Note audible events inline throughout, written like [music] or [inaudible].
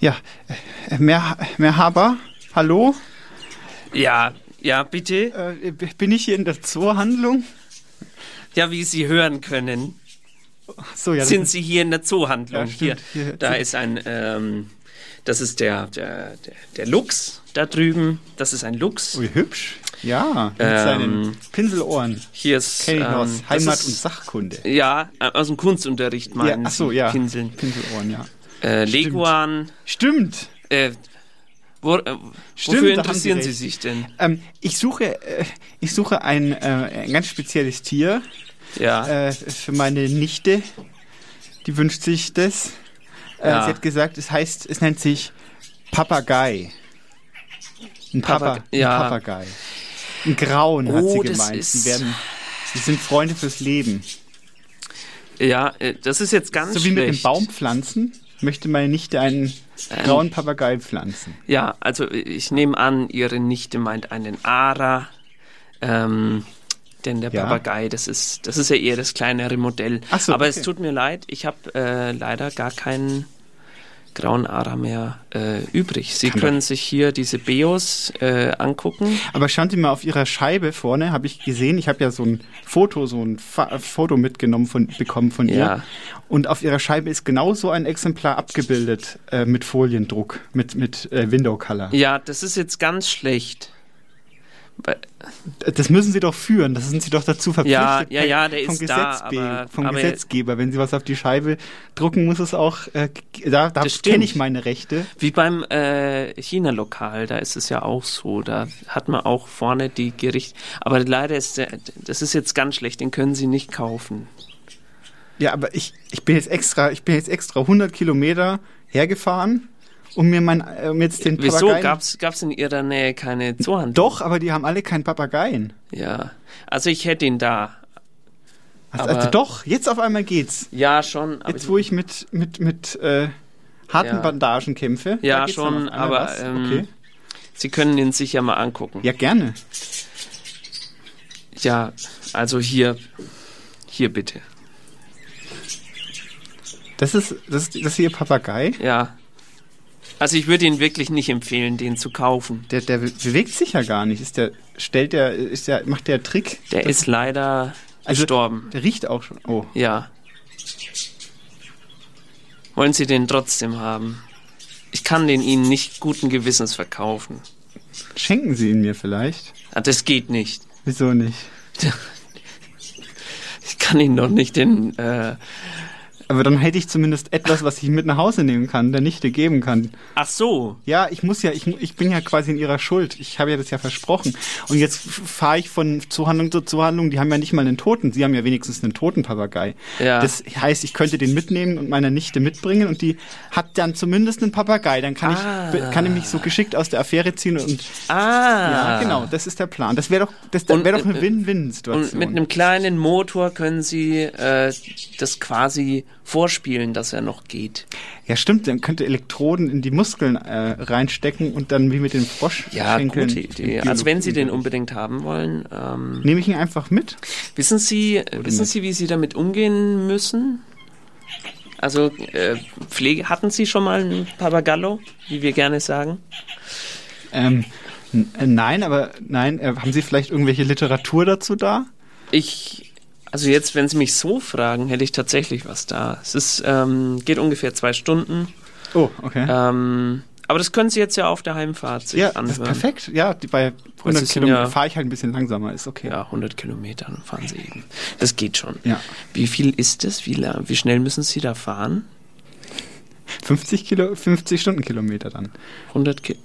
Ja, äh, mehr, mehr Haber, hallo? Ja, ja, bitte. Äh, bin ich hier in der Zoohandlung? Ja, wie Sie hören können, So, ja. sind Sie hier in der Zoohandlung. Ja, hier. Hier- da ist ein, ähm, das ist der, der, der, Luchs da drüben. Das ist ein Luchs. Ui, hübsch. Ja, mit Ähm, seinen Pinselohren. Hier ist ähm, Heimat- ist- und Sachkunde. Ja, äh, aus dem Kunstunterricht Ja, meinen ach so, ja. Pinseln. Pinselohren, ja. Äh, Leguan. Stimmt. Äh, wo, äh, Stimmt, wofür interessieren Sie sich denn? Ähm, ich suche, äh, ich suche ein, äh, ein ganz spezielles Tier Ja. äh, für meine Nichte. Die wünscht sich das. Äh, Ja. Sie hat gesagt, es heißt, es nennt sich Papagei. Ein Papa, Papag- ja. ein Papagei. Ein Grauen hat Oh, sie das gemeint. Sie werden, sie sind Freunde fürs Leben. ja, das ist jetzt ganz So wie mit dem schlecht. Baumpflanzen möchte meine Nichte einen Ähm. grauen Papagei pflanzen. Ja, also ich nehme an, Ihre Nichte meint einen Ara. Ähm, denn der Ja. Papagei, das ist, das ist ja eher das kleinere Modell. So, Aber okay. es tut mir leid, ich habe äh, leider gar keinen grauen Ara mehr äh, übrig. Sie Kann können sich hier diese Beos äh, angucken. Aber schauen Sie mal auf Ihrer Scheibe vorne, habe ich gesehen, ich habe ja so ein Foto, so ein Fa Foto mitgenommen von, bekommen von ihr. Ja. Und auf Ihrer Scheibe ist genau so ein Exemplar abgebildet äh, mit Foliendruck, mit, mit äh, Window Color. Ja, das ist jetzt ganz schlecht. Das müssen Sie doch führen, das sind Sie doch dazu verpflichtet. Ja, ja, ja, der vom ist da, Gesetzbe- aber- vom aber- Gesetzgeber. Wenn Sie was auf die Scheibe drucken, muss es auch, äh, da, da kenne ich meine Rechte. Wie beim äh, China-Lokal, da ist es ja auch so. Da hat man auch vorne die Gericht. Aber leider ist der, das ist jetzt ganz schlecht, den können Sie nicht kaufen. Ja, aber ich, ich bin jetzt extra, ich bin jetzt extra 100 Kilometer hergefahren, um mir mein, äh, um jetzt den Wieso Papageien- gab's gab's in Ihrer Nähe keine Zoohandlung? Doch, aber die haben alle keinen Papageien. Ja, also ich hätte ihn da. Also, also doch, jetzt auf einmal geht's. Ja, schon. Jetzt, wo ich mit, mit, mit äh, harten Ja. Bandagen kämpfe. Ja, schon, aber, ähm, okay. Sie können ihn sicher mal angucken. Ja, gerne. Ja, also hier, hier bitte. Das ist, das das ist Ihr Papagei. Ja. Also ich würde Ihnen wirklich nicht empfehlen, den zu kaufen. Der, der bewegt sich ja gar nicht. Ist der, stellt der, ist der, macht der Trick? Der ist leider also, gestorben. Der riecht auch schon. Oh. Ja. Wollen Sie den trotzdem haben? Ich kann den Ihnen nicht guten Gewissens verkaufen. Schenken Sie ihn mir vielleicht? Ah, das geht nicht. Wieso nicht? [laughs] Ich kann Ihnen doch nicht den. Äh Aber dann hätte ich zumindest etwas, was ich mit nach Hause nehmen kann, der Nichte geben kann. Ach so. Ja, ich muss ja, ich, ich bin ja quasi in ihrer Schuld. Ich habe ja das ja versprochen. Und jetzt fahre ich von Zuhandlung zu Zuhandlung. Die haben ja nicht mal einen Toten. Sie haben ja wenigstens einen toten Papagei. Ja. Das heißt, ich könnte den mitnehmen und meiner Nichte mitbringen und die hat dann zumindest einen Papagei. Dann kann Ah. ich, kann ich mich so geschickt aus der Affäre ziehen und Ah. ja, genau, das ist der Plan. Das wäre doch, das wäre doch eine äh, Win-Win-Situation. Und mit einem kleinen Motor können Sie äh, das quasi vorspielen, dass er noch geht. ja, stimmt. Dann könnte Elektroden in die Muskeln äh, reinstecken und dann wie mit den Frosch Ja, gute Idee. Also wenn Sie den unbedingt haben wollen, ähm, Nehme ich ihn einfach mit? wissen Sie, wissen nicht? Sie, wie Sie damit umgehen müssen? Also äh, Pflege, hatten Sie schon mal einen Papagallo, wie wir gerne sagen? Ähm, äh, nein, aber nein, äh, haben Sie vielleicht irgendwelche Literatur dazu da? Ich, also jetzt, wenn Sie mich so fragen, hätte ich tatsächlich was da. Es ist, ähm, geht ungefähr zwei Stunden. Oh, okay. Ähm, aber das können Sie jetzt ja auf der Heimfahrt sich ja, das anhören. ist perfekt. Ja, die, bei 100 sind Kilometer ja- fahre ich halt ein bisschen langsamer, ist okay. Ja, 100 Kilometer dann fahren Sie eben. Das geht schon. Ja. Wie viel ist das? Wie, la- wie schnell müssen Sie da fahren? 50 Kilo, 50 Stundenkilometer dann. 100 Ki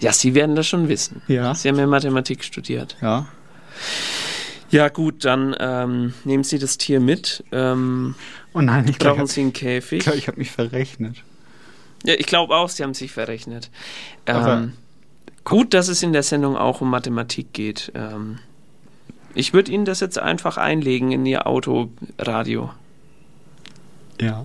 Ja, Sie werden das schon wissen. Ja. Sie haben ja Mathematik studiert. Ja. Ja, gut, dann ähm, nehmen Sie das Tier mit. Ähm, Oh nein, ich glaube, brauchen ich Sie einen habe Käfig? glaub, ich hab mich verrechnet. Ja, ich glaube auch, Sie haben sich verrechnet. Ähm, gut, dass es in der Sendung auch um Mathematik geht. Ähm, ich würde Ihnen das jetzt einfach einlegen in Ihr Autoradio. Ja.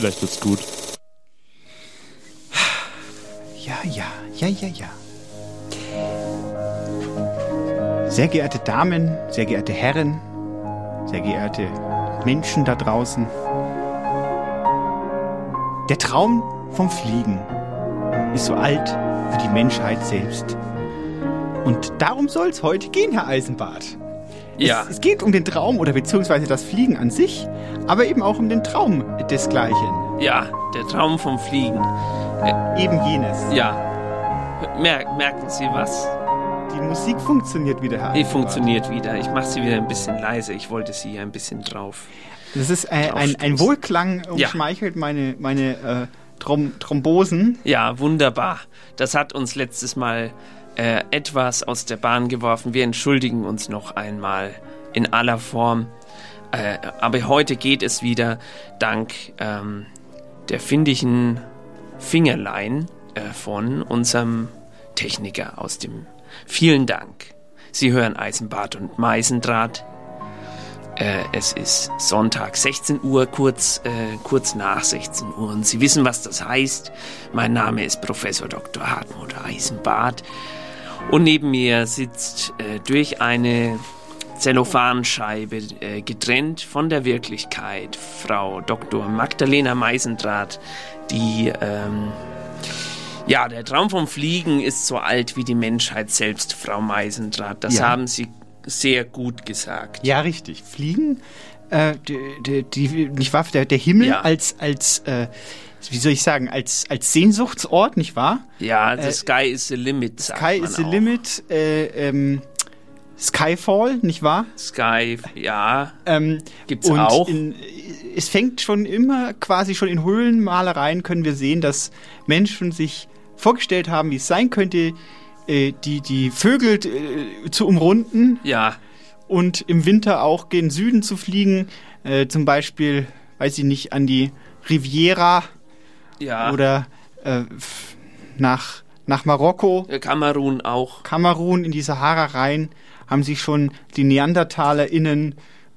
Vielleicht wird's gut. Ja, ja, ja, ja, ja. Sehr geehrte Damen, sehr geehrte Herren, sehr geehrte Menschen da draußen. Der Traum vom Fliegen ist so alt wie die Menschheit selbst. Und darum soll es heute gehen, Herr Eisenbart. Ja. Es, es geht um den Traum oder beziehungsweise das Fliegen an sich, aber eben auch um den Traum desgleichen. Ja, der Traum vom Fliegen. Eben jenes. Ja. Mer merken Sie was? Die Musik funktioniert wieder, Herr Die funktioniert wieder. Ich mache sie wieder ein bisschen leise. Ich wollte sie hier ein bisschen drauf. Das ist äh, ein, ein. Wohlklang umschmeichelt meine, meine äh, Trom Thrombosen. Ja, wunderbar. Das hat uns letztes Mal äh, etwas aus der Bahn geworfen. Wir entschuldigen uns noch einmal in aller Form. Äh, aber heute geht es wieder dank ähm, der findigen Fingerlein äh, von unserem Techniker aus dem. Vielen Dank. Sie hören Eisenbart und Meisendraht. Äh, es ist Sonntag, 16 Uhr, kurz, äh, kurz nach 16 Uhr. Und Sie wissen, was das heißt. Mein Name ist Professor Dr. Hartmut Eisenbart. Und neben mir sitzt äh, durch eine Zellophanscheibe äh, getrennt von der Wirklichkeit Frau Dr. Magdalena Meisendraht, die ähm, ja, der Traum vom Fliegen ist so alt wie die Menschheit selbst, Frau Meisendraht. Das Ja. haben Sie sehr gut gesagt. Ja, richtig. Fliegen, äh, die, die, die, nicht wahr? Der, der Himmel Ja. als, als äh, wie soll ich sagen, als, als Sehnsuchtsort, nicht wahr? Ja, the Äh, sky is the limit. Sagt Sky is the auch. limit. Äh, ähm, Skyfall, nicht wahr? Sky, ja, Ähm, gibt's auch. In, es fängt schon immer, quasi schon in Höhlenmalereien können wir sehen, dass Menschen sich vorgestellt haben, wie es sein könnte, äh, die, die Vögel äh, zu umrunden ja, und im Winter auch gen Süden zu fliegen. Äh, zum Beispiel, weiß ich nicht, an die Riviera ja. oder äh, nach, nach Marokko, Äh, Kamerun auch. Kamerun, in die Sahara rein, haben sich schon die NeandertalerInnen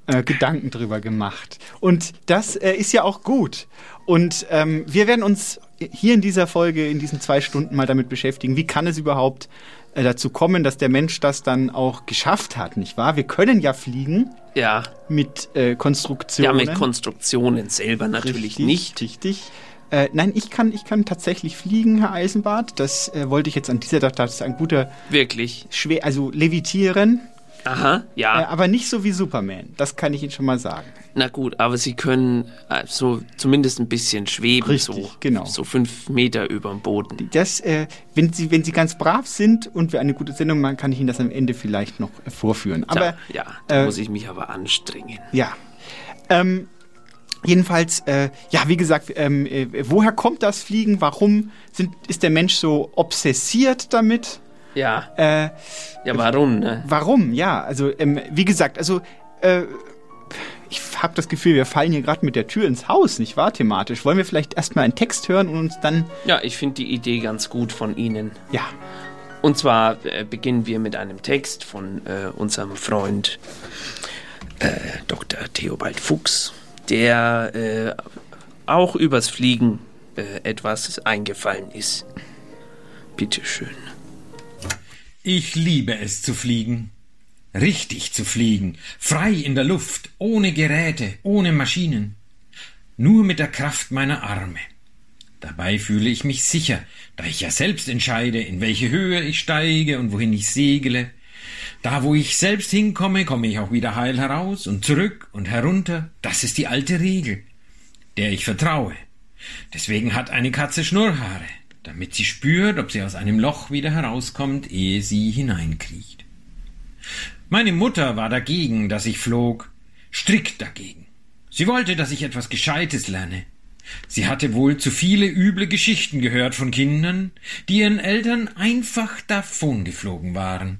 äh, Gedanken drüber gemacht. Und das äh, ist ja auch gut. Und ähm, wir werden uns hier in dieser Folge, in diesen zwei Stunden mal damit beschäftigen, wie kann es überhaupt äh, dazu kommen, dass der Mensch das dann auch geschafft hat, nicht wahr? Wir können ja fliegen Ja, mit äh, ja, Konstruktionen. mit Konstruktionen selber natürlich Richtig, nicht. Richtig. Äh, nein, ich kann, ich kann tatsächlich fliegen, Herr Eisenbart. Das äh, wollte ich jetzt an dieser Stelle, das ist ein guter, Wirklich. schwer, also levitieren, Aha, äh, ja. aber nicht so wie Superman. Das kann ich Ihnen schon mal sagen. Na gut, aber sie können äh, so zumindest ein bisschen schweben, Richtig, so, genau. so fünf Meter über dem Boden. Das, äh, wenn Sie, wenn Sie ganz brav sind und wir eine gute Sendung machen, kann ich Ihnen das am Ende vielleicht noch äh, vorführen. Aber da, ja, da äh, muss ich mich aber anstrengen. Ja. Ähm, jedenfalls, äh, ja, wie gesagt, ähm, äh, woher kommt das Fliegen? Warum sind, ist der Mensch so obsessiert damit? Ja, Äh, ja, warum, ne? warum? Ja, also, ähm, wie gesagt, also, äh, ich habe das Gefühl, wir fallen hier gerade mit der Tür ins Haus, nicht wahr, thematisch? Wollen wir vielleicht erstmal einen Text hören und uns dann, Ja, ich finde die Idee ganz gut von Ihnen. ja, Und zwar äh, beginnen wir mit einem Text von äh, unserem Freund äh, Dr. Theobald Fuchs, der äh, auch übers Fliegen äh, etwas eingefallen ist. Bitteschön. Ich liebe es zu fliegen. Richtig zu fliegen, frei in der Luft, ohne Geräte, ohne Maschinen, nur mit der Kraft meiner Arme. Dabei fühle ich mich sicher, da ich ja selbst entscheide, in welche Höhe ich steige und wohin ich segle. Da, wo ich selbst hinkomme, komme ich auch wieder heil heraus und zurück und herunter. Das ist die alte Regel, der ich vertraue. Deswegen hat eine Katze Schnurrhaare, damit sie spürt, ob sie aus einem Loch wieder herauskommt, ehe sie hineinkriecht. Meine Mutter war dagegen, dass ich flog, strikt dagegen. Sie wollte, dass ich etwas Gescheites lerne. Sie hatte wohl zu viele üble Geschichten gehört von Kindern, die ihren Eltern einfach davongeflogen waren.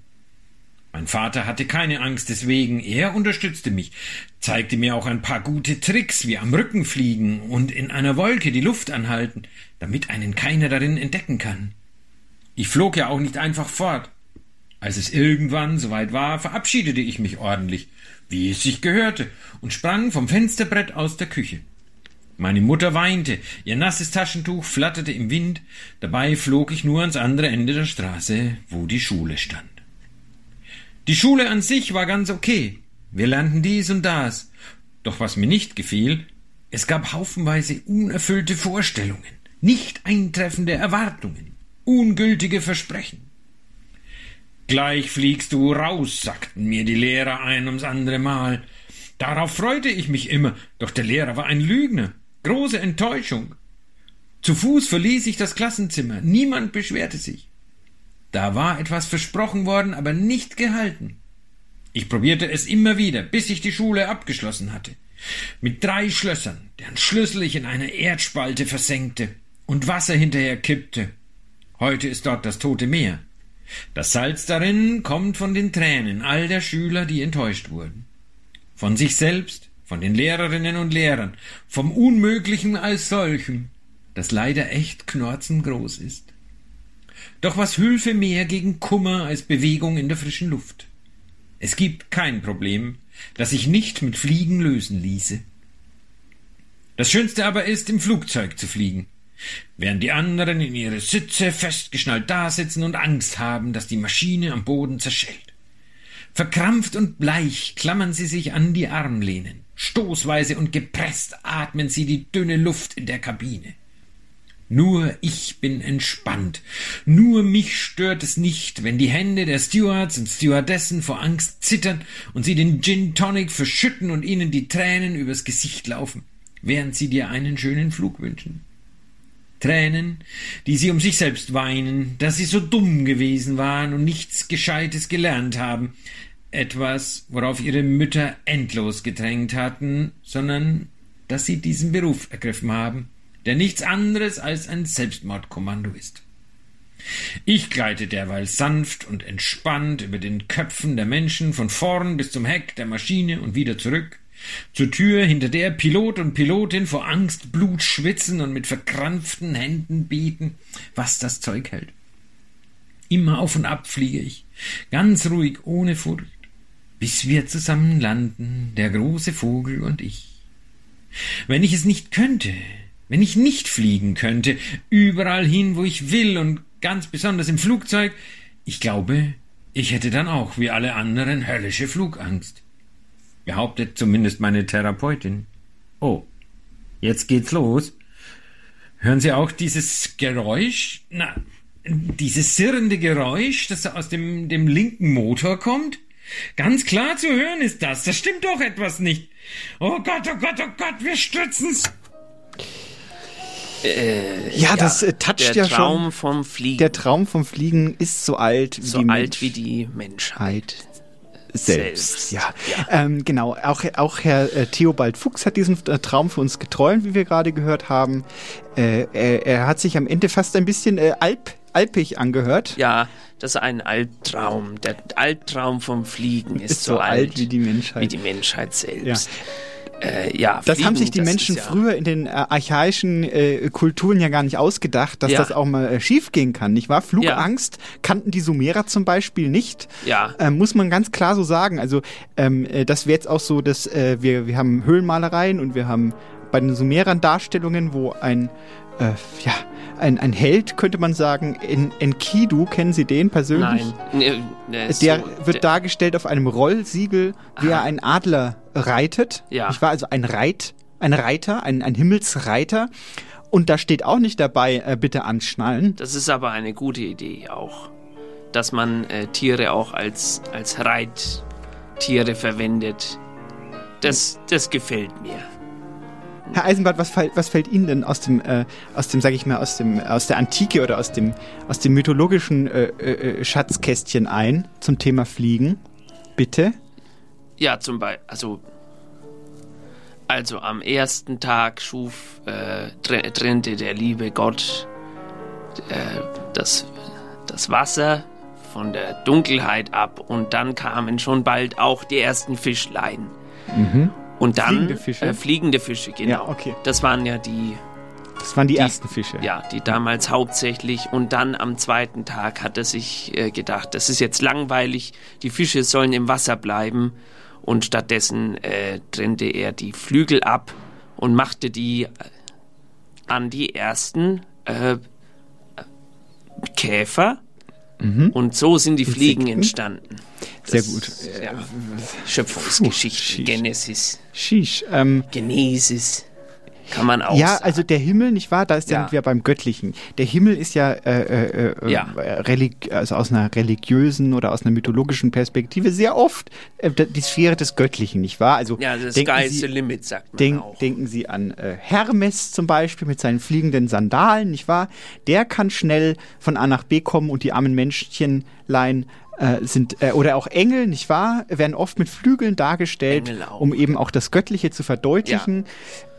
Mein Vater hatte keine Angst deswegen, er unterstützte mich, zeigte mir auch ein paar gute Tricks wie am Rücken fliegen und in einer Wolke die Luft anhalten, damit einen keiner darin entdecken kann. Ich flog ja auch nicht einfach fort. Als es irgendwann soweit war, verabschiedete ich mich ordentlich, wie es sich gehörte, und sprang vom Fensterbrett aus der Küche. Meine Mutter weinte, ihr nasses Taschentuch flatterte im Wind, dabei flog ich nur ans andere Ende der Straße, wo die Schule stand. Die Schule an sich war ganz okay. Wir lernten dies und das. Doch was mir nicht gefiel, es gab haufenweise unerfüllte Vorstellungen, nicht eintreffende Erwartungen, ungültige Versprechen. Gleich fliegst du raus, sagten mir die Lehrer ein ums andere Mal. Darauf freute ich mich immer, doch der Lehrer war ein Lügner. Große Enttäuschung. Zu Fuß verließ ich das Klassenzimmer, niemand beschwerte sich. Da war etwas versprochen worden, aber nicht gehalten. Ich probierte es immer wieder, bis ich die Schule abgeschlossen hatte. Mit drei Schlössern, deren Schlüssel ich in eine Erdspalte versenkte und Wasser hinterher kippte. Heute ist dort das Tote Meer. Das Salz darin kommt von den Tränen all der Schüler, die enttäuscht wurden. Von sich selbst, von den Lehrerinnen und Lehrern, vom Unmöglichen als solchem, das leider echt knorzengroß ist. Doch was hülfe mehr gegen Kummer als Bewegung in der frischen Luft? Es gibt kein Problem, das sich nicht mit Fliegen lösen ließe. Das Schönste aber ist, im Flugzeug zu fliegen, während die anderen in ihre Sitze festgeschnallt dasitzen und Angst haben, dass die Maschine am Boden zerschellt. Verkrampft und bleich klammern sie sich an die Armlehnen, stoßweise und gepresst atmen sie die dünne Luft in der Kabine. Nur ich bin entspannt. Nur mich stört es nicht, wenn die Hände der Stewards und Stewardessen vor Angst zittern und sie den Gin Tonic verschütten und ihnen die Tränen übers Gesicht laufen, während sie dir einen schönen Flug wünschen. Tränen, die sie um sich selbst weinen, dass sie so dumm gewesen waren und nichts Gescheites gelernt haben, etwas, worauf ihre Mütter endlos gedrängt hatten, sondern dass sie diesen Beruf ergriffen haben der nichts anderes als ein Selbstmordkommando ist. Ich gleite derweil sanft und entspannt über den Köpfen der Menschen von vorn bis zum Heck der Maschine und wieder zurück, zur Tür, hinter der Pilot und Pilotin vor Angst Blut schwitzen und mit verkrampften Händen beten, was das Zeug hält. Immer auf und ab fliege ich, ganz ruhig, ohne Furcht, bis wir zusammen landen, der große Vogel und ich. Wenn ich es nicht könnte, wenn ich nicht fliegen könnte, überall hin, wo ich will und ganz besonders im Flugzeug, ich glaube, ich hätte dann auch wie alle anderen höllische Flugangst. Behauptet zumindest meine Therapeutin. Oh, jetzt geht's los. Hören Sie auch dieses Geräusch? Na, dieses sirrende Geräusch, das aus dem, dem linken Motor kommt? Ganz klar zu hören ist das. Das stimmt doch etwas nicht. Oh Gott, oh Gott, oh Gott, wir stürzen's. Äh, ja, ja, das äh, toucht der ja Traum schon. vom Fliegen. Der Traum vom Fliegen ist so alt wie so die alt wie die Menschheit. Selbst, Selbst. ja. Ähm, genau, auch, auch Herr äh, Theobald Fuchs hat diesen äh, Traum für uns geträumt, wie wir gerade gehört haben. Äh, er, er hat sich am Ende fast ein bisschen äh, alp, alpig angehört. Ja, das ist ein Albtraum. Der Albtraum vom Fliegen ist, Ist so alt wie die Menschheit. Wie die Menschheit selbst. Äh, ja, Das Fliegen, haben sich die Menschen ja, früher in den äh, archaischen äh, Kulturen ja gar nicht ausgedacht, dass Ja. das auch mal äh, schiefgehen kann, nicht wahr? Flugangst kannten die Sumerer zum Beispiel nicht. Ja. Ähm, muss man ganz klar so sagen. Also ähm, äh, das wäre jetzt auch so, dass äh, wir, wir haben Höhlenmalereien und wir haben bei den Sumerern Darstellungen, wo ein äh, ja, ein, ein Held, könnte man sagen, in Enkidu, kennen Sie den persönlich? Nein. Nee, nee, so, Der wird der- dargestellt auf einem Rollsiegel, wie er einen Adler reitet. Ja. Ich war also ein Reit, ein Reiter, ein, ein Himmelsreiter. Und da steht auch nicht dabei, äh, bitte anschnallen. Das ist aber eine gute Idee auch, dass man äh, Tiere auch als, als Reittiere verwendet. Das, das gefällt mir. Herr Eisenbart, was, was fällt Ihnen denn aus dem, äh, aus dem, sag ich mal, aus dem, aus der Antike oder aus dem, aus dem mythologischen äh, äh, Schatzkästchen ein zum Thema Fliegen? Bitte? Ja, zum Beispiel, also, also am ersten Tag schuf, äh, tre- trennte der liebe Gott äh, das, das Wasser von der Dunkelheit ab und dann kamen schon bald auch die ersten Fischlein. Und dann Fliegende Fische? Äh, fliegende Fische, genau. Ja, okay. Das waren ja die, Das waren die, Die- ersten Fische. ja, die damals hauptsächlich. Und dann am zweiten Tag hat er sich äh, gedacht, das ist jetzt langweilig, die Fische sollen im Wasser bleiben. Und stattdessen äh, trennte er die Flügel ab und machte die äh, an die ersten äh, Käfer. Und so sind die Fliegen Insekten? entstanden. Sehr Das gut. Ja, Schöpfungsgeschichte, Puh, Genesis, Sheesh. Ähm, Genesis, kann man auch ja, sagen. also der Himmel, nicht wahr? Da ist Ja. wir beim Göttlichen. Der Himmel ist ja, äh, äh, äh, Ja. äh, also aus einer religiösen oder aus einer mythologischen Perspektive sehr oft äh, die Sphäre des Göttlichen, nicht wahr? Also Ja, the denken sky is Sie- the limit, sagt man Denk, auch. denken Sie an äh, Hermes zum Beispiel mit seinen fliegenden Sandalen, nicht wahr? Der kann schnell von A nach B kommen und die armen Menschenlein äh, sind, äh, oder auch Engel, nicht wahr? Werden oft mit Flügeln dargestellt, um eben auch das Göttliche zu verdeutlichen.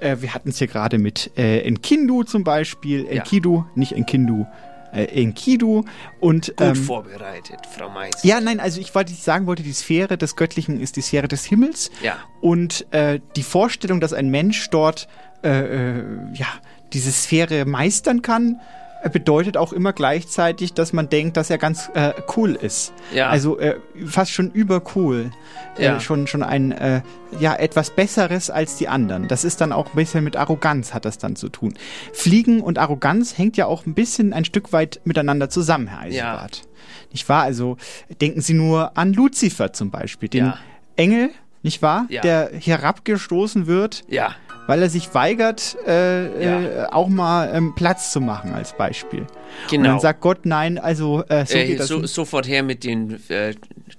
Äh, wir hatten es hier gerade mit äh, Enkindu zum Beispiel, Ja. Enkidu, nicht Enkindu, äh, Enkidu und Gut ähm, vorbereitet, Frau Mais. ja, nein, also ich wollte ich sagen wollte, die Sphäre des Göttlichen ist die Sphäre des Himmels. Ja. Und äh, die Vorstellung, dass ein Mensch dort ja, diese Sphäre meistern kann, bedeutet auch immer gleichzeitig, dass man denkt, dass er ganz äh, cool ist. Ja. Also äh, fast schon übercool. Ja. Äh, schon, schon ein, äh, ja, etwas Besseres als die anderen. Das ist dann auch ein bisschen mit Arroganz hat das dann zu tun. Fliegen und Arroganz hängt ja auch ein bisschen ein Stück weit miteinander zusammen, Herr Eisenbart. Nicht wahr? Also denken Sie nur an Luzifer zum Beispiel, den Ja. Engel, nicht wahr? Ja. Der herabgestoßen wird, Ja, weil er sich weigert, äh, Ja. äh, auch mal ähm, Platz zu machen als Beispiel. Und genau. dann sagt Gott, nein, also äh, so äh, geht das so, sofort her mit den, äh,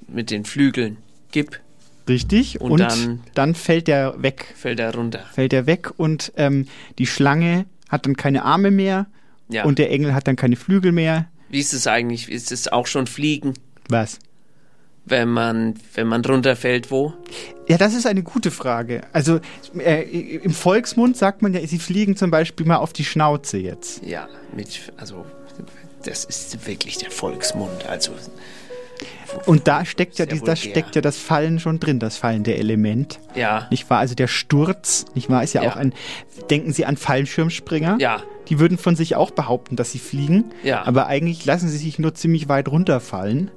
mit den Flügeln. Gib, Richtig. und Und, dann- dann, fällt er weg. fällt er runter. Fällt er weg und ähm, die Schlange hat dann keine Arme mehr Ja. und der Engel hat dann keine Flügel mehr. Wie ist es eigentlich? Ist es auch schon Fliegen, Was? Wenn man, wenn man runterfällt, wo? Ja, das ist eine gute Frage. Also äh, im Volksmund sagt man ja, sie fliegen zum Beispiel mal auf die Schnauze jetzt. Ja, mit, also, das ist wirklich der Volksmund. Also, Und da steckt ja, die, da vulgär. steckt ja das Fallen schon drin, das fallende Element. ja, Nicht wahr? Also der Sturz, nicht wahr, ist ja, Ja. auch ein. Denken Sie an Fallschirmspringer. ja, Die würden von sich auch behaupten, dass sie fliegen. Ja. Aber eigentlich lassen sie sich nur ziemlich weit runterfallen.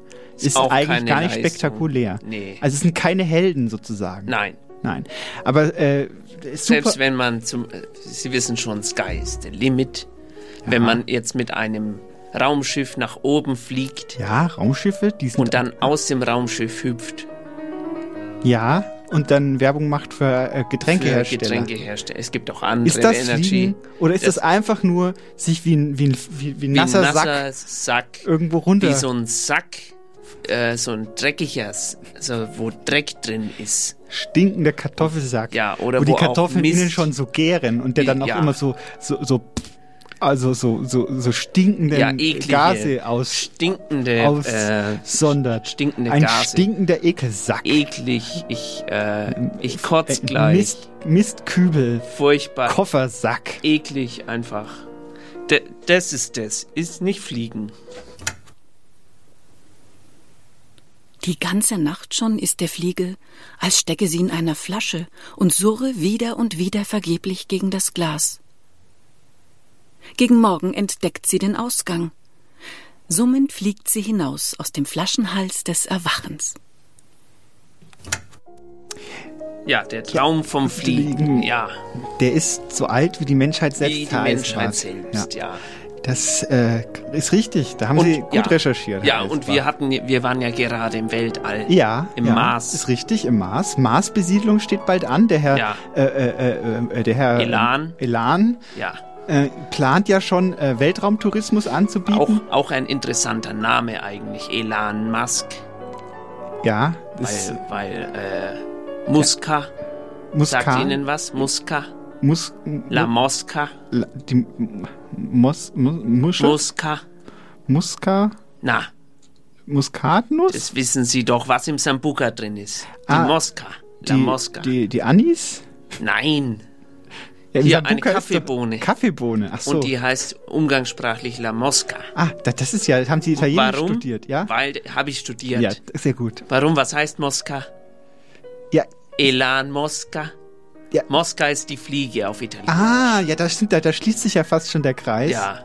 Ist, eigentlich gar nicht Leistung. spektakulär. Nee. Also es sind keine Helden sozusagen. nein. Nein. Aber äh, ist. Selbst wenn man zum, äh, Sie wissen schon, Sky is the limit. Wenn man jetzt mit einem Raumschiff nach oben fliegt ja, Raumschiffe, die sind und dann aus dem Raumschiff hüpft, ja und dann Werbung macht für äh, für Getränkehersteller. Getränkehersteller. Es gibt auch andere Ist das Energy. Fliegen oder ist das, Das- einfach nur sich wie ein, wie ein, wie, wie ein Wie nasser, ein Sack nasser Sack, irgendwo runter? wie so ein Sack, äh, so ein dreckiger, also wo Dreck drin ist. stinkender Kartoffelsack. Ja, oder wo die wo auch Kartoffeln innen schon so gären und der dann auch Ja. immer so, so, so, also so, so, so stinkende Ja, eklige, Gase aus, Stinkende, äh, aussondert. stinkende Ein Gase. stinkender Ekelsack. eklig, ich, äh, ich kotz Ein gleich. Mist, Mistkübel, Furchtbar. Koffersack. eklig einfach. D das ist das, ist nicht fliegen. Die ganze Nacht schon ist der Fliege, als stecke sie in einer Flasche und surre wieder und wieder vergeblich gegen das Glas. Gegen Morgen entdeckt sie den Ausgang. Summend fliegt sie hinaus aus dem Flaschenhals des Erwachens. Ja, der Traum vom Fliegen. Fliegen. Ja, Der ist so alt wie die Menschheit selbst. wie die Menschheit selbst, ja. Das äh, ist richtig. Da haben Und- Sie gut ja. recherchiert. Ja, und Eisbart. wir hatten, wir waren ja gerade im Weltall. Ja, Im ja, Mars. Ist richtig, im Mars. Marsbesiedlung steht bald an. Der Herr, Ja. äh, äh, äh, äh, der Herr Elan. Elan Ja, äh, plant ja schon Weltraumtourismus anzubieten. Auch, auch ein interessanter Name eigentlich, Elon Musk. Ja, Weil, weil äh, Muska, Muska, sagt Ihnen was? Muska? Mus, La Mosca? La- die Mos, Mus, Muschel? Muska? Muska? Na, Muskatnuss? das wissen Sie doch, was im Sambuca drin ist. Die Ah, Mosca. La die, Mosca. Die, die Anis? Nein. Ja, Hier, Sambuca eine Kaffeebohne. Kaffeebohne, ach so. Und die heißt umgangssprachlich La Mosca. ah, da- das ist ja, haben Sie Italienisch Warum? studiert, ja? Weil, habe ich studiert. Ja, sehr gut. Warum? Was heißt Mosca? Ja, Elan Mosca? Ja. Mosca ist die Fliege auf Italienisch. ah, ja, da, stimmt, da, da schließt sich ja fast schon der Kreis. Ja,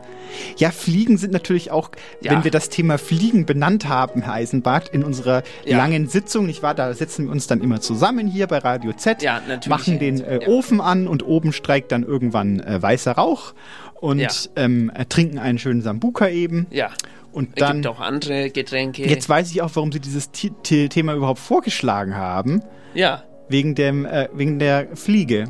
Ja, Fliegen sind natürlich auch, Ja. wenn wir das Thema Fliegen benannt haben, Herr Eisenbart, in unserer Ja. langen Sitzung, nicht wahr? Da setzen wir uns dann immer zusammen hier bei Radio Z, Ja, natürlich. machen den äh. Ofen an und oben streikt dann irgendwann äh, weißer Rauch und ähm, äh, trinken einen schönen Sambuka eben. ja. Und Es dann, gibt auch andere Getränke. jetzt weiß ich auch, warum Sie dieses T T Thema überhaupt vorgeschlagen haben, Ja, wegen, dem, äh, wegen der Fliege.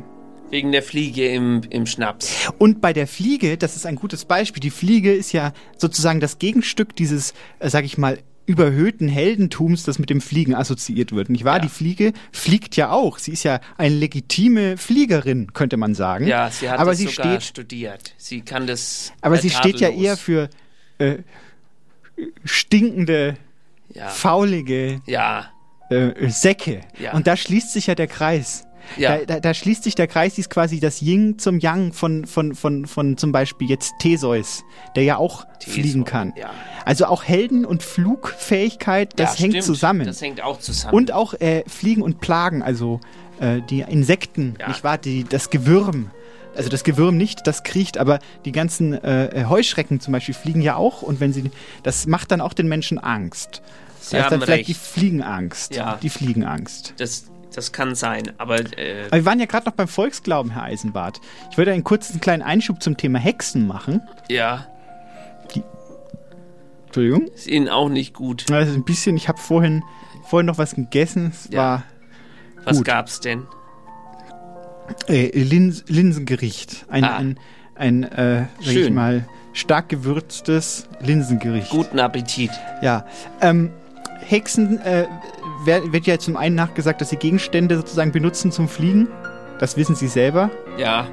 wegen der Fliege im, im Schnaps. Und bei der Fliege, das ist ein gutes Beispiel, die Fliege ist ja sozusagen das Gegenstück dieses, äh, sag ich mal, überhöhten Heldentums, das mit dem Fliegen assoziiert wird. Nicht wahr? Ja. Die Fliege fliegt ja auch. Sie ist ja eine legitime Fliegerin, könnte man sagen. Ja, sie hat aber das sie sogar steht, studiert. Sie kann das. aber äh, sie steht ja eher für äh, stinkende, Ja, faulige ja, äh, Säcke. Ja. Und da schließt sich ja der Kreis. ja. Da, da, da schließt sich der Kreis, die ist quasi das Yin zum Yang von, von, von, von zum Beispiel jetzt Theseus, der ja auch Theseus, fliegen kann. ja. Also auch Helden- und Flugfähigkeit, das ja, hängt stimmt. zusammen. Das hängt auch zusammen. und auch äh, Fliegen und Plagen, also äh, die Insekten, nicht wahr? Die, das Gewürm. Also das Gewürm nicht, das kriecht, aber die ganzen äh, Heuschrecken zum Beispiel fliegen ja auch und wenn sie, das macht dann auch den Menschen Angst. Sie da ist dann haben vielleicht recht. die Fliegenangst. Ja. Die Fliegenangst. das, das kann sein, aber äh, Aber wir waren ja gerade noch beim Volksglauben, Herr Eisenbart. Ich würde einen kurzen kleinen Einschub zum Thema Hexen machen. ja, Entschuldigung. ist ihnen auch nicht gut. Also ein bisschen, ich habe vorhin, vorhin noch was gegessen. Es Ja. war Was Gut. gab's denn? äh, Lins Linsengericht. Ein, Ah. ein, ein äh, Schön. mal, stark gewürztes Linsengericht. Guten Appetit. Ja. Ähm, Hexen äh, wird ja zum einen nachgesagt, dass sie Gegenstände sozusagen benutzen zum Fliegen. Das wissen sie selber. Ja,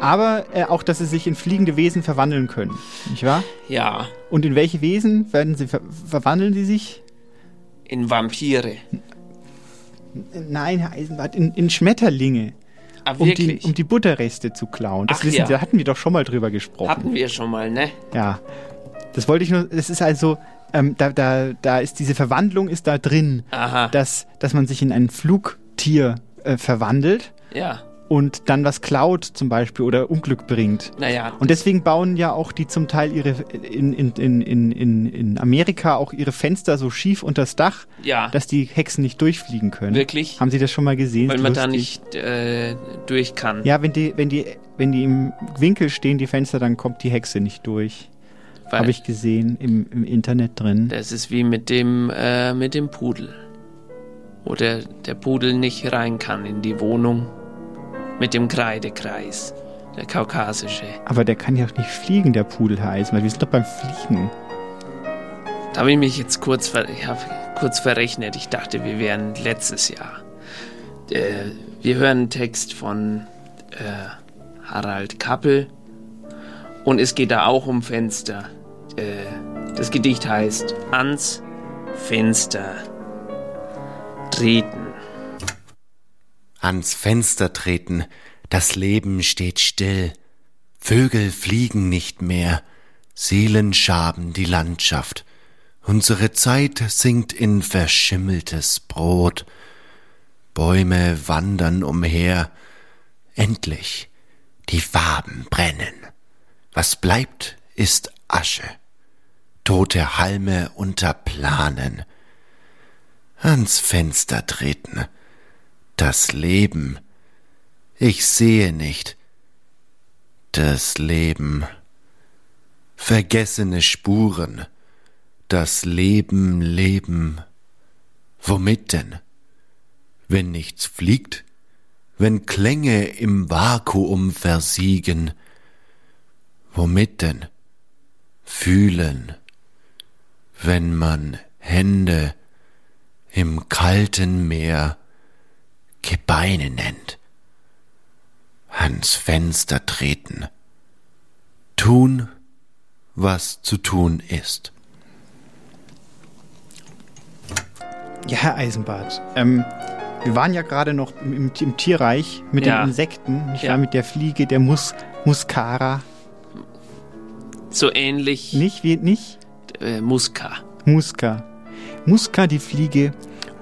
Aber äh, auch, dass sie sich in fliegende Wesen verwandeln können. Nicht wahr? ja. Und in welche Wesen werden sie ver verwandeln sie sich? In Vampire. Nein, Herr Eisenbart, in, in Schmetterlinge, Ah, um die, wirklich? um die Butterreste zu klauen. Das Ach wissen ja. Sie, da hatten wir doch schon mal drüber gesprochen. Hatten wir schon mal, ne? Ja. Das wollte ich nur, das ist also, ähm, da, da, da ist diese Verwandlung ist da drin, Aha. dass, dass man sich in ein Flugtier äh, verwandelt ja. und dann was klaut zum Beispiel oder Unglück bringt. Naja. Und deswegen bauen ja auch die zum Teil ihre in, in, in, in, in, in Amerika auch ihre Fenster so schief unters Dach, ja. dass die Hexen nicht durchfliegen können. Wirklich? Haben Sie das schon mal gesehen? Weil man da nicht äh, durch kann. Ja, wenn die, wenn die, wenn die im Winkel stehen, die Fenster, dann kommt die Hexe nicht durch. Habe ich gesehen im, im Internet drin. Das ist wie mit dem, äh, mit dem Pudel. Wo der, der Pudel nicht rein kann in die Wohnung. Mit dem Kreidekreis. Der kaukasische. Aber der kann ja auch nicht fliegen, der Pudel heißt. Wir sind doch beim Fliegen. Da habe ich mich jetzt kurz, ver ich hab kurz verrechnet. Ich dachte, wir wären letztes Jahr. Äh, wir hören einen Text von äh, Harald Kappel. Und es geht da auch um Fenster. Äh, das Gedicht heißt Ans Fenster treten. Ans Fenster treten, das Leben steht still, Vögel fliegen nicht mehr, Seelen schaben die Landschaft, unsere Zeit sinkt in verschimmeltes Brot, Bäume wandern umher, endlich die Farben brennen, was bleibt, ist Asche, tote Halme unter Planen, ans Fenster treten, das Leben. Ich sehe nicht. Das Leben. Vergessene Spuren. Das Leben, Leben. Womit denn? Wenn nichts fliegt, wenn Klänge im Vakuum versiegen, Womit denn? Fühlen, wenn man Hände im kalten Meer Gebeine nennt. Ans Fenster treten. Tun, was zu tun ist. Ja, Herr Eisenbart, ähm, wir waren ja gerade noch im, im, Tierreich mit Ja. den Insekten, nicht Ja. wahr? Mit der Fliege, der Mus Muscara. So ähnlich. Nicht? Wie, nicht? Äh, Muska. Muska. Muska, die Fliege.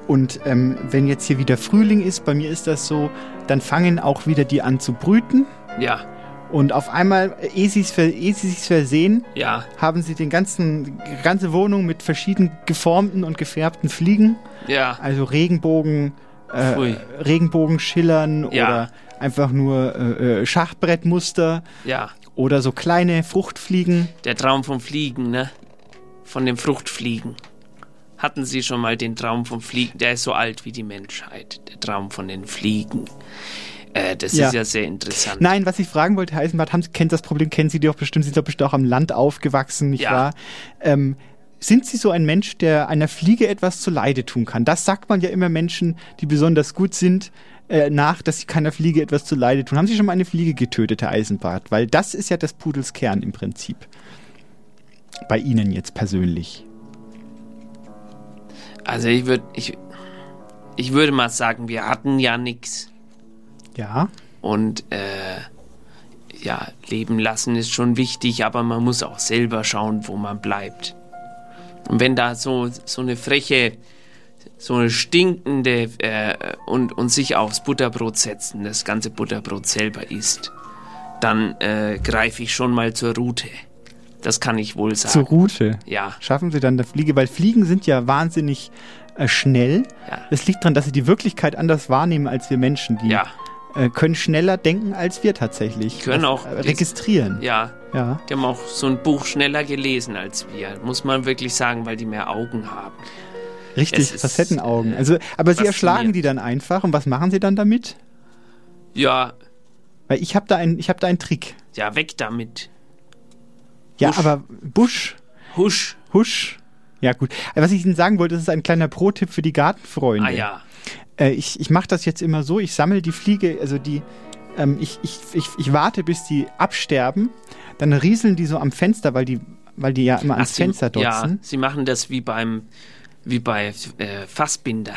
Und ähm, wenn jetzt hier wieder Frühling ist, bei mir ist das so, dann fangen auch wieder die an zu brüten. Ja, Und auf einmal, ehe sie es sie sich's versehen, ja, haben sie den ganzen, die ganze Wohnung mit verschieden geformten und gefärbten Fliegen. ja. Also Regenbogen, äh, Pfui. Regenbogen schillern Ja. oder einfach nur äh, äh, Schachbrettmuster Ja, oder so kleine Fruchtfliegen. der Traum vom Fliegen, ne? Von dem Fruchtfliegen. Hatten Sie schon mal den Traum vom Fliegen? Der ist so alt wie die Menschheit. Der Traum von den Fliegen. Äh, das Ja. ist ja sehr interessant. Nein, was ich fragen wollte, Herr Eisenbart, haben Sie, kennt das Problem, kennen Sie doch bestimmt, Sie sind doch bestimmt auch am Land aufgewachsen, nicht Ja. wahr? Ähm, sind Sie so ein Mensch, der einer Fliege etwas zu Leide tun kann? Das sagt man ja immer Menschen, die besonders gut sind, äh, nach, dass sie keiner Fliege etwas zu Leide tun. Haben Sie schon mal eine Fliege getötet, Herr Eisenbart? Weil das ist ja des Pudels Kern im Prinzip. Bei Ihnen jetzt persönlich. Also ich würde ich, ich würde mal sagen, wir hatten ja nichts. Ja. Und äh, ja, leben lassen ist schon wichtig, aber man muss auch selber schauen, wo man bleibt. Und wenn da so, so eine freche, so eine stinkende äh, und, und sich aufs Butterbrot setzen, das ganze Butterbrot selber isst, dann äh, greife ich schon mal zur Route. Das kann ich wohl sagen. Zur Route. Ja. Schaffen Sie dann der Fliege, weil Fliegen sind ja wahnsinnig äh, schnell. Ja. Das liegt daran, dass sie die Wirklichkeit anders wahrnehmen als wir Menschen. Die Ja. äh, können schneller denken als wir tatsächlich. Können Was, auch äh, registrieren. Ja. Ja. Die haben auch so ein Buch schneller gelesen als wir, muss man wirklich sagen, weil die mehr Augen haben. Richtig, Es ist, Facettenaugen. Also, aber sie erschlagen die dann einfach. Und was machen sie dann damit? Ja, Weil ich habe da, ein, ich hab da einen Trick. ja, weg damit. Ja, Husch. aber Busch, Husch. Husch. Ja, gut. Was ich Ihnen sagen wollte, das ist ein kleiner Pro-Tipp für die Gartenfreunde. Ah ja. Äh, ich ich mache das jetzt immer so, ich sammle die Fliege, also die, ähm, ich, ich, ich, ich warte, bis die absterben, dann rieseln die so am Fenster, weil die, weil die ja immer ans Ach, sie, Fenster Ja, dotzen. sie machen das wie beim, wie bei äh, Fassbinder.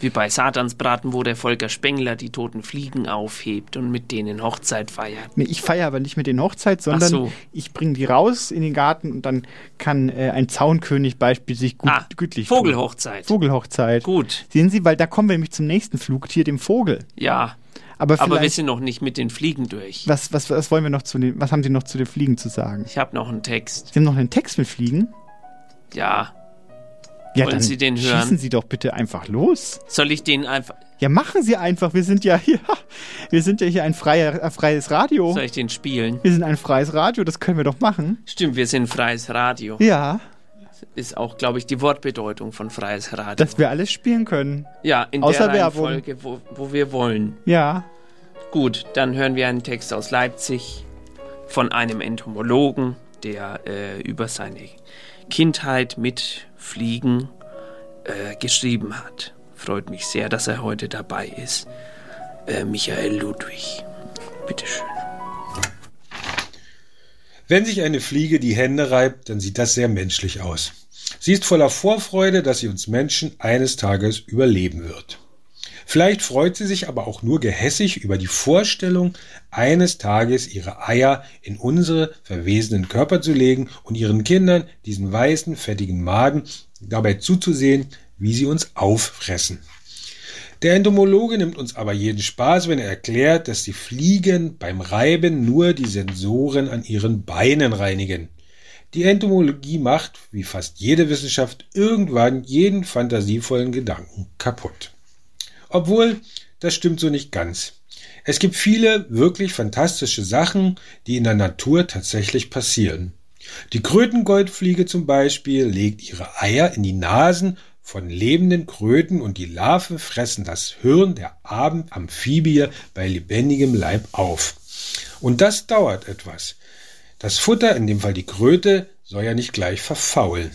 Wie bei Satansbraten, wo der Volker Spengler die toten Fliegen aufhebt und mit denen Hochzeit feiert. Nee, ich feiere aber nicht mit den Hochzeit, sondern so. ich bringe die raus in den Garten und dann kann äh, ein Zaunkönig beispielsweise gut, Ah, gütlich tun. Vogelhochzeit. Vogelhochzeit. Gut. Sehen Sie, weil da kommen wir nämlich zum nächsten Flugtier, dem Vogel. Ja, Aber aber wir sind noch nicht mit den Fliegen durch. was, was, was wollen wir noch zu den, was haben Sie noch zu den Fliegen zu sagen? Ich habe noch einen Text. Sie haben noch einen Text mit Fliegen? Ja. Ja, Wollen dann Sie den hören? schießen Sie doch bitte einfach los. Soll ich den einfach. Ja, machen Sie einfach. Wir sind ja hier, [laughs] wir sind ja hier ein freier, äh, freies Radio. Soll ich den spielen? Wir sind ein freies Radio, das können wir doch machen. Stimmt, wir sind freies Radio. Ja, Ist auch, glaube ich, die Wortbedeutung von freies Radio. dass wir alles spielen können. ja, in außer der Werbung. Reihenfolge, wo, wo wir wollen. Ja. Gut, dann hören wir einen Text aus Leipzig von einem Entomologen, der äh, über seine Kindheit mit Fliegen äh, geschrieben hat. Freut mich sehr, dass er heute dabei ist. Äh, Michael Ludwig. Bitteschön. Wenn sich eine Fliege die Hände reibt, dann sieht das sehr menschlich aus. Sie ist voller Vorfreude, dass sie uns Menschen eines Tages überleben wird. Vielleicht freut sie sich aber auch nur gehässig über die Vorstellung, eines Tages ihre Eier in unsere verwesenen Körper zu legen und ihren Kindern, diesen weißen, fettigen Magen, dabei zuzusehen, wie sie uns auffressen. Der Entomologe nimmt uns aber jeden Spaß, wenn er erklärt, dass die Fliegen beim Reiben nur die Sensoren an ihren Beinen reinigen. Die Entomologie macht, wie fast jede Wissenschaft, irgendwann jeden fantasievollen Gedanken kaputt. Obwohl, das stimmt so nicht ganz. Es gibt viele wirklich fantastische Sachen, die in der Natur tatsächlich passieren. Die Krötengoldfliege zum Beispiel legt ihre Eier in die Nasen von lebenden Kröten und die Larven fressen das Hirn der Abendamphibie bei lebendigem Leib auf. Und das dauert etwas. Das Futter, in dem Fall die Kröte, soll ja nicht gleich verfaulen.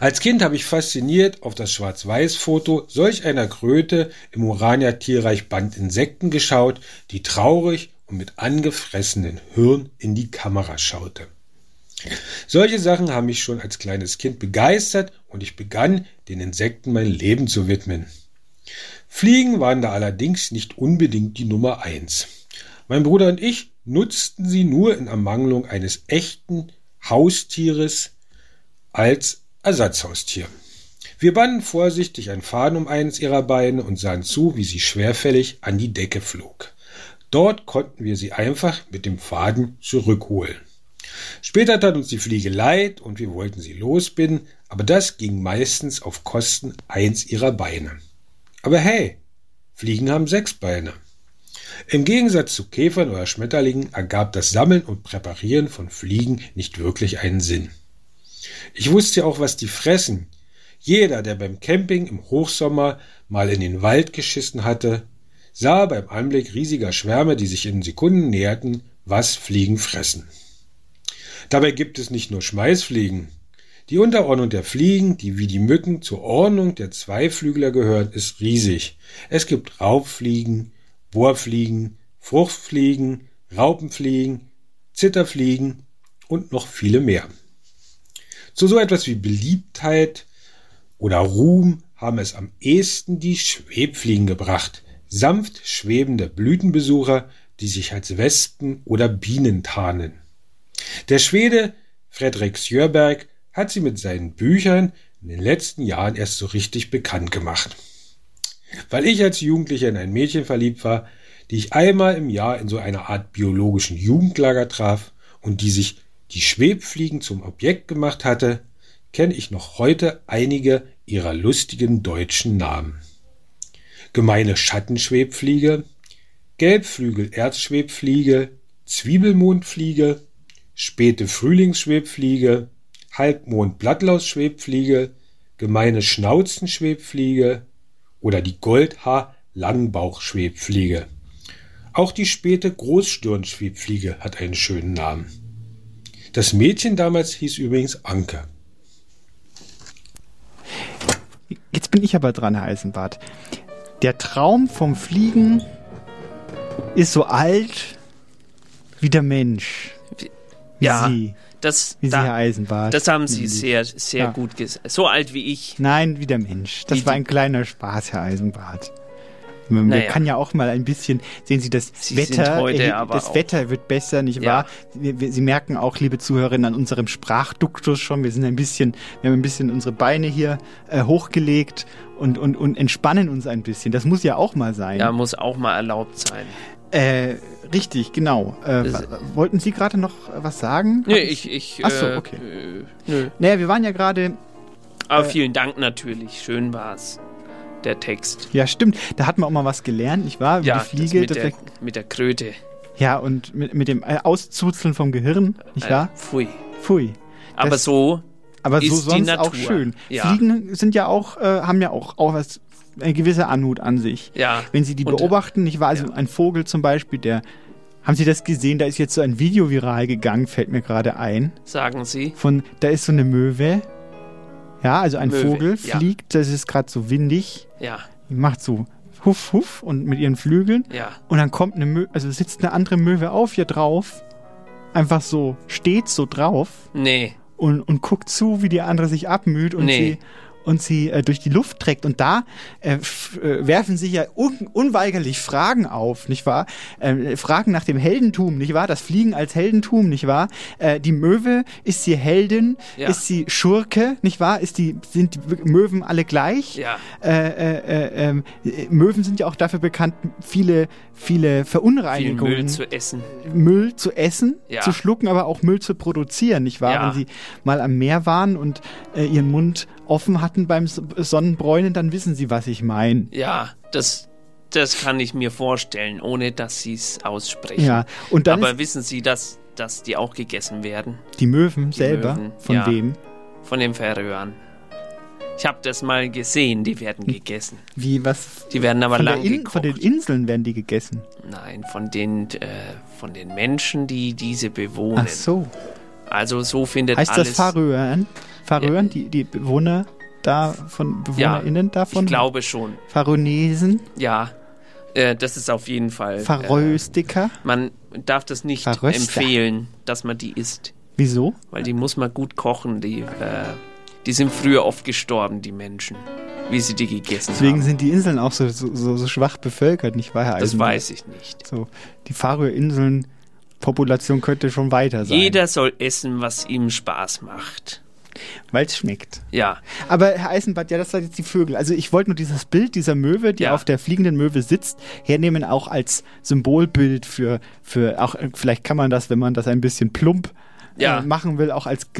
Als Kind habe ich fasziniert auf das Schwarz-Weiß-Foto solch einer Kröte im Urania Tierreich Band Insekten geschaut, die traurig und mit angefressenen Hirn in die Kamera schaute. Solche Sachen haben mich schon als kleines Kind begeistert und ich begann, den Insekten mein Leben zu widmen. Fliegen waren da allerdings nicht unbedingt die Nummer eins. Mein Bruder und ich nutzten sie nur in Ermangelung eines echten Haustieres als Ersatzhaustier. Wir banden vorsichtig ein Faden um eines ihrer Beine und sahen zu, wie sie schwerfällig an die Decke flog. Dort konnten wir sie einfach mit dem Faden zurückholen. Später tat uns die Fliege leid und wir wollten sie losbinden, aber das ging meistens auf Kosten eins ihrer Beine. Aber hey, Fliegen haben sechs Beine. Im Gegensatz zu Käfern oder Schmetterlingen ergab das Sammeln und Präparieren von Fliegen nicht wirklich einen Sinn. Ich wusste auch, was die fressen. Jeder, der beim Camping im Hochsommer mal in den Wald geschissen hatte, sah beim Anblick riesiger Schwärme, die sich in Sekunden näherten, was Fliegen fressen. Dabei gibt es nicht nur Schmeißfliegen. Die Unterordnung der Fliegen, die wie die Mücken zur Ordnung der Zweiflügler gehören, ist riesig. Es gibt Raubfliegen, Bohrfliegen, Fruchtfliegen, Raupenfliegen, Zitterfliegen und noch viele mehr. Zu so etwas wie Beliebtheit oder Ruhm haben es am ehesten die Schwebfliegen gebracht, sanft schwebende Blütenbesucher, die sich als Wespen oder Bienen tarnen. Der Schwede Fredrik Sjöberg hat sie mit seinen Büchern in den letzten Jahren erst so richtig bekannt gemacht. Weil ich als Jugendlicher in ein Mädchen verliebt war, die ich einmal im Jahr in so einer Art biologischen Jugendlager traf und die sich die Schwebfliegen zum Objekt gemacht hatte, kenne ich noch heute einige ihrer lustigen deutschen Namen. Gemeine Schattenschwebfliege, Gelbflügel-Erzschwebfliege, Zwiebelmondfliege, späte Frühlingsschwebfliege, Halbmond-Blattlaus-Schwebfliege, gemeine Schnauzenschwebfliege oder die Goldhaar-Langbauchschwebfliege. Auch die späte Großstirnschwebfliege hat einen schönen Namen. Das Mädchen damals hieß übrigens Anke. Jetzt bin ich aber dran, Herr Eisenbart. Der Traum vom Fliegen ist so alt wie der Mensch. Wie ja, Sie. Das, wie da, Sie, Herr Eisenbart. Das haben Sie sehr, sehr ja. gut gesagt. So alt wie ich. Nein, wie der Mensch. Das wie war ein kleiner Spaß, Herr Eisenbart. Man naja. kann ja auch mal ein bisschen, sehen Sie, das Sie Wetter, heute, das Wetter wird besser, nicht ja. wahr? Sie merken auch, liebe Zuhörerinnen, an unserem Sprachduktus schon, wir sind ein bisschen, wir haben ein bisschen unsere Beine hier äh, hochgelegt und, und, und entspannen uns ein bisschen. Das muss ja auch mal sein. Ja, muss auch mal erlaubt sein. Äh, richtig, genau. Äh, wollten Sie gerade noch was sagen? Nee, ich, ich. Achso, äh, okay. Äh, nö. Naja, wir waren ja gerade. Aber äh, vielen Dank natürlich. Schön war's der Text. Ja, stimmt. Da hat man auch mal was gelernt, nicht wahr? Ja, die Fliege. Mit der, mit, der, Kröte. Ja, und mit, mit dem äh, Auszuzeln vom Gehirn, nicht wahr? Äh, pfui. Pfui. Aber das, so aber so sonst auch schön. Ja. Fliegen sind ja auch, äh, haben ja auch, auch was, eine gewisse Anmut an sich. Ja. Wenn Sie die und, beobachten, nicht wahr? Also ja. ein Vogel zum Beispiel, der haben Sie das gesehen? Da ist jetzt so ein Video viral gegangen, fällt mir gerade ein. Sagen Sie. Von, da ist so eine Möwe, ja, also ein Möwe, Vogel fliegt, ja. das ist gerade so windig. Ja. Macht so Huff, Huff und mit ihren Flügeln. Ja. Und dann kommt eine Möwe, also sitzt eine andere Möwe auf hier drauf. Einfach so, steht so drauf. Nee. Und, und guckt zu, wie die andere sich abmüht und nee. sie und sie äh, durch die Luft trägt. Und da äh, äh, werfen sich ja un unweigerlich Fragen auf, nicht wahr? Äh, Fragen nach dem Heldentum, nicht wahr? Das Fliegen als Heldentum, nicht wahr? Äh, die Möwe, ist sie Heldin? Ja. Ist sie Schurke, nicht wahr? Ist die, sind die Möwen alle gleich? Ja. Äh, äh, äh, ähm, Möwen sind ja auch dafür bekannt, viele, viele Verunreinigungen. Viel Müll zu essen. Müll zu essen, ja. zu schlucken, aber auch Müll zu produzieren, nicht wahr? Ja. Wenn sie mal am Meer waren und äh, ihren Mund offen hatten beim Sonnenbräunen, dann wissen Sie, was ich meine. Ja, das, das kann ich mir vorstellen, ohne dass Sie es aussprechen. Ja, und dann Aber wissen Sie, dass, dass die auch gegessen werden? Die Möwen die selber? Möwen, von ja, wem? Von den Färöern. Ich habe das mal gesehen, die werden gegessen. Wie, was? Die werden aber von, lang gekocht. von den Inseln werden die gegessen. Nein, von den, äh, von den Menschen, die diese bewohnen. Ach so. Also so findet Heißt alles... das Faröern? Faröern, die, die Bewohner da von BewohnerInnen davon? Ich glaube schon. Faronesen? Ja, äh, das ist auf jeden Fall... Faröstiker? Äh, man darf das nicht Verröster. empfehlen, dass man die isst. Wieso? Weil die muss man gut kochen. Die, äh, die sind früher oft gestorben, die Menschen, wie sie die gegessen Deswegen haben. sind die Inseln auch so, so, so, so schwach bevölkert, nicht wahr, Herr Das Eisenberg? weiß ich nicht. So, die Faröer-Inseln, Population könnte schon weiter sein. Jeder soll essen, was ihm Spaß macht. Weil es schmeckt. Ja. Aber Herr Eisenbart, ja, das sind jetzt die Vögel. Also ich wollte nur dieses Bild dieser Möwe, die Ja. auf der fliegenden Möwe sitzt, hernehmen, auch als Symbolbild für, für auch, äh, vielleicht kann man das, wenn man das ein bisschen plump Ja. äh, machen will, auch als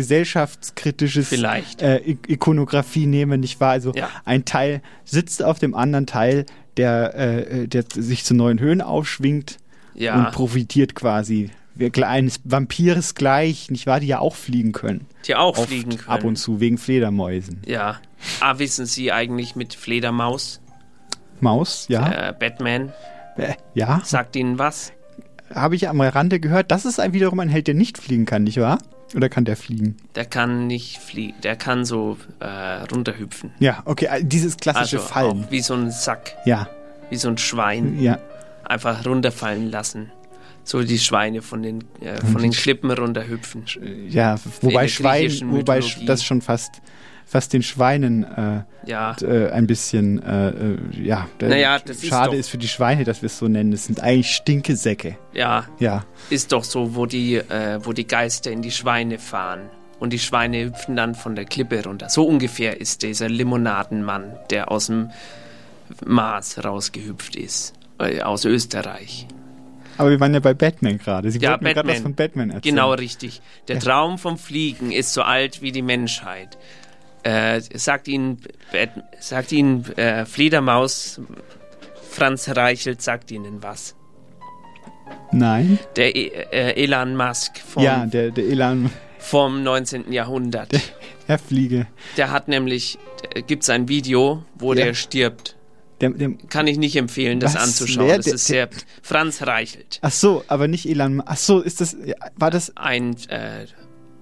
gesellschaftskritisches Vielleicht. Äh, Ik- Ikonografie nehmen, nicht wahr? Also Ja. ein Teil sitzt auf dem anderen Teil, der, äh, der sich zu neuen Höhen aufschwingt Ja. und profitiert quasi. Wir- Eines Vampirs gleich, nicht wahr, die ja auch fliegen können. Die auch Oft fliegen können. Ab und zu, wegen Fledermäusen. Ja. Ah, wissen Sie eigentlich mit Fledermaus? Maus, ja. Äh, Batman. Äh, ja, Sagt Ihnen was? habe ich am Rande gehört. Das ist ein, wiederum ein Held, der nicht fliegen kann, nicht wahr? Oder kann der fliegen? Der kann nicht fliegen. Der kann so äh, runterhüpfen. Ja, okay, äh, dieses klassische also Fallen. Auch wie so ein Sack. Ja, Wie so ein Schwein. ja. Einfach runterfallen lassen. So die Schweine von den, äh, Mhm. von den Klippen runterhüpfen. Ja, wobei Schwein, wobei Mythologie. das schon fast, fast den Schweinen äh, Ja. äh, ein bisschen, äh, äh, ja, Naja, ist schade doch- ist für die Schweine, dass wir es so nennen. Das sind eigentlich Stinkesäcke. Ja, Ja, ist doch so, wo die, äh, wo die Geister in die Schweine fahren. Und die Schweine hüpfen dann von der Klippe runter. So ungefähr ist dieser Limonadenmann, der aus dem Mars rausgehüpft ist. Äh, aus Österreich. Aber wir waren ja bei Batman gerade. Sie Ja, wollten gerade was von Batman erzählen. Genau richtig. Der Ja. Traum vom Fliegen ist so alt wie die Menschheit. Äh, sagt Ihnen, sagt Ihnen äh, Fledermaus, Franz Reichelt sagt Ihnen was. Nein? Der e äh, Elon Musk vom, ja, der, der Elan, vom 19. Jahrhundert. [laughs] Herr Fliege. Der hat nämlich, gibt es ein Video, wo Ja. der stirbt. Der, der, Kann ich nicht empfehlen, das Was? anzuschauen. Wer? Das ist sehr. Franz Reichelt. ach so, aber nicht Elan. Ach so, ist das, war das, Ein, äh,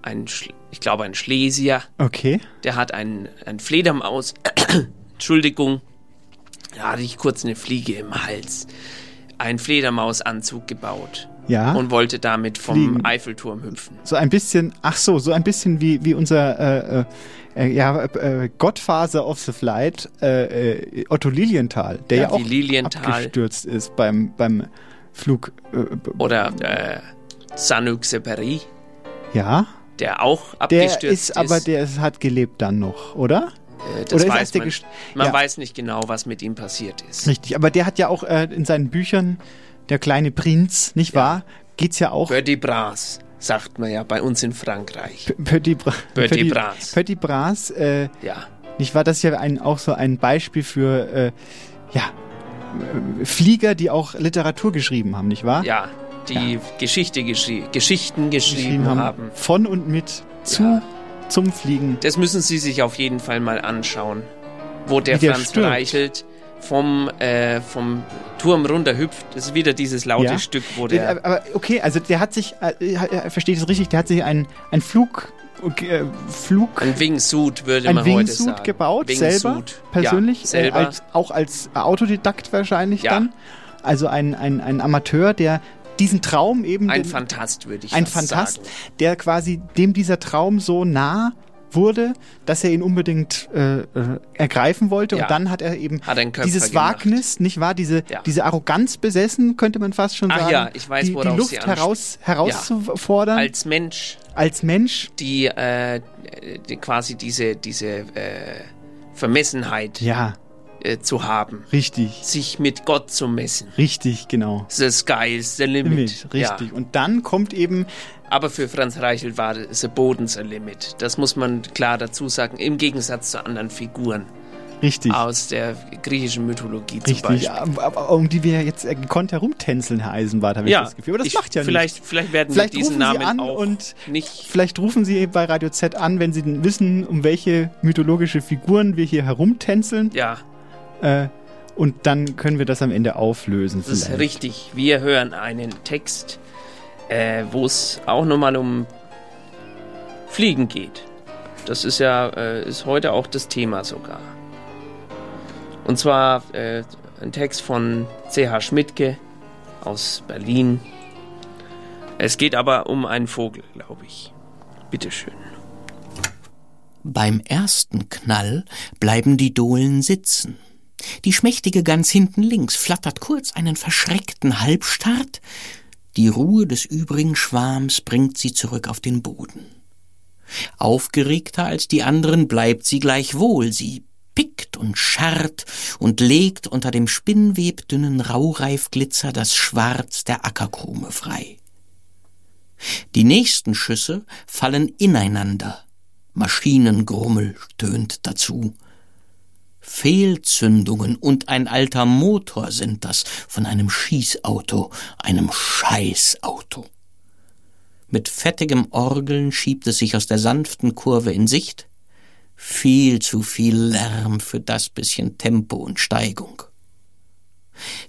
ein ich glaube, ein Schlesier. okay. Der hat ein, ein Fledermaus. [coughs] Entschuldigung. Da hatte ich kurz eine Fliege im Hals. Einen Fledermausanzug gebaut. Ja. Und wollte damit vom Fliegen. Eiffelturm hüpfen. So ein bisschen, ach so, so ein bisschen wie, wie unser äh, äh, äh, ja, äh, Godfather of the Flight, äh, äh, Otto Lilienthal, der Ja, ja, auch Lilienthal. abgestürzt ist beim, beim Flug. Oder äh, Saint-Exupéry, ja, der auch der abgestürzt ist, aber der ist, hat gelebt dann noch, oder? Das Oder weiß der man, man ja. weiß nicht genau, was mit ihm passiert ist. Richtig, aber der hat ja auch äh, in seinen Büchern, der kleine Prinz, nicht wahr? Geht's ja auch. Petit Bras, sagt man ja bei uns in Frankreich. Petit, Bra Petit Bras. Petit Bras, äh, Ja, Nicht wahr? Das ist ja ein, auch so ein Beispiel für äh, ja, Flieger, die auch Literatur geschrieben haben, nicht wahr? ja, die Geschichte geschri Geschichten geschrieben, Geschrieben haben. haben. Von und mit zu Ja. zum Fliegen. Das müssen Sie sich auf jeden Fall mal anschauen, wo der, der Franz stirbt. Reichelt vom, äh, vom Turm runterhüpft. Das ist wieder dieses laute Ja. Stück, wo Der, aber, aber okay, also der hat sich, äh, äh, versteht es richtig, der hat sich ein, ein Flug, äh, Flug, Ein Wingsuit würde ein man heute Wingsuit sagen. gebaut, Wingsuit. selber, persönlich, Ja, selber. Äh, als, auch als Autodidakt wahrscheinlich Ja. dann. Also ein, ein, ein Amateur, der diesen Traum eben Ein den- Fantast, würde ich ein Fantast, sagen. der quasi dem dieser Traum so nah wurde, dass er ihn unbedingt äh, äh, ergreifen wollte. Ja. Und dann hat er eben Hat dieses gemacht. Wagnis, nicht wahr? Diese, Ja. diese Arroganz besessen, könnte man fast schon Ach sagen. ja, ich weiß, die, die Luft heraus, herauszufordern als, Als Mensch, Mensch. die, äh, die quasi diese, diese äh, Vermessenheit Ja, äh, zu haben. richtig, Sich mit Gott zu messen. richtig, genau. The sky is the limit. Limit, richtig. Und dann kommt eben, Aber für Franz Reichelt war the Boden's a limit. Das muss man klar dazu sagen, im Gegensatz zu anderen Figuren. Richtig. aus der griechischen Mythologie zum Richtig, Beispiel. aber, um die wir jetzt äh, gekonnt herumtänzeln, Herr Eisenbart, habe ich Ja, das Gefühl. Aber das ich- macht ja vielleicht- nichts. vielleicht werden wir vielleicht diesen rufen Namen Sie an auch und nicht- Vielleicht rufen Sie bei Radio Z an, wenn Sie wissen, um welche mythologische Figuren wir hier herumtänzeln. Ja, Äh, und dann können wir das am Ende auflösen. das ist vielleicht. richtig. Wir hören einen Text, äh, wo es auch nochmal um Fliegen geht. Das ist ja äh, ist heute auch das Thema sogar. Und zwar äh, ein Text von C.H. Schmidtke aus Berlin. Es geht aber um einen Vogel, glaube ich. Bitteschön. Beim ersten Knall bleiben die Dohlen sitzen. Die schmächtige ganz hinten links flattert kurz einen verschreckten Halbstart. Die Ruhe des übrigen Schwarms bringt sie zurück auf den Boden. Aufgeregter als die anderen bleibt sie gleichwohl. Sie pickt und scharrt und legt unter dem spinnwebdünnen Raureifglitzer das Schwarz der Ackerkrume frei. Die nächsten Schüsse fallen ineinander. Maschinengrummel tönt dazu. Fehlzündungen und ein alter Motor sind das von einem Schießauto, einem Scheißauto. Mit fettigem Orgeln schiebt es sich aus der sanften Kurve in Sicht. Viel zu viel Lärm für das bisschen Tempo und Steigung.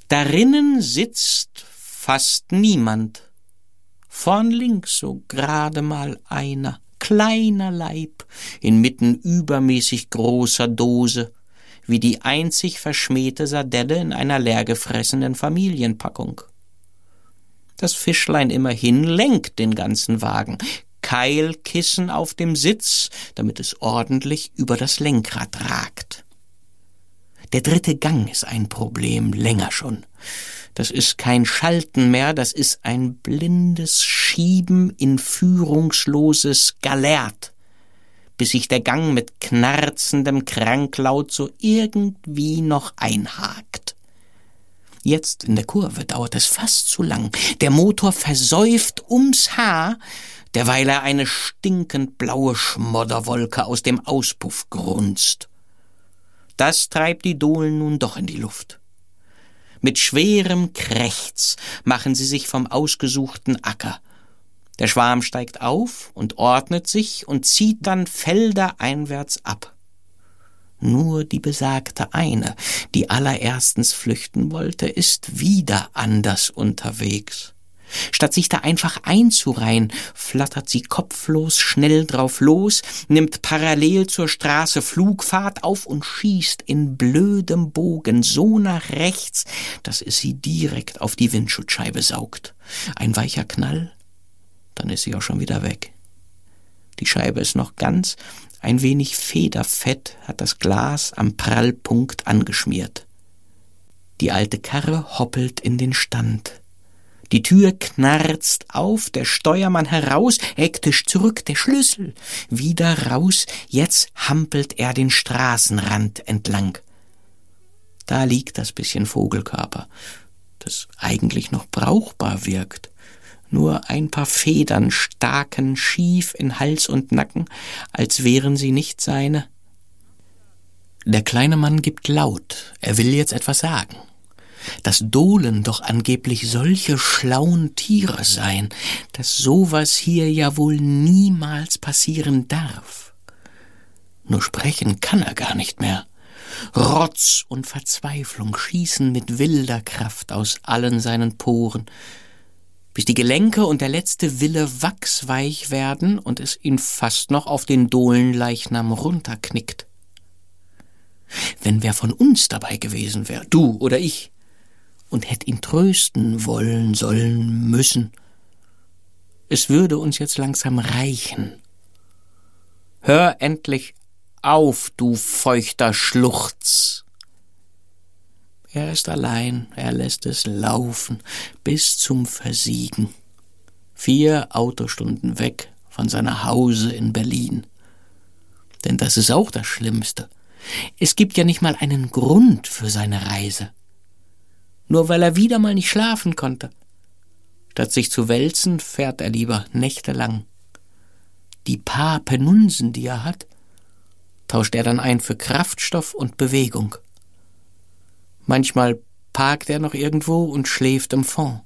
Darinnen sitzt fast niemand. Vorn links so gerade mal einer, kleiner Leib, inmitten übermäßig großer Dose, wie die einzig verschmähte Sardelle in einer leergefressenen Familienpackung. Das Fischlein immerhin lenkt den ganzen Wagen, Keilkissen auf dem Sitz, damit es ordentlich über das Lenkrad ragt. Der dritte Gang ist ein Problem, länger schon. Das ist kein Schalten mehr, das ist ein blindes Schieben in führungsloses Galert, bis sich der Gang mit knarzendem Kranklaut so irgendwie noch einhakt. Jetzt in der Kurve dauert es fast zu lang. Der Motor versäuft ums Haar, derweil er eine stinkend blaue Schmodderwolke aus dem Auspuff grunzt. Das treibt die Dohlen nun doch in die Luft. Mit schwerem Krächz machen sie sich vom ausgesuchten Acker. Der Schwarm steigt auf und ordnet sich und zieht dann feldereinwärts ab. Nur die besagte eine, die allererstens flüchten wollte, ist wieder anders unterwegs. Statt sich da einfach einzureihen, flattert sie kopflos schnell drauf los, nimmt parallel zur Straße Flugfahrt auf und schießt in blödem Bogen so nach rechts, dass es sie direkt auf die Windschutzscheibe saugt. Ein weicher Knall, dann ist sie auch schon wieder weg. Die Scheibe ist noch ganz, ein wenig Federfett hat das Glas am Prallpunkt angeschmiert. Die alte Karre hoppelt in den Stand. Die Tür knarzt auf, der Steuermann heraus, hektisch zurück, der Schlüssel. Wieder raus, jetzt hampelt er den Straßenrand entlang. Da liegt das bisschen Vogelkörper, das eigentlich noch brauchbar wirkt. Nur ein paar Federn staken schief in Hals und Nacken, als wären sie nicht seine. Der kleine Mann gibt laut, er will jetzt etwas sagen dass Dohlen doch angeblich solche schlauen Tiere seien, dass sowas hier ja wohl niemals passieren darf. Nur sprechen kann er gar nicht mehr. Rotz und Verzweiflung schießen mit wilder Kraft aus allen seinen Poren, bis die Gelenke und der letzte Wille wachsweich werden und es ihn fast noch auf den Dohlenleichnam runterknickt. Wenn wer von uns dabei gewesen wäre, du oder ich, und hätt ihn trösten wollen, sollen, müssen. Es würde uns jetzt langsam reichen. Hör endlich auf, du feuchter Schluchz. Er ist allein, er lässt es laufen bis zum Versiegen. Vier Autostunden weg von seiner Hause in Berlin. Denn das ist auch das Schlimmste. Es gibt ja nicht mal einen Grund für seine Reise nur weil er wieder mal nicht schlafen konnte. Statt sich zu wälzen, fährt er lieber nächtelang. Die paar Penunsen, die er hat, tauscht er dann ein für Kraftstoff und Bewegung. Manchmal parkt er noch irgendwo und schläft im Fond.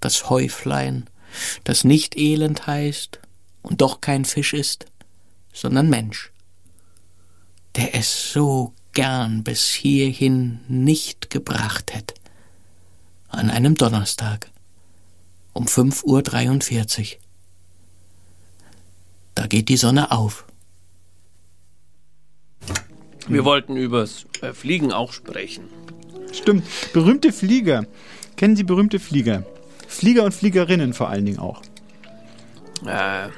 Das Häuflein, das nicht elend heißt und doch kein Fisch ist, sondern Mensch, der es so gern bis hierhin nicht gebracht hätte. An einem Donnerstag um 5.43 Uhr. Da geht die Sonne auf. Wir wollten übers äh, Fliegen auch sprechen. Stimmt. Berühmte Flieger. Kennen Sie berühmte Flieger? Flieger und Fliegerinnen vor allen Dingen auch. Äh,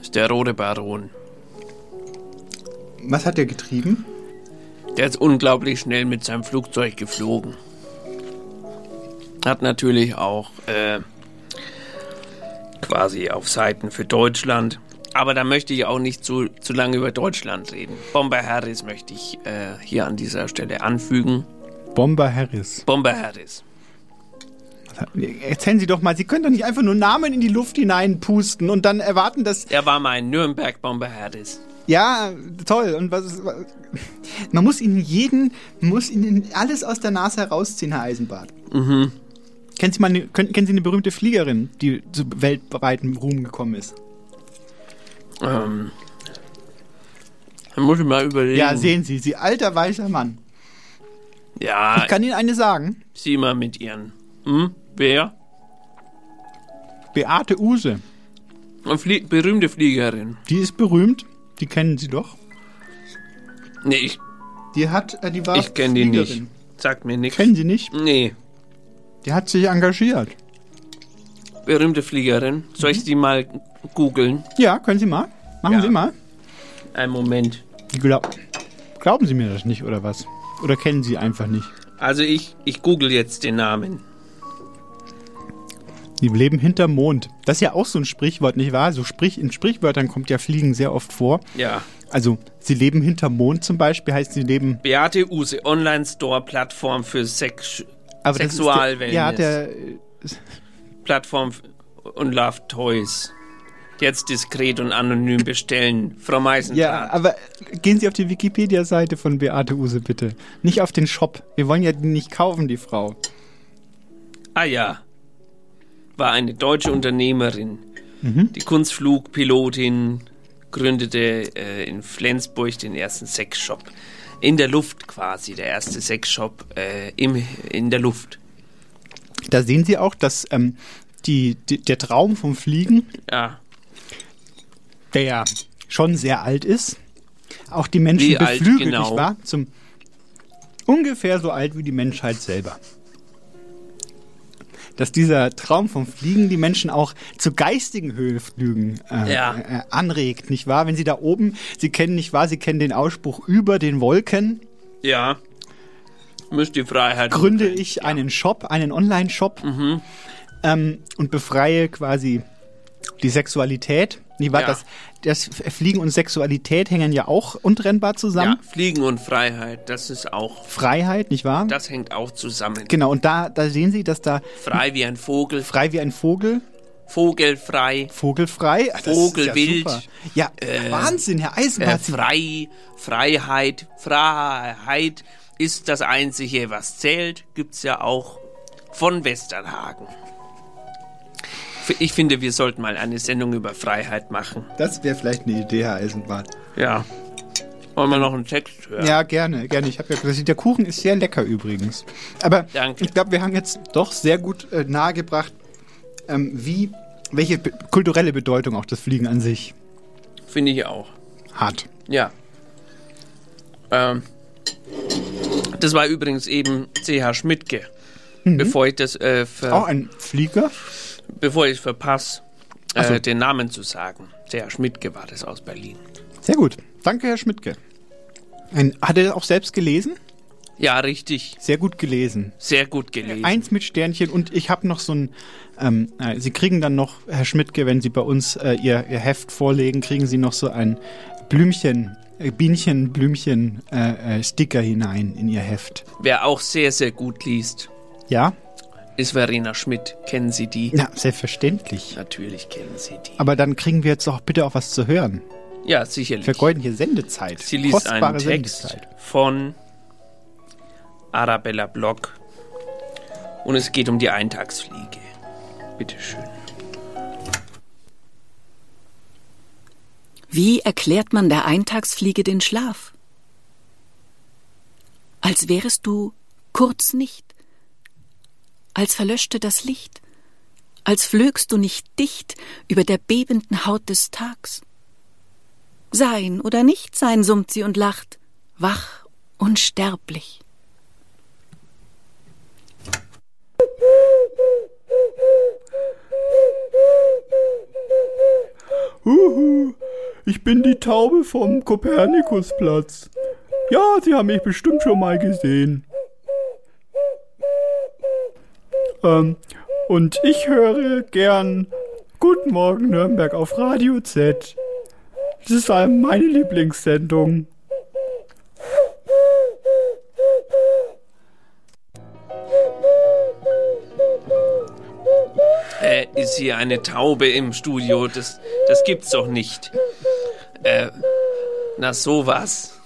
ist der rote Baron. Was hat er getrieben? Der ist unglaublich schnell mit seinem Flugzeug geflogen. Hat natürlich auch äh, quasi auf Seiten für Deutschland. Aber da möchte ich auch nicht zu, zu lange über Deutschland reden. Bomber Harris möchte ich äh, hier an dieser Stelle anfügen. Bomber Harris. Bomber Harris. Erzählen Sie doch mal, Sie können doch nicht einfach nur Namen in die Luft hineinpusten und dann erwarten, dass. Er war mein Nürnberg Bomber Harris. Ja, toll. Und was ist, man muss Ihnen jeden, muss Ihnen alles aus der Nase herausziehen, Herr Eisenbart. Mhm. Kennen Sie, mal kennen Sie eine berühmte Fliegerin, die zu weltweitem Ruhm gekommen ist? Ähm. Dann muss ich mal überlegen. Ja, sehen Sie, Sie alter weißer Mann. Ja. Ich kann Ihnen eine sagen. Sie mal mit Ihren. Hm? Wer? Beate Use. Eine Flie berühmte Fliegerin. Die ist berühmt. Die kennen Sie doch. Nee, ich. Die hat, äh, die war Ich kenne die nicht. Sagt mir nichts. Kennen Sie nicht? Nee. Die hat sich engagiert. Berühmte Fliegerin. Soll ich die mal googeln? Ja, können Sie mal. Machen Ja. Sie mal. Einen Moment. Glaub, glauben Sie mir das nicht, oder was? Oder kennen Sie einfach nicht? Also ich, ich google jetzt den Namen. Die leben hinterm Mond. Das ist ja auch so ein Sprichwort, nicht wahr? So Sprich, in Sprichwörtern kommt ja Fliegen sehr oft vor. Ja. Also, sie leben hinterm Mond zum Beispiel, heißt sie leben. Beate Use, Online-Store-Plattform für Sex Aber das ist der- Sexualwellness. Ja, der. Plattform und Love Toys. Jetzt diskret und anonym bestellen. Frau Meisendrath. Ja, aber gehen Sie auf die Wikipedia-Seite von Beate Use, bitte. Nicht auf den Shop. Wir wollen ja die nicht kaufen, die Frau. Ah ja. War eine deutsche Unternehmerin. Mhm. Die Kunstflugpilotin gründete äh, in Flensburg den ersten Sexshop. In der Luft quasi, der erste Sexshop äh, im, in der Luft. Da sehen Sie auch, dass ähm, die, die, der Traum vom Fliegen, Ja. der ja schon sehr alt ist, auch die Menschen Wie alt beflügelt, genau? nicht wahr? Zum ungefähr so alt wie die Menschheit selber. Dass dieser Traum vom Fliegen die Menschen auch zu geistigen Höhenflügen äh, Ja. äh, anregt, nicht wahr? Wenn sie da oben, sie kennen nicht wahr, sie kennen den Ausspruch über den Wolken, Ja. Müsst die Freiheit. gründe ich einen Shop, einen Online-Shop Mhm. ähm, und befreie quasi die Sexualität. Nicht wahr? Ja. Das, das Fliegen und Sexualität hängen ja auch untrennbar zusammen. Ja, Fliegen und Freiheit, das ist auch, Freiheit, nicht wahr? das hängt auch zusammen. Genau, und da, da sehen Sie, dass da Frei wie ein Vogel, frei wie ein Vogel, vogelfrei, vogelfrei, ist Vogelwild. Ja, ja Äh, Wahnsinn, Herr äh, Eisenbart. Sie- frei, Freiheit, Freiheit ist das Einzige, was zählt, gibt's ja auch von Westernhagen. Ich finde, wir sollten mal eine Sendung über Freiheit machen. das wäre vielleicht eine Idee, Herr Eisenbart. Ja. Wollen wir noch einen Text hören? Ja, gerne, gerne. Ich habe ja gesagt, der Kuchen ist sehr lecker übrigens. Aber Danke. ich glaube, wir haben jetzt doch sehr gut äh, nahegebracht, ähm, wie, welche be kulturelle Bedeutung auch das Fliegen an sich Finde ich auch. hat. Ja. Ähm, das war übrigens eben C.H. Schmidtke. Bevor ich das äh, ver Mhm. Auch ein Flieger? bevor ich verpasse, Ach so. äh, den Namen zu sagen. C.H. Schmidtke war das aus Berlin. Sehr gut. Danke, Herr Schmidtke. Ein, hat er das auch selbst gelesen? Ja, richtig. Sehr gut gelesen. Sehr gut gelesen. Eins mit Sternchen und ich habe noch so ein. Ähm, äh, Sie kriegen dann noch, Herr Schmidtke, wenn Sie bei uns äh, Ihr, Ihr Heft vorlegen, kriegen Sie noch so ein Blümchen, äh, Bienchen, Blümchen, äh, äh, Sticker hinein in Ihr Heft. Wer auch sehr, sehr gut liest, Ja? ist Verena Schmidt. Kennen Sie die? Ja, selbstverständlich. Natürlich kennen Sie die. Aber dann kriegen wir jetzt doch bitte auch was zu hören. Ja, sicherlich. Vergeuden hier Sendezeit. Sie liest Kostbare einen Text Sendezeit. von Arabella Block und es geht um die Eintagsfliege. Bitte Wie erklärt man der Eintagsfliege den Schlaf? Als wärest du kurz nicht, als verlöschte das Licht, als flögst du nicht dicht über der bebenden Haut des Tags. Sein oder nicht sein, summt sie und lacht, wach, unsterblich. Huhu, ich bin die Taube vom Kopernikusplatz. Ja, Sie haben mich bestimmt schon mal gesehen. Ähm, und ich höre gern Guten Morgen Nürnberg auf Radio Z. Das ist meine Lieblingssendung. Äh, ist hier eine Taube im Studio? Das, das gibt's doch nicht. Äh, na sowas.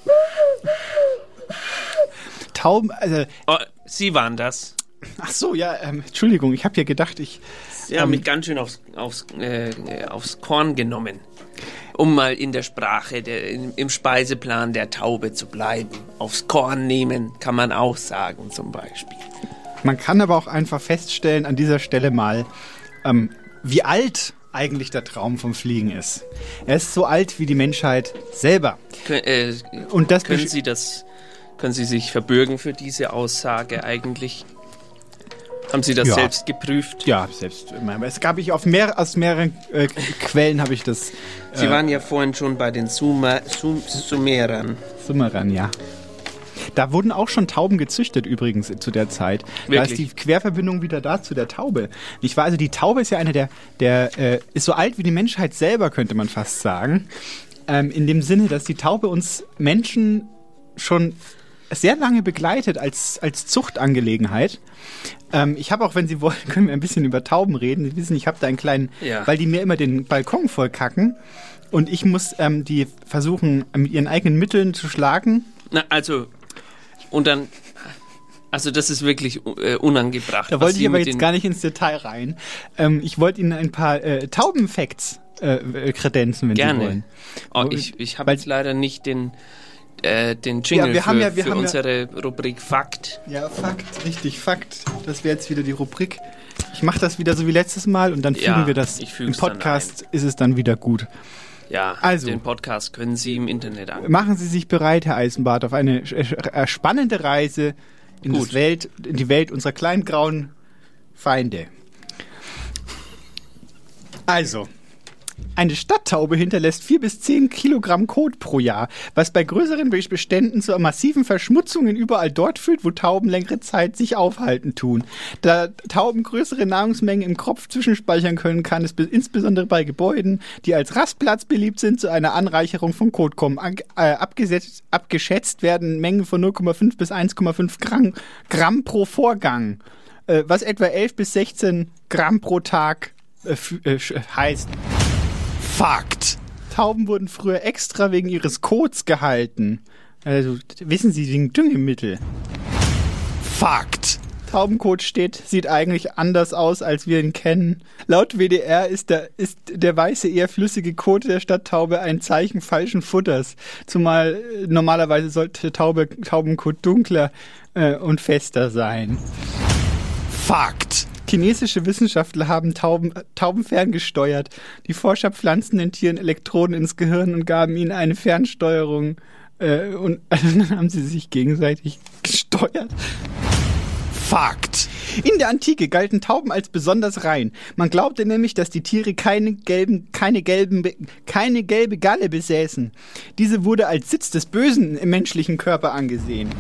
Tauben, also. Oh, Sie waren das. Ach so, ja, ähm, Entschuldigung, ich habe ja gedacht, ich. Sie haben ähm, mich ganz schön aufs, aufs, äh, aufs Korn genommen. Um mal in der Sprache, der, im, im Speiseplan der Taube zu bleiben. Aufs Korn nehmen kann man auch sagen, zum Beispiel. Man kann aber auch einfach feststellen an dieser Stelle mal, ähm, wie alt eigentlich der Traum vom Fliegen ist. Er ist so alt wie die Menschheit selber. Kön äh, Und das können Sie das, können Sie sich verbürgen für diese Aussage eigentlich? Haben Sie das Ja. selbst geprüft? Ja, selbst. Es gab ich auf mehr, aus mehreren äh, Quellen habe ich das. Sie äh, waren ja vorhin schon bei den Sumer, Sum, Sumerern. Summerern, ja. Da wurden auch schon Tauben gezüchtet übrigens zu der Zeit. Da Wirklich? ist die Querverbindung wieder da zu der Taube. Ich war also die Taube ist ja eine der der äh, ist so alt wie die Menschheit selber könnte man fast sagen. Ähm, in dem Sinne, dass die Taube uns Menschen schon sehr lange begleitet als als Zuchtangelegenheit. Ähm, ich habe auch, wenn Sie wollen, [laughs] können wir ein bisschen über Tauben reden. Sie wissen, ich habe da einen kleinen, Ja. weil die mir immer den Balkon voll kacken und ich muss ähm, die versuchen mit ihren eigenen Mitteln zu schlagen. Na, also, und dann, also das ist wirklich äh, unangebracht. Da wollte Sie ich aber jetzt gar nicht ins Detail rein. Ähm, ich wollte Ihnen ein paar äh, Taubenfacts äh, äh, kredenzen, wenn Sie Gerne. wollen. Oh, ich ich habe jetzt leider nicht den, äh, den Jingle Ja, wir für, haben ja- wir für haben ja- unsere Rubrik Fakt. Ja, Fakt, richtig, Fakt. Das wäre jetzt wieder die Rubrik. Ich mache das wieder so wie letztes Mal und dann fügen wir das. Im Podcast ist es dann wieder gut. Ja, Also. den Podcast können Sie im Internet an. Machen Sie sich bereit, Herr Eisenbart, auf eine äh, spannende Reise in, das. Welt, in die Welt unserer kleinen grauen Feinde. Also, eine Stadttaube hinterlässt 4 bis 10 Kilogramm Kot pro Jahr, was bei größeren Beständen zu massiven Verschmutzungen überall dort führt, wo Tauben längere Zeit sich aufhalten tun. Da Tauben größere Nahrungsmengen im Kropf zwischenspeichern können, kann es be- insbesondere bei Gebäuden, die als Rastplatz beliebt sind, zu einer Anreicherung von Kot kommen. An, äh, abgesetzt, abgeschätzt werden Mengen von 0,5 bis 1,5 Gramm, Gramm pro Vorgang, äh, was etwa 11 bis 16 Gramm pro Tag äh, äh, heißt. Fakt. Tauben wurden früher extra wegen ihres Kots gehalten. Also, wissen Sie, wegen Düngemittel. Fakt. Taubenkot steht, sieht eigentlich anders aus, als wir ihn kennen. Laut WDR ist der, ist der weiße, eher flüssige Kot der Stadttaube ein Zeichen falschen Futters. Zumal äh, normalerweise sollte Taube, Taubenkot dunkler äh, und fester sein. Fakt. Chinesische Wissenschaftler haben Tauben, Tauben ferngesteuert. Die Forscher pflanzten den Tieren Elektroden ins Gehirn und gaben ihnen eine Fernsteuerung. Äh, und [laughs] dann haben sie sich gegenseitig gesteuert. Fakt. In der Antike galten Tauben als besonders rein. Man glaubte nämlich, dass die Tiere keine gelben, keine gelben, keine gelbe Galle besäßen. Diese wurde als Sitz des Bösen im menschlichen Körper angesehen.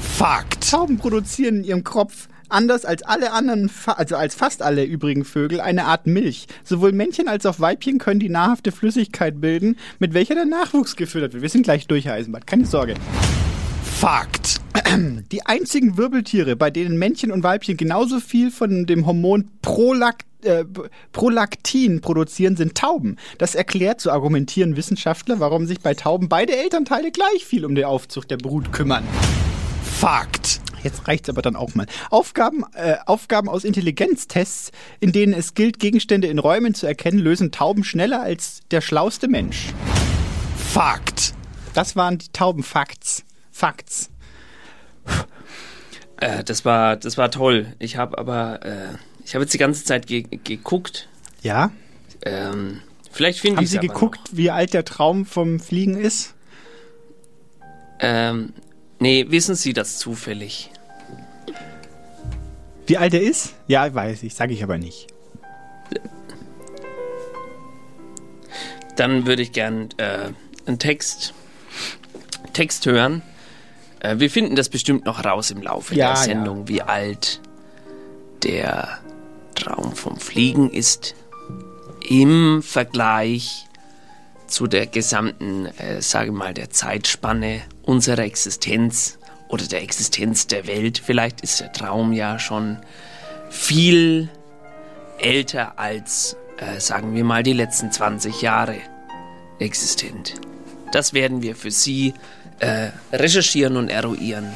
Fakt. Tauben produzieren in ihrem Kopf anders als alle anderen, also als fast alle übrigen Vögel, eine Art Milch. Sowohl Männchen als auch Weibchen können die nahrhafte Flüssigkeit bilden, mit welcher der Nachwuchs gefüttert wird. Wir sind gleich durch, Herr Eisenbart, keine Sorge. Fakt. Die einzigen Wirbeltiere, bei denen Männchen und Weibchen genauso viel von dem Hormon Prolact äh, Prolaktin produzieren, sind Tauben. Das erklärt, so argumentieren Wissenschaftler, warum sich bei Tauben beide Elternteile gleich viel um die Aufzucht der Brut kümmern. Fakt! Jetzt reicht's aber dann auch mal. Aufgaben, äh, Aufgaben aus Intelligenztests, in denen es gilt, Gegenstände in Räumen zu erkennen, lösen Tauben schneller als der schlauste Mensch. Fakt! Das waren die Taubenfakts. Facts. Äh, das war, das war toll. Ich habe aber, äh, ich habe jetzt die ganze Zeit ge geguckt. Ja? Ähm, vielleicht finde Haben Sie geguckt, wie alt der Traum vom Fliegen ist? Ähm, nee, wissen Sie das zufällig? Wie alt er ist? Ja, weiß ich, sage ich aber nicht. Dann würde ich gern äh, einen Text, Text hören. Äh, wir finden das bestimmt noch raus im Laufe Ja, der Sendung, wie alt der Traum vom Fliegen ist im Vergleich zu der gesamten, äh, sage mal, der Zeitspanne unserer Existenz oder der Existenz der Welt. Vielleicht ist der Traum ja schon viel älter als, äh, sagen wir mal, die letzten 20 Jahre existent. Das werden wir für Sie äh, recherchieren und eruieren,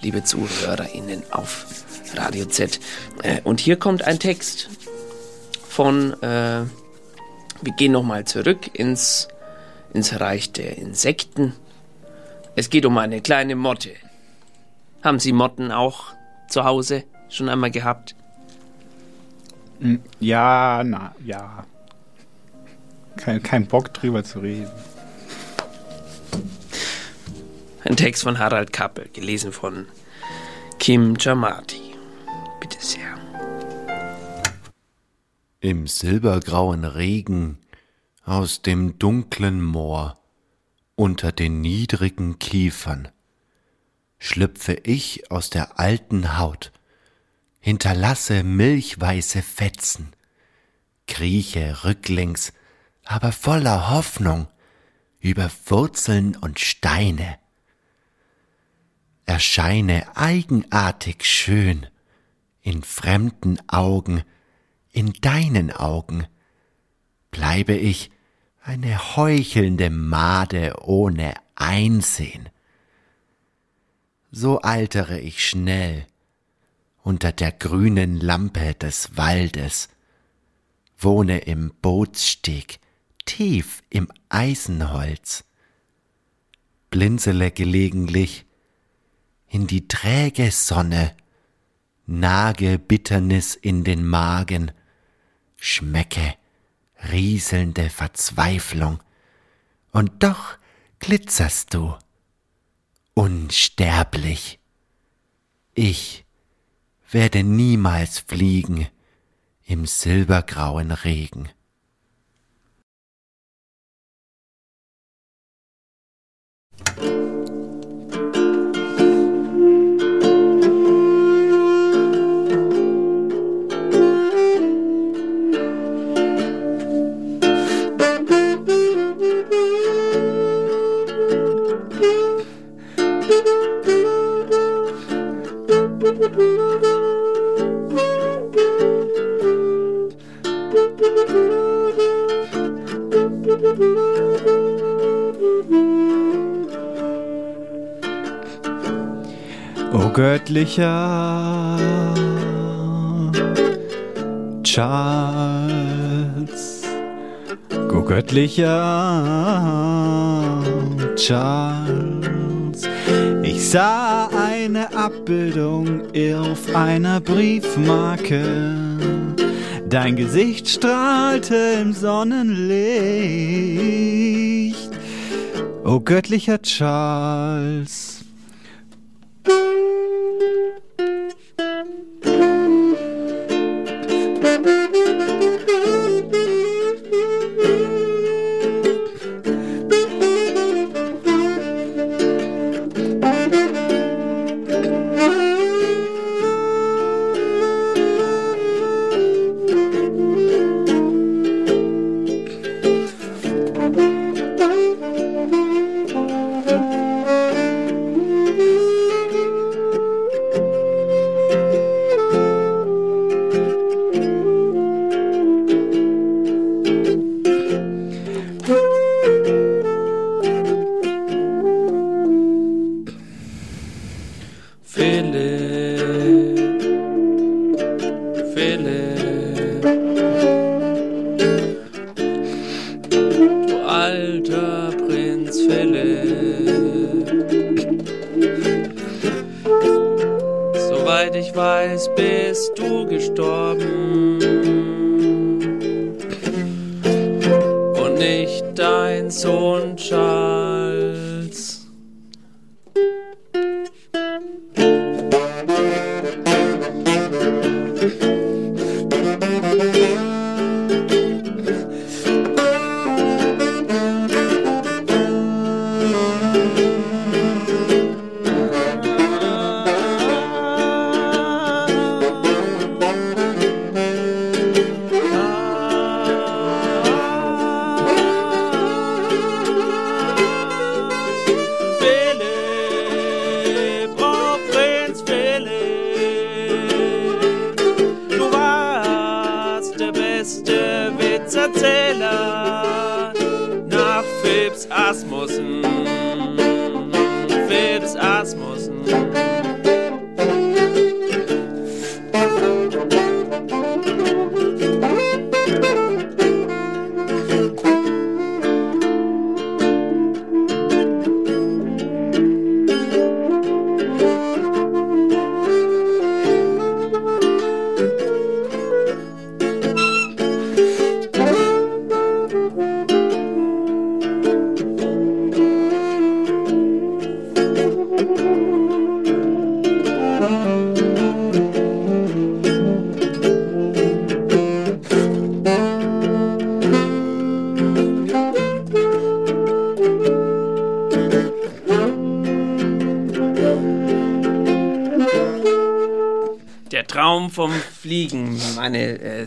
liebe ZuhörerInnen auf Radio Z. Äh, und hier kommt ein Text von, äh, wir gehen nochmal zurück ins, ins Reich der Insekten. Es geht um eine kleine Motte. Haben Sie Motten auch zu Hause schon einmal gehabt? Hm, Ja, na, ja. Kein, kein Bock drüber zu reden. Ein Text von Harald Kappel, gelesen von Kim Jamati. Bitte sehr. Im silbergrauen Regen aus dem dunklen Moor unter den niedrigen Kiefern schlüpfe ich aus der alten Haut, hinterlasse milchweiße Fetzen, krieche rücklings, aber voller Hoffnung über Wurzeln und Steine, erscheine eigenartig schön in fremden Augen, in deinen Augen, bleibe ich eine heuchelnde Made ohne Einsehen. So altere ich schnell unter der grünen Lampe des Waldes, wohne im Bootssteg tief im Eisenholz, blinzele gelegentlich in die träge Sonne, nage Bitternis in den Magen, schmecke rieselnde Verzweiflung, und doch glitzerst du, unsterblich. Ich werde niemals fliegen im silbergrauen Regen. O göttlicher Charles, o göttlicher Charles, ich sah eine Abbildung auf einer Briefmarke. Dein Gesicht strahlte im Sonnenlicht. O göttlicher Charles.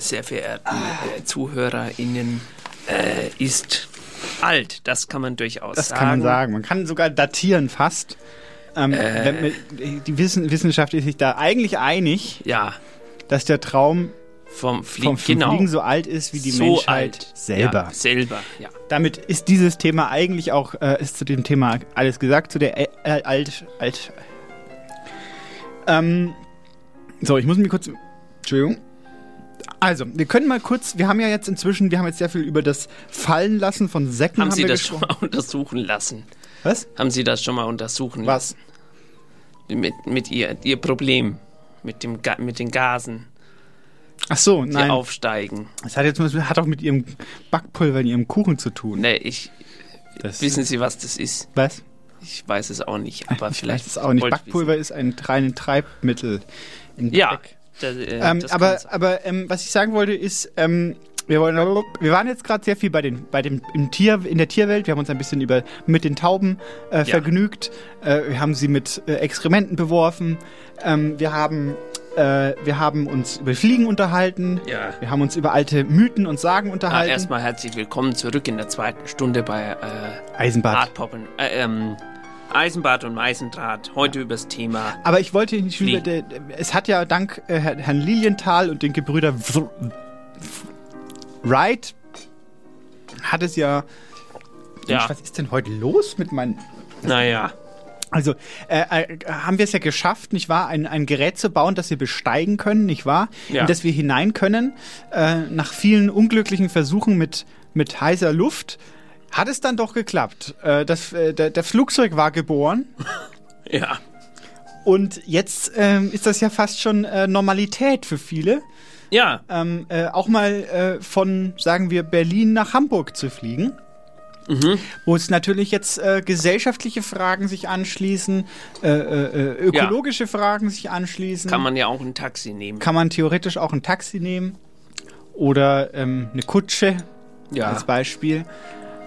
Sehr verehrten äh, ZuhörerInnen, äh, ist alt. Das kann man durchaus Das sagen. kann man sagen. Man kann sogar datieren fast. Ähm, Äh. man- die Wissen, Wissenschaft ist sich da eigentlich einig, Ja, dass der Traum vom, Flie vom genau. Fliegen so alt ist wie die so Menschheit alt. selber. Ja, selber, ja. Damit ist dieses Thema eigentlich auch, äh, ist zu dem Thema alles gesagt, zu der äh, äh, alt, alt. Ähm, so, ich muss mir kurz, Entschuldigung. Also, wir können mal kurz, wir haben ja jetzt inzwischen, wir haben jetzt sehr viel über das Fallenlassen von Säcken Haben Sie wir das schon mal untersuchen lassen? Was? Haben Sie das schon mal untersuchen Was? lassen? Mit, mit ihr, Ihr Problem, mit, dem, mit den Gasen, Ach so, die nein. aufsteigen. Das hat jetzt hat auch mit ihrem Backpulver in ihrem Kuchen zu tun. Nee, ich. Das- wissen Sie, was das ist? Was? Ich weiß es auch nicht, aber Ich vielleicht. weiß es auch nicht. Backpulver ist ein reines Treibmittel. im wissen. Ja, Gebäck. Das, äh, Ähm, aber aber ähm, was ich sagen wollte ist, ähm, wir, wollen, wir waren jetzt gerade sehr viel bei den, bei dem, im Tier, in der Tierwelt. Wir haben uns ein bisschen über, mit den Tauben äh, vergnügt. Äh, wir haben sie mit äh, Exkrementen beworfen. Ähm, wir, haben, äh, wir haben uns über Fliegen unterhalten. Ja. Wir haben uns über alte Mythen und Sagen Ah, unterhalten. erstmal herzlich willkommen zurück in der zweiten Stunde bei äh, Eisenbad. Hartpoppen, äh, ähm, Eisenbad und Meisendraht. Heute übers Thema. Aber ich wollte nicht über, der, es hat ja dank äh, Herr- Herrn Lilienthal und den Gebrüder Wright hat es ja. Ja. Mensch, was ist denn heute los mit meinen. Naja. Also äh, äh, haben wir es ja geschafft, nicht wahr, ein, ein Gerät zu bauen, das wir besteigen können, nicht wahr? Ja. In das wir hinein können. Äh, nach vielen unglücklichen Versuchen mit, mit heißer Luft hat es dann doch geklappt. Äh, das, äh, der, der Flugzeug war geboren. [laughs] Ja. Und jetzt ähm, ist das ja fast schon äh, Normalität für viele. Ja. Ähm, äh, auch mal äh, von, sagen wir, Berlin nach Hamburg zu fliegen. Mhm. Wo es natürlich jetzt äh, gesellschaftliche Fragen sich anschließen, äh, äh, äh, ökologische Fragen sich anschließen. Kann man ja auch ein Taxi nehmen. Kann man theoretisch auch ein Taxi nehmen oder ähm, eine Kutsche Ja. als Beispiel.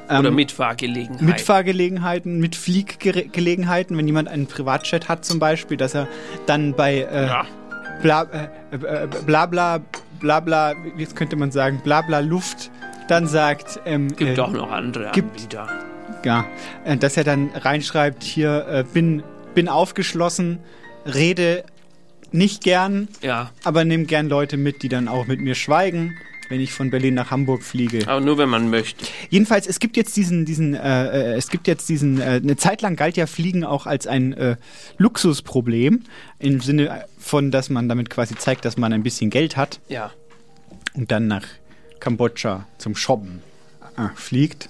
Oder Ähm, Mitfahrgelegenheit. Mitfahrgelegenheiten, mit Flieggelegenheiten, wenn jemand einen Privatchat hat zum Beispiel, dass er dann bei äh, bla, äh, äh, bla bla bla bla, jetzt könnte man sagen, bla bla Luft, dann sagt, ähm, Gibt äh, auch noch andere gibt, Anbieter. ja, äh, dass er dann reinschreibt, hier äh, bin, bin aufgeschlossen, rede nicht gern, Ja. aber nimm gern Leute mit, die dann auch mit mir schweigen, wenn ich von Berlin nach Hamburg fliege. Aber nur wenn man möchte. Jedenfalls, es gibt jetzt diesen, diesen, äh, äh, es gibt jetzt diesen, äh, eine Zeit lang galt ja Fliegen auch als ein äh, Luxusproblem, im Sinne von, dass man damit quasi zeigt, dass man ein bisschen Geld hat Ja. und dann nach Kambodscha zum Shoppen äh, fliegt.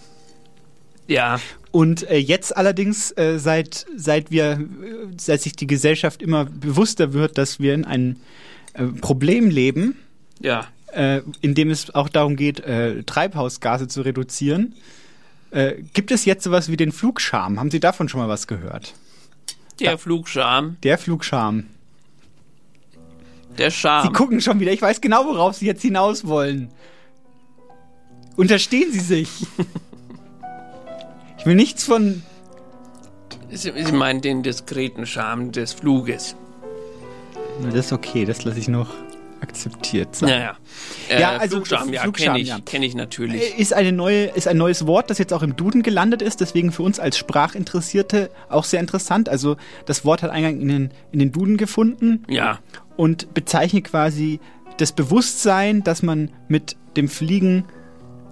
Ja. Und äh, jetzt allerdings, äh, seit, seit wir, seit sich die Gesellschaft immer bewusster wird, dass wir in einem äh, Problem leben, Ja. Äh, in dem es auch darum geht, äh, Treibhausgase zu reduzieren, äh, gibt es jetzt sowas wie den Flugscham. Haben Sie davon schon mal was gehört? Der Flugscham, Der Flugscham. der Sie Scham. gucken schon wieder. Ich weiß genau, worauf Sie jetzt hinaus wollen. Unterstehen Sie sich. ich will nichts von. Sie, Sie meinen den diskreten Scham des Fluges. Das ist okay, das lasse ich noch akzeptiert sein. Naja. Äh, Ja, also Flugscham, ja, kenne ich, ja. kenn ich natürlich. Ist, eine neue, ist ein neues Wort, das jetzt auch im Duden gelandet ist, deswegen für uns als Sprachinteressierte auch sehr interessant. Also das Wort hat Eingang in den, in den Duden gefunden Ja. und bezeichnet quasi das Bewusstsein, dass man mit dem Fliegen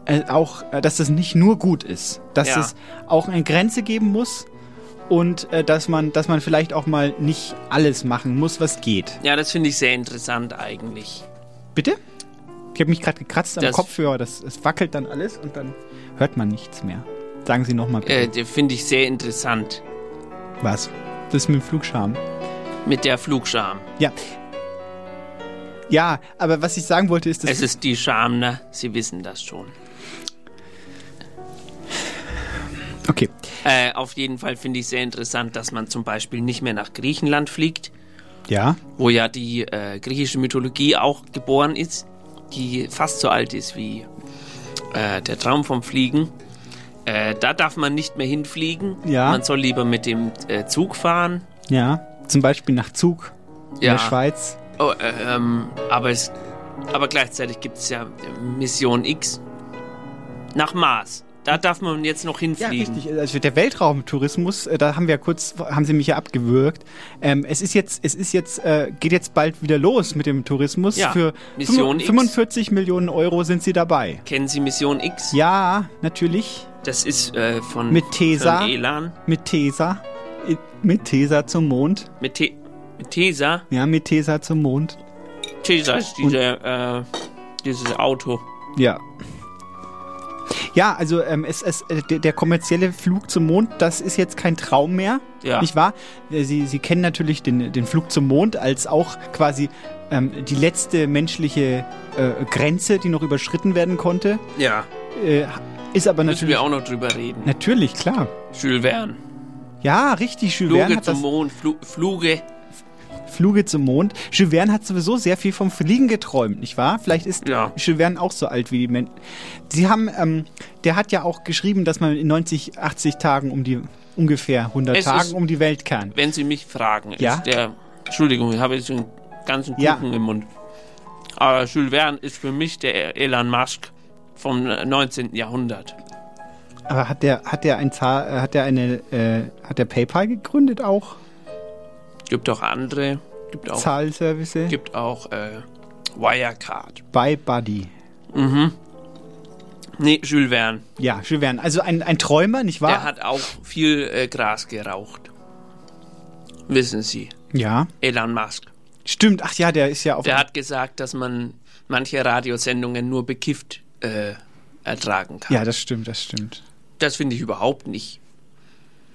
äh, auch, äh, dass das nicht nur gut ist, dass Ja. es auch eine Grenze geben muss und äh, dass man, dass man vielleicht auch mal nicht alles machen muss, was geht. Ja, das finde ich sehr interessant eigentlich. Bitte? Ich habe mich gerade gekratzt am Das- Kopfhörer, das, es wackelt dann alles und dann hört man nichts mehr. Sagen Sie nochmal bitte. Äh, das finde ich sehr interessant. Was? Das mit dem Flugscham. Mit der Flugscham. Ja. Ja, aber was ich sagen wollte, ist, dass Es ist die Scham, ne? Sie wissen das schon. Okay. Äh, auf jeden Fall finde ich sehr interessant, dass man zum Beispiel nicht mehr nach Griechenland fliegt, ja, wo ja die äh, griechische Mythologie auch geboren ist, die fast so alt ist wie äh, der Traum vom Fliegen. Äh, da darf man nicht mehr hinfliegen. Ja. Man soll lieber mit dem äh, Zug fahren. ja, zum Beispiel nach Zug in Ja. der Schweiz. Oh, äh, ähm, aber, es, aber gleichzeitig gibt es ja Mission X nach Mars. Da darf man jetzt noch Ja, hinfliegen. richtig. Also der Weltraumtourismus, äh, da haben wir kurz, haben Sie mich ja abgewürgt. Ähm, es ist jetzt, es ist jetzt, äh, geht jetzt bald wieder los mit dem Tourismus. Ja, Für Mission 45 Millionen Euro sind Sie dabei. Kennen Sie Mission X? Ja, natürlich. Das ist äh, von, Mit Tesa. von Elan. Mit Tesa. Mit Tesa zum Mond. Mit, Te mit Tesa. Ja, mit Tesa zum Mond. Tesa ist diese, äh, dieses Auto. Ja. Ja, also ähm, es, es, äh, der, der kommerzielle Flug zum Mond, das ist jetzt kein Traum mehr, Ja. nicht wahr? Äh, Sie, Sie kennen natürlich den, den Flug zum Mond als auch quasi ähm, die letzte menschliche äh, Grenze, die noch überschritten werden konnte. Ja. Äh, ist aber Müssen natürlich... wir auch noch drüber reden. Natürlich, klar. Jules Verne. Ja, richtig, Jules Fluge Verne hat zum. Mond, Flu Fluge. Fluge zum Mond. Jules Verne hat sowieso sehr viel vom Fliegen geträumt, nicht wahr? Vielleicht ist Jules Verne auch so alt wie die Menschen. Sie haben, ähm, der hat ja auch geschrieben, dass man in 90, 80 Tagen um die, ungefähr 100 Es Tagen ist- um die Welt kann. Wenn Sie mich fragen, Ja? ist der. Entschuldigung, ich habe jetzt einen ganzen Ja. Kuchen im Mund. Aber Jules Verne ist für mich der Elon Musk vom äh, 19. Jahrhundert. Aber hat der, hat der ein Zahl, äh, hat der eine, äh, hat der PayPal gegründet auch? Gibt auch andere. Gibt auch, Zahlservice? gibt auch äh, Wirecard. By Buddy. Mhm. Nee, Jules Verne. Ja, Jules Verne. Also ein, ein Träumer, nicht wahr? Der hat auch viel äh, Gras geraucht. Wissen Sie. ja. Elon Musk. Stimmt, ach ja, der ist ja auf. Der hat gesagt, dass man manche Radiosendungen nur bekifft äh, ertragen kann. ja, das stimmt, das stimmt. Das finde ich überhaupt nicht.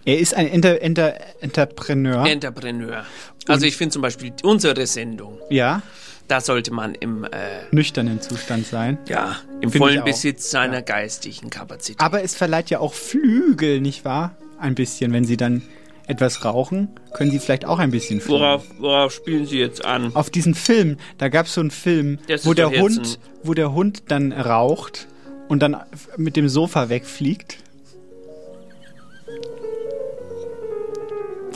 Er ist ein Enter, Enter, Entrepreneur. Entrepreneur. Also ich finde zum Beispiel unsere Sendung, ja, da sollte man im, äh, nüchternen Zustand sein. ja, im vollen. Besitz seiner geistigen Kapazität. Aber es verleiht ja auch Flügel, nicht wahr? Ein bisschen, wenn Sie dann etwas rauchen, können Sie vielleicht auch ein bisschen fliegen. Worauf, worauf spielen Sie jetzt an? Auf diesen Film, da gab es so einen Film, Das wo der Hund, wo der Hund dann raucht und dann mit dem Sofa wegfliegt.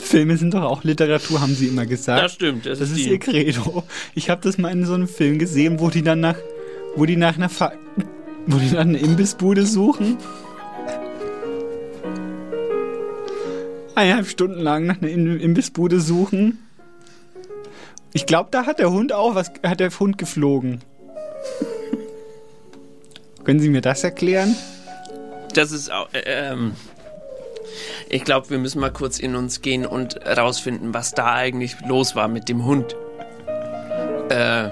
Filme sind doch auch Literatur, haben sie immer gesagt. Das stimmt, das Das ist ist ihr Credo. Ich habe das mal in so einem Film gesehen, wo die dann nach, wo die nach einer, Fa wo die dann eine Imbissbude suchen. Eineinhalb Stunden lang nach einer Im- Imbissbude suchen. Ich glaube, da hat der Hund auch was, hat der Hund geflogen. Können Sie mir das erklären? Das ist auch, äh, ähm, ich glaube, wir müssen mal kurz in uns gehen und rausfinden, was da eigentlich los war mit dem Hund. Äh,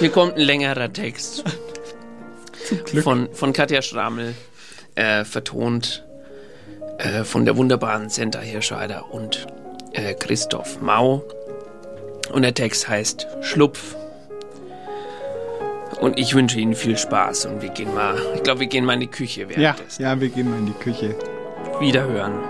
hier kommt ein längerer Text [laughs] von, von Katja Schrammel. äh, vertont äh, von der wunderbaren Senta Hirscheider und äh, Christoph Mau. Und der Text heißt Schlupf. Und ich wünsche Ihnen viel Spaß und wir gehen mal, ich glaube, wir gehen mal in die Küche Ja, ja, wir gehen mal in die Küche. Wiederhören.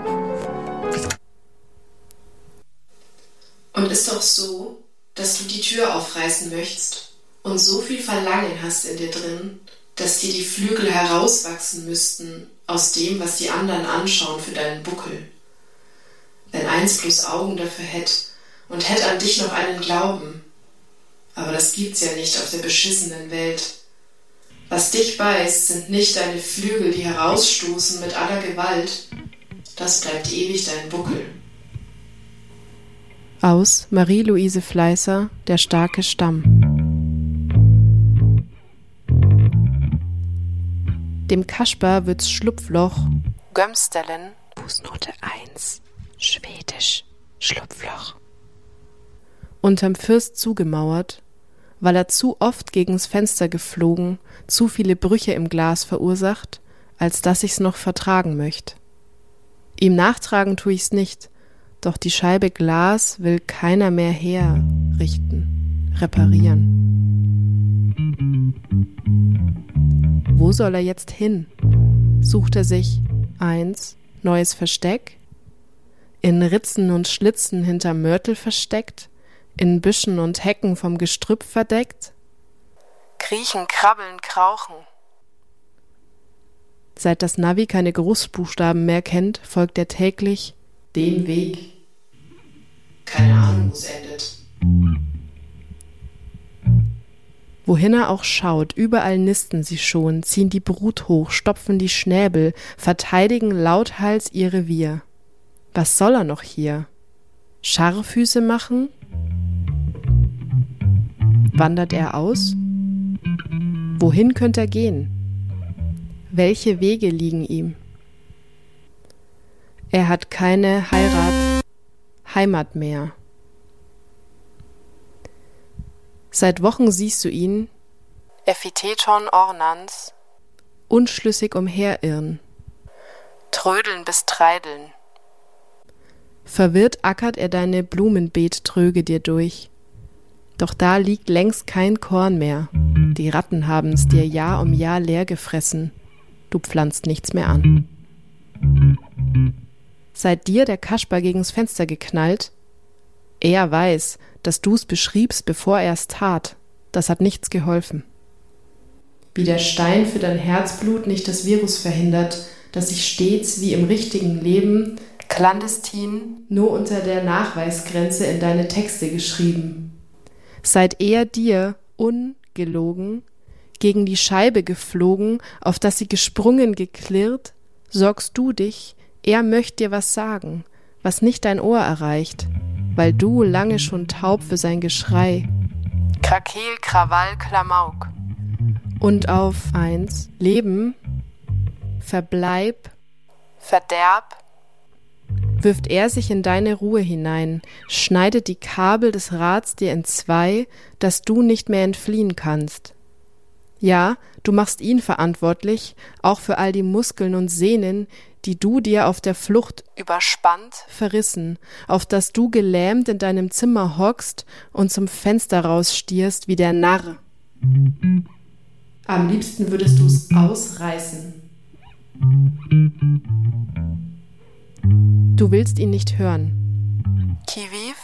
Und ist doch so, dass du die Tür aufreißen möchtest und so viel Verlangen hast in dir drin, dass dir die Flügel herauswachsen müssten aus dem, was die anderen anschauen für deinen Buckel. Wenn eins bloß Augen dafür hätt und hätt an dich noch einen Glauben. Aber das gibt's ja nicht auf der beschissenen Welt. Was dich beißt, sind nicht deine Flügel, die herausstoßen mit aller Gewalt. Das bleibt ewig dein Buckel. Aus Marie-Louise Fleißer, Der starke Stamm. Dem Kasper wird's Schlupfloch. Gömstellen. Fußnote 1. Schwedisch. Schlupfloch. Unterm Fürst zugemauert, weil er zu oft gegens Fenster geflogen, zu viele Brüche im Glas verursacht, als dass ich's noch vertragen möcht. Ihm nachtragen tu ich's nicht, doch die Scheibe Glas will keiner mehr herrichten, reparieren. Wo soll er jetzt hin? Sucht er sich eins neues Versteck? In Ritzen und Schlitzen hinter Mörtel versteckt? In Büschen und Hecken vom Gestrüpp verdeckt? Kriechen, krabbeln, krauchen. Seit das Navi keine Großbuchstaben mehr kennt, folgt er täglich dem Weg. Keine Ahnung, wo's endet. Wohin er auch schaut, überall nisten sie schon, ziehen die Brut hoch, stopfen die Schnäbel, verteidigen lauthals ihr Revier. Was soll er noch hier? Scharrfüße machen? Wandert er aus? Wohin könnte er gehen? Welche Wege liegen ihm? Er hat keine Heirat, Heimat mehr. Seit Wochen siehst du ihn, Ephitheton ornans, unschlüssig umherirren, trödeln bis treideln. Verwirrt ackert er deine Blumenbeettröge dir durch. Doch da liegt längst kein Korn mehr. Die Ratten haben's dir Jahr um Jahr leer gefressen. Du pflanzt nichts mehr an. Seit dir der Kasper gegens Fenster geknallt, er weiß, dass du's beschriebst, bevor er's tat. Das hat nichts geholfen. Wie der Stein für dein Herzblut nicht das Virus verhindert, das sich stets wie im richtigen Leben clandestin nur unter der Nachweisgrenze in deine Texte geschrieben. Seit er dir, ungelogen, gegen die Scheibe geflogen, auf dass sie gesprungen geklirrt, sorgst du dich, er möcht dir was sagen, was nicht dein Ohr erreicht, weil du lange schon taub für sein Geschrei. Krakel, Krawall, Klamauk. Und auf eins, Leben, Verbleib, Verderb, wirft er sich in deine Ruhe hinein, schneidet die Kabel des Rats dir in zwei, dass du nicht mehr entfliehen kannst. Ja, du machst ihn verantwortlich, auch für all die Muskeln und Sehnen, die du dir auf der Flucht überspannt verrissen, auf dass du gelähmt in deinem Zimmer hockst und zum Fenster rausstierst wie der Narr. Am liebsten würdest du's ausreißen. Du willst ihn nicht hören. Kiviv?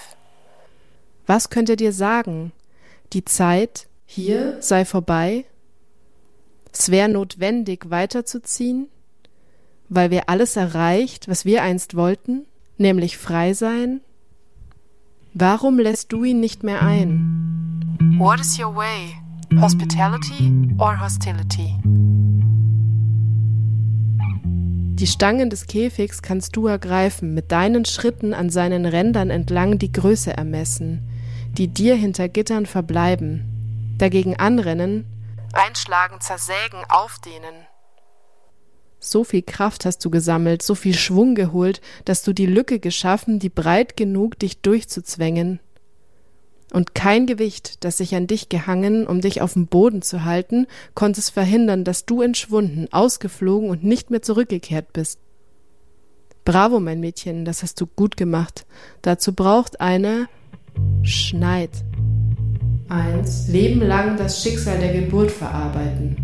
Was könnt er dir sagen? Die Zeit hier sei vorbei? Es wäre notwendig, weiterzuziehen? weil wir alles erreicht, was wir einst wollten, nämlich frei sein? Warum lässt du ihn nicht mehr ein? What is your way? Hospitality or hostility? Die Stangen des Käfigs kannst du ergreifen, mit deinen Schritten an seinen Rändern entlang die Größe ermessen, die dir hinter Gittern verbleiben, dagegen anrennen, einschlagen, zersägen, aufdehnen, so viel Kraft hast du gesammelt, so viel Schwung geholt, dass du die Lücke geschaffen, die breit genug dich durchzuzwängen. Und kein Gewicht, das sich an dich gehangen, um dich auf dem Boden zu halten, konnte es verhindern, dass du entschwunden, ausgeflogen und nicht mehr zurückgekehrt bist. Bravo, mein Mädchen, das hast du gut gemacht. Dazu braucht eine Schneid. Eins. Leben lang das Schicksal der Geburt verarbeiten.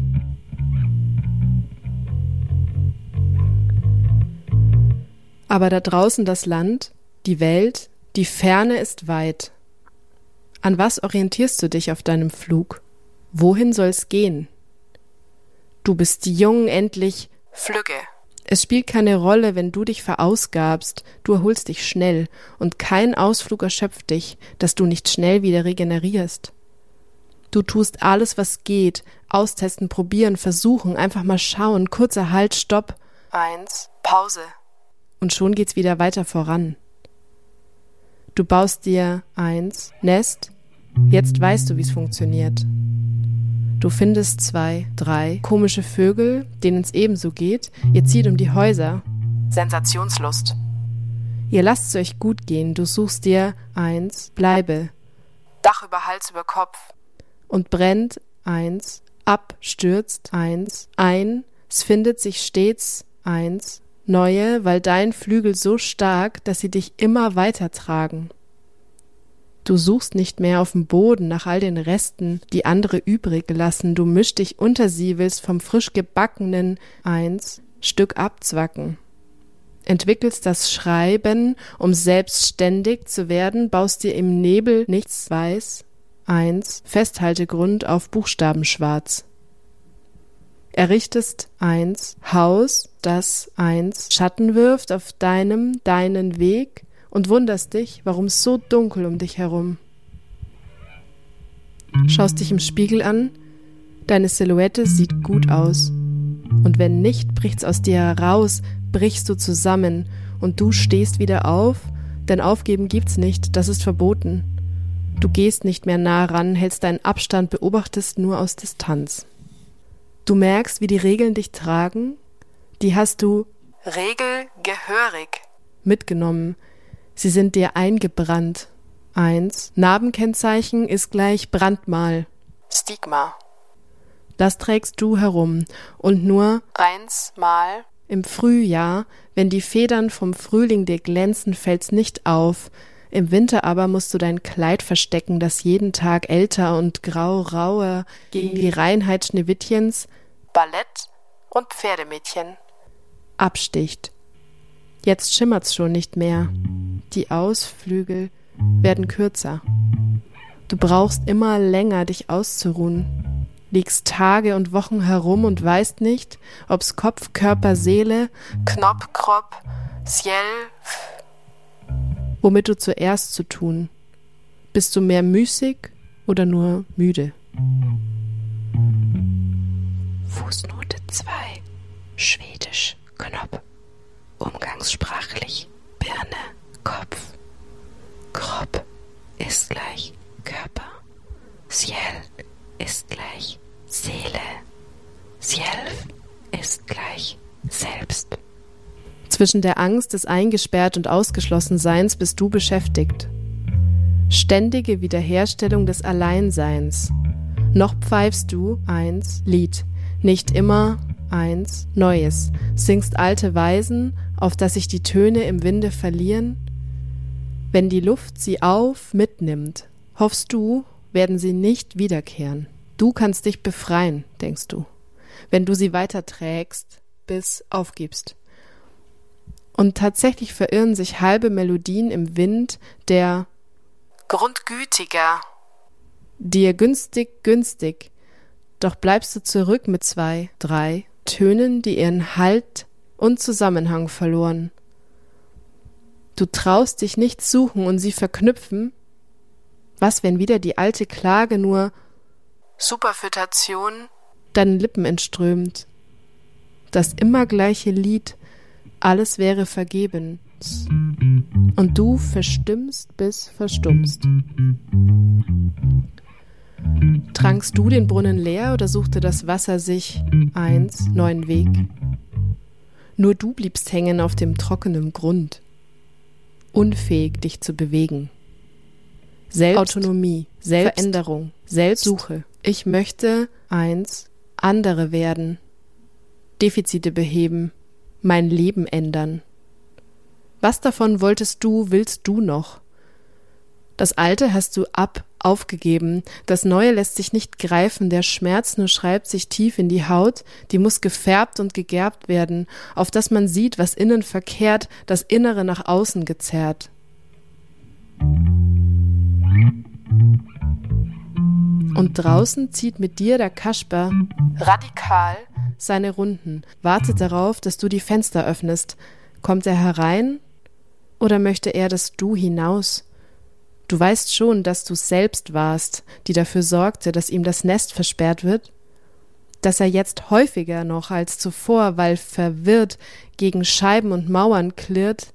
Aber da draußen das Land, die Welt, die Ferne ist weit. An was orientierst du dich auf deinem Flug? Wohin soll's gehen? Du bist jung, endlich Flügge. Es spielt keine Rolle, wenn du dich verausgabst, du erholst dich schnell, und kein Ausflug erschöpft dich, dass du nicht schnell wieder regenerierst. Du tust alles, was geht, austesten, probieren, versuchen, einfach mal schauen, kurzer Halt, Stopp. Eins, Pause. Und schon geht's wieder weiter voran. Du baust dir eins, Nest, jetzt weißt du, wie's funktioniert. Du findest zwei, drei komische Vögel, denen es ebenso geht. Ihr zieht um die Häuser. Sensationslust. Ihr lasst es euch gut gehen. Du suchst dir eins, bleibe. Dach über Hals über Kopf. Und brennt eins, ab, stürzt eins, ein. Es findet sich stets eins, neue, weil dein Flügel so stark, dass sie dich immer weiter tragen. Du suchst nicht mehr auf dem Boden nach all den Resten, die andere übrig lassen, du mischst dich unter sie, willst vom frisch gebackenen eins Stück abzwacken. Entwickelst das Schreiben, um selbstständig zu werden, baust dir im Nebel nichts weiß, eins Festhaltegrund auf Buchstaben schwarz. Errichtest eins Haus, das eins Schatten wirft auf deinem, deinen Weg, und wunderst dich, warum es so dunkel um dich herum. Schaust dich im Spiegel an, deine Silhouette sieht gut aus. Und wenn nicht, bricht's aus dir heraus, brichst du zusammen und du stehst wieder auf, denn aufgeben gibt's nicht, das ist verboten. Du gehst nicht mehr nah ran, hältst deinen Abstand, beobachtest nur aus Distanz. Du merkst, wie die Regeln dich tragen, die hast du regelgehörig mitgenommen, Sie sind dir eingebrannt. Eins. Narbenkennzeichen ist gleich Brandmal. Stigma. Das trägst du herum und nur eins Mal im Frühjahr, wenn die Federn vom Frühling dir glänzen, fällt's nicht auf. Im Winter aber musst du dein Kleid verstecken, das jeden Tag älter und grau rauer gegen die Reinheit Schneewittchens, Ballett und Pferdemädchen absticht. Jetzt schimmert's schon nicht mehr. Die Ausflügel werden kürzer. Du brauchst immer länger, dich auszuruhen. Liegst Tage und Wochen herum und weißt nicht, ob's Kopf, Körper, Seele, Knopf, Krop, Ciel, womit du zuerst zu tun. Bist du mehr müßig oder nur müde? Fußnote 2 Schwedisch Knopf Umgangssprachlich Birne Kopf. Krop ist gleich Körper. Ciel ist gleich Seele. Self ist gleich Selbst. Zwischen der Angst des Eingesperrt und Ausgeschlossenseins bist du beschäftigt. Ständige Wiederherstellung des Alleinseins. Noch pfeifst du eins Lied, nicht immer eins Neues, singst alte Weisen, auf dass sich die Töne im Winde verlieren wenn die Luft sie auf mitnimmt, hoffst du, werden sie nicht wiederkehren. Du kannst dich befreien, denkst du, wenn du sie weiterträgst, bis aufgibst. Und tatsächlich verirren sich halbe Melodien im Wind, der grundgütiger, dir günstig, günstig, doch bleibst du zurück mit zwei, drei Tönen, die ihren Halt und Zusammenhang verloren Du traust dich nicht suchen und sie verknüpfen. Was, wenn wieder die alte Klage nur Superfütation deinen Lippen entströmt? Das immer gleiche Lied, alles wäre vergebens. Und du verstimmst bis verstummst. Trankst du den Brunnen leer oder suchte das Wasser sich eins neuen Weg? Nur du bliebst hängen auf dem trockenen Grund unfähig, dich zu bewegen. Selbstautonomie, Selbstveränderung, Selbstsuche. Ich möchte eins andere werden, Defizite beheben, mein Leben ändern. Was davon wolltest du, willst du noch? Das Alte hast du ab, aufgegeben, das Neue lässt sich nicht greifen, der Schmerz nur schreibt sich tief in die Haut, die muss gefärbt und gegerbt werden, auf dass man sieht, was innen verkehrt, das Innere nach außen gezerrt. Und draußen zieht mit dir der Kasper radikal seine Runden, wartet darauf, dass du die Fenster öffnest. Kommt er herein oder möchte er, dass du hinaus? Du weißt schon, dass du selbst warst, die dafür sorgte, dass ihm das Nest versperrt wird, dass er jetzt häufiger noch als zuvor, weil verwirrt gegen Scheiben und Mauern klirrt,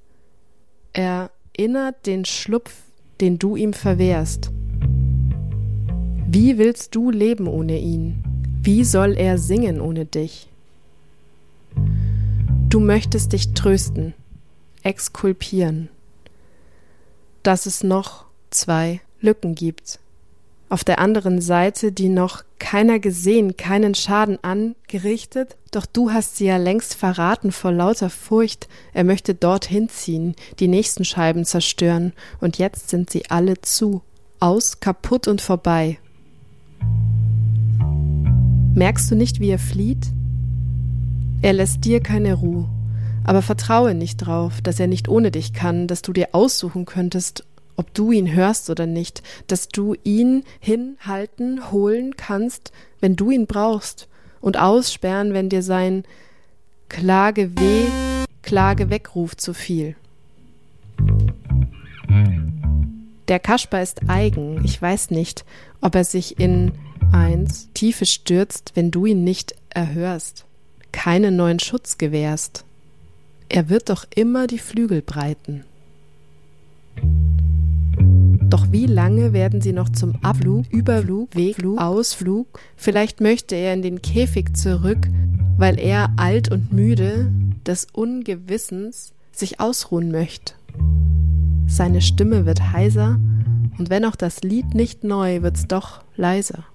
erinnert den Schlupf, den du ihm verwehrst. Wie willst du leben ohne ihn? Wie soll er singen ohne dich? Du möchtest dich trösten, exkulpieren, dass es noch zwei Lücken gibt. Auf der anderen Seite, die noch keiner gesehen, keinen Schaden angerichtet, doch du hast sie ja längst verraten vor lauter Furcht, er möchte dorthin ziehen, die nächsten Scheiben zerstören, und jetzt sind sie alle zu, aus, kaputt und vorbei. Merkst du nicht, wie er flieht? Er lässt dir keine Ruhe, aber vertraue nicht drauf, dass er nicht ohne dich kann, dass du dir aussuchen könntest, ob du ihn hörst oder nicht, dass du ihn hinhalten, holen kannst, wenn du ihn brauchst, und aussperren, wenn dir sein Klage weh, Klage wegruft zu viel. Der Kasper ist eigen. Ich weiß nicht, ob er sich in eins Tiefe stürzt, wenn du ihn nicht erhörst, keinen neuen Schutz gewährst. Er wird doch immer die Flügel breiten. Doch wie lange werden sie noch zum Abflug, Überflug, Wegflug, Ausflug? Vielleicht möchte er in den Käfig zurück, weil er alt und müde des Ungewissens sich ausruhen möchte. Seine Stimme wird heiser, und wenn auch das Lied nicht neu, wird's doch leiser.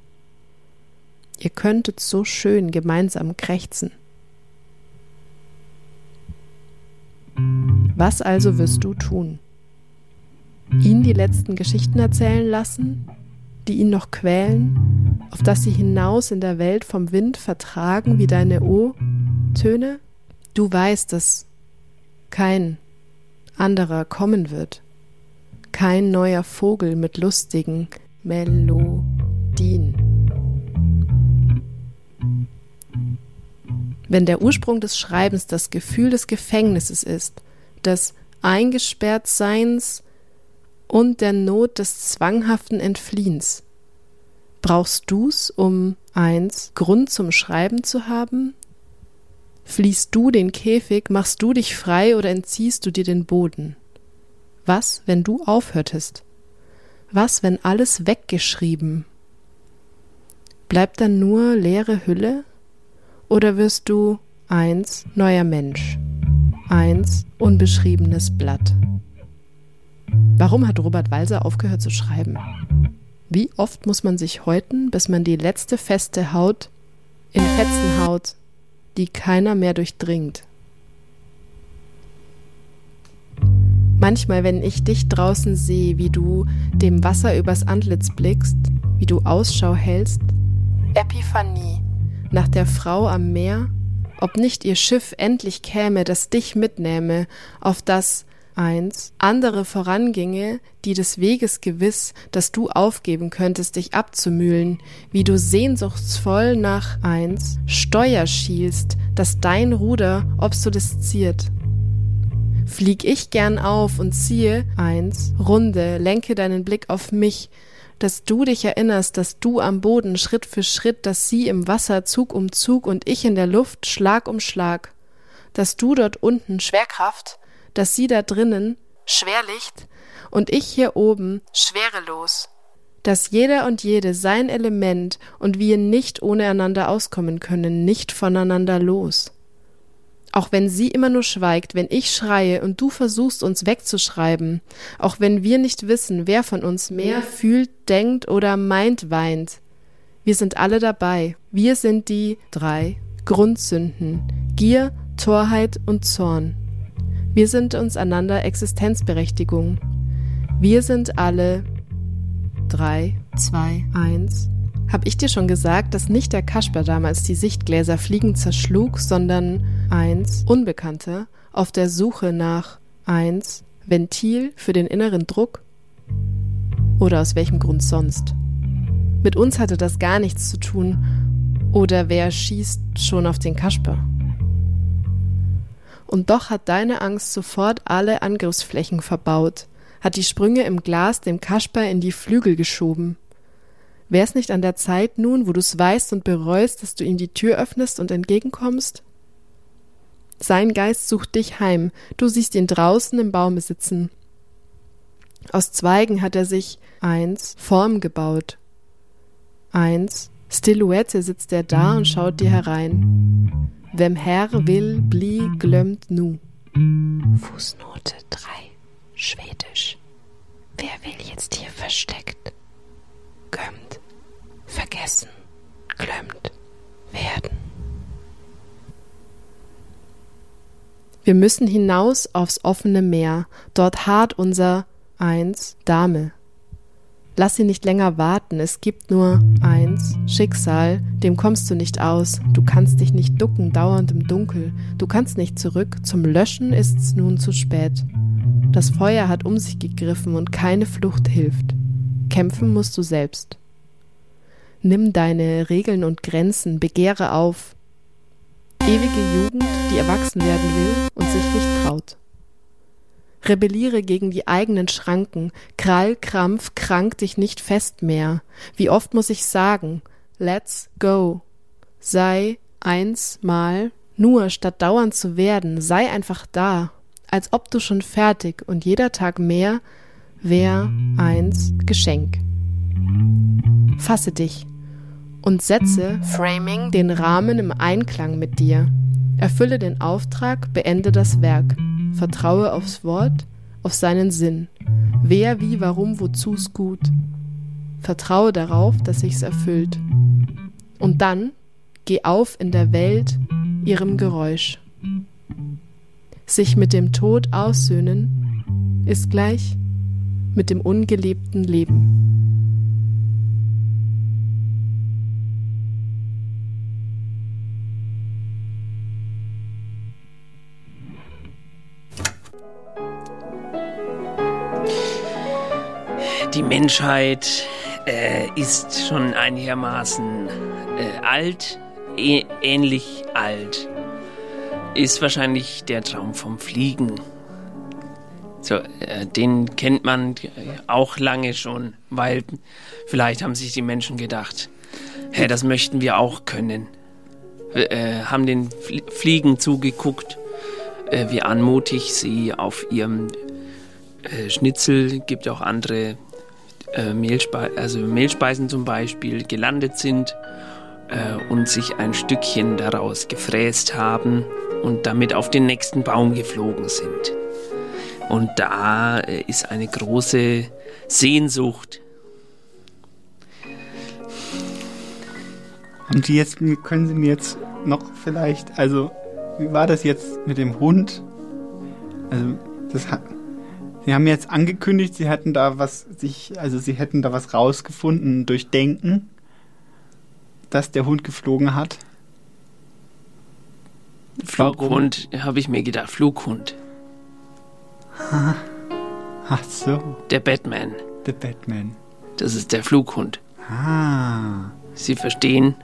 Ihr könntet so schön gemeinsam krächzen. Was also wirst du tun? Ihn die letzten Geschichten erzählen lassen, die ihn noch quälen, auf dass sie hinaus in der Welt vom Wind vertragen wie deine O-Töne? Du weißt, dass kein anderer kommen wird, kein neuer Vogel mit lustigen Melodien. Wenn der Ursprung des Schreibens das Gefühl des Gefängnisses ist, des Eingesperrtseins und der Not des zwanghaften Entfliehens. Brauchst du's, um eins Grund zum Schreiben zu haben? Fließt du den Käfig, machst du dich frei oder entziehst du dir den Boden? Was, wenn du aufhörtest? Was, wenn alles weggeschrieben? Bleibt dann nur leere Hülle? Oder wirst du eins neuer Mensch, eins unbeschriebenes Blatt? Warum hat Robert Walser aufgehört zu schreiben? Wie oft muss man sich häuten, bis man die letzte feste Haut in Fetzen haut, die keiner mehr durchdringt? Manchmal, wenn ich dich draußen sehe, wie du dem Wasser übers Antlitz blickst, wie du Ausschau hältst, Epiphanie nach der Frau am Meer, ob nicht ihr Schiff endlich käme, das dich mitnähme, auf das eins andere voranginge, die des Weges gewiss, dass du aufgeben könntest, dich abzumühlen, wie du sehnsuchtsvoll nach eins Steuer schielst, dass dein Ruder obsolesziert. Flieg ich gern auf und ziehe eins Runde, lenke deinen Blick auf mich, dass du dich erinnerst, dass du am Boden Schritt für Schritt, dass sie im Wasser Zug um Zug und ich in der Luft Schlag um Schlag, dass du dort unten Schwerkraft dass sie da drinnen Schwerlicht und ich hier oben schwerelos, dass jeder und jede sein Element und wir nicht ohne einander auskommen können, nicht voneinander los. Auch wenn sie immer nur schweigt, wenn ich schreie und du versuchst uns wegzuschreiben, auch wenn wir nicht wissen, wer von uns mehr fühlt, denkt oder meint, weint. Wir sind alle dabei. Wir sind die drei Grundsünden. Gier, Torheit und Zorn. Wir sind uns einander Existenzberechtigung. Wir sind alle drei, zwei, eins. Hab ich dir schon gesagt, dass nicht der Kasper damals die Sichtgläser fliegend zerschlug, sondern eins, Unbekannte, auf der Suche nach eins, Ventil für den inneren Druck? Oder aus welchem Grund sonst? Mit uns hatte das gar nichts zu tun. Oder wer schießt schon auf den Kasper? Und doch hat deine Angst sofort alle Angriffsflächen verbaut, hat die Sprünge im Glas dem Kasper in die Flügel geschoben. Wär's nicht an der Zeit nun, wo du's weißt und bereust, dass du ihm die Tür öffnest und entgegenkommst? Sein Geist sucht dich heim, du siehst ihn draußen im Baume sitzen. Aus Zweigen hat er sich eins Form gebaut. Eins Silhouette sitzt er da und schaut dir herein. Wem Herr will, bli glömt nu. Fußnote 3. Schwedisch. Wer will jetzt hier versteckt? Gömmt. Vergessen. Glömmt. Werden. Wir müssen hinaus aufs offene Meer. Dort harrt unser Eins Dame. Lass sie nicht länger warten, es gibt nur eins, Schicksal, dem kommst du nicht aus, du kannst dich nicht ducken, dauernd im Dunkel, du kannst nicht zurück, zum Löschen ist's nun zu spät. Das Feuer hat um sich gegriffen und keine Flucht hilft. Kämpfen musst du selbst. Nimm deine Regeln und Grenzen, begehre auf. Ewige Jugend, die erwachsen werden will und sich nicht traut. Rebelliere gegen die eigenen Schranken, Krall, Krampf, krank dich nicht fest mehr. Wie oft muss ich sagen, let's go. Sei eins mal nur statt dauernd zu werden, sei einfach da, als ob du schon fertig und jeder Tag mehr wär eins Geschenk. Fasse dich und setze Framing den Rahmen im Einklang mit dir. Erfülle den Auftrag, beende das Werk. Vertraue aufs Wort, auf seinen Sinn. Wer, wie, warum, wozu's gut. Vertraue darauf, dass sich's erfüllt. Und dann geh auf in der Welt ihrem Geräusch. Sich mit dem Tod aussöhnen ist gleich mit dem ungelebten Leben. Die Menschheit äh, ist schon einigermaßen äh, alt, äh, ähnlich alt. Ist wahrscheinlich der Traum vom Fliegen. So, äh, den kennt man auch lange schon, weil vielleicht haben sich die Menschen gedacht, hä, das möchten wir auch können. Wir, äh, haben den Fliegen zugeguckt, äh, wie anmutig sie auf ihrem Schnitzel, gibt auch andere äh, also Mehlspeisen zum Beispiel gelandet sind äh, und sich ein Stückchen daraus gefräst haben und damit auf den nächsten Baum geflogen sind. Und da äh, ist eine große Sehnsucht. Sie jetzt, können Sie mir jetzt noch vielleicht, also wie war das jetzt mit dem Hund? Also das hat, Sie haben jetzt angekündigt, Sie hätten da was sich, also Sie hätten da was rausgefunden durch Denken, dass der Hund geflogen hat. Flughund, habe ich mir gedacht, Flughund. [laughs] Ach so. Der Batman. Der Batman. Das ist der Flughund. Ah. Sie verstehen?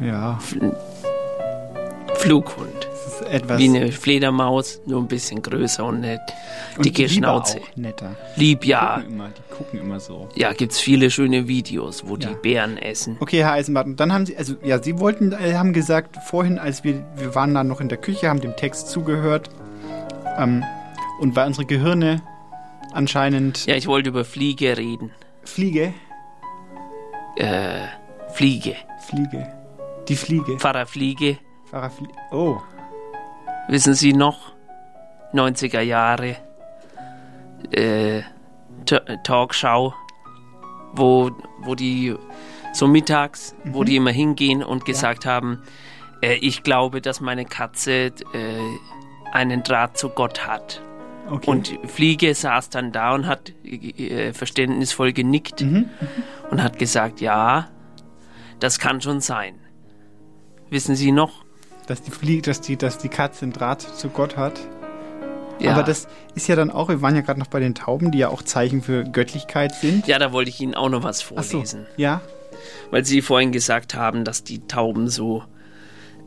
Ja. Fl Flughund. Etwas Wie eine Fledermaus, nur ein bisschen größer und eine dicke und Schnauze. Auch netter. Lieb, Die ja. Gucken immer, die gucken immer so. Ja, gibt's viele schöne Videos, wo Ja. die Bären essen. Okay, Herr Eisenbart, dann haben Sie, also ja, Sie wollten, äh, haben gesagt, vorhin, als wir, wir waren da noch in der Küche, haben dem Text zugehört, ähm, und weil unsere Gehirne anscheinend Ja, ich wollte über Fliege reden. Fliege, Äh, Fliege. Fliege, die Fliege, Pfarrer Fliege. Pfarrer Fliege, oh, Wissen Sie noch? 90er Jahre. Äh, Talkshow, wo, wo die so mittags, wo die immer hingehen und gesagt haben, äh, ich glaube, dass meine Katze äh, einen Draht zu Gott hat. Okay. Und Fliege saß dann da und hat äh, verständnisvoll genickt Mhm. und hat gesagt, ja, das kann schon sein. Wissen Sie noch? Dass die, Flie dass die, dass die Katze einen Draht zu Gott hat. Ja. Aber das ist ja dann auch, wir waren ja gerade noch bei den Tauben, die ja auch Zeichen für Göttlichkeit sind. Ja, da wollte ich Ihnen auch noch was Ach so, vorlesen. ja. Weil Sie vorhin gesagt haben, dass die Tauben so,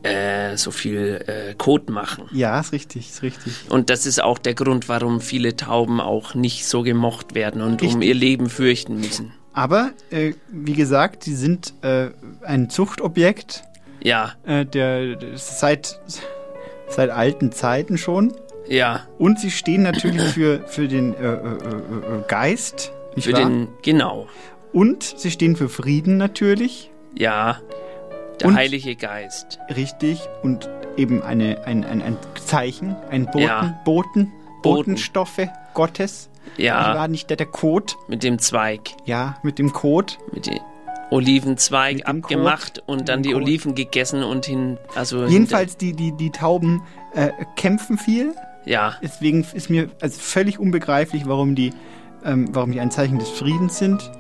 äh, so viel äh, Kot machen. Ja, ist richtig, ist richtig. Und das ist auch der Grund, warum viele Tauben auch nicht so gemocht werden und um Richtig. ihr Leben fürchten müssen. Aber, äh, wie gesagt, die sind äh, ein Zuchtobjekt. Ja, Äh, der, seit, seit alten Zeiten schon. ja. Und sie stehen natürlich [clears throat] für, für den äh, äh, äh, äh, Geist. Für wahr? den, genau. Und sie stehen für Frieden natürlich. Ja. Der Und- Heilige Geist. Richtig. Und eben eine, ein, ein, ein Zeichen, ein Boten, Ja. Boten, Boten. Botenstoffe Gottes. Ja. War nicht der, der Kot. Mit dem Zweig. Ja, mit dem Kot. Mit dem Olivenzweig abgemacht Kot. und dann die Kot. Oliven gegessen und hin. Also Jedenfalls, die, die, die Tauben äh, kämpfen viel. Ja. Deswegen ist mir also völlig unbegreiflich, warum die, ähm, warum die ein Zeichen des Friedens sind.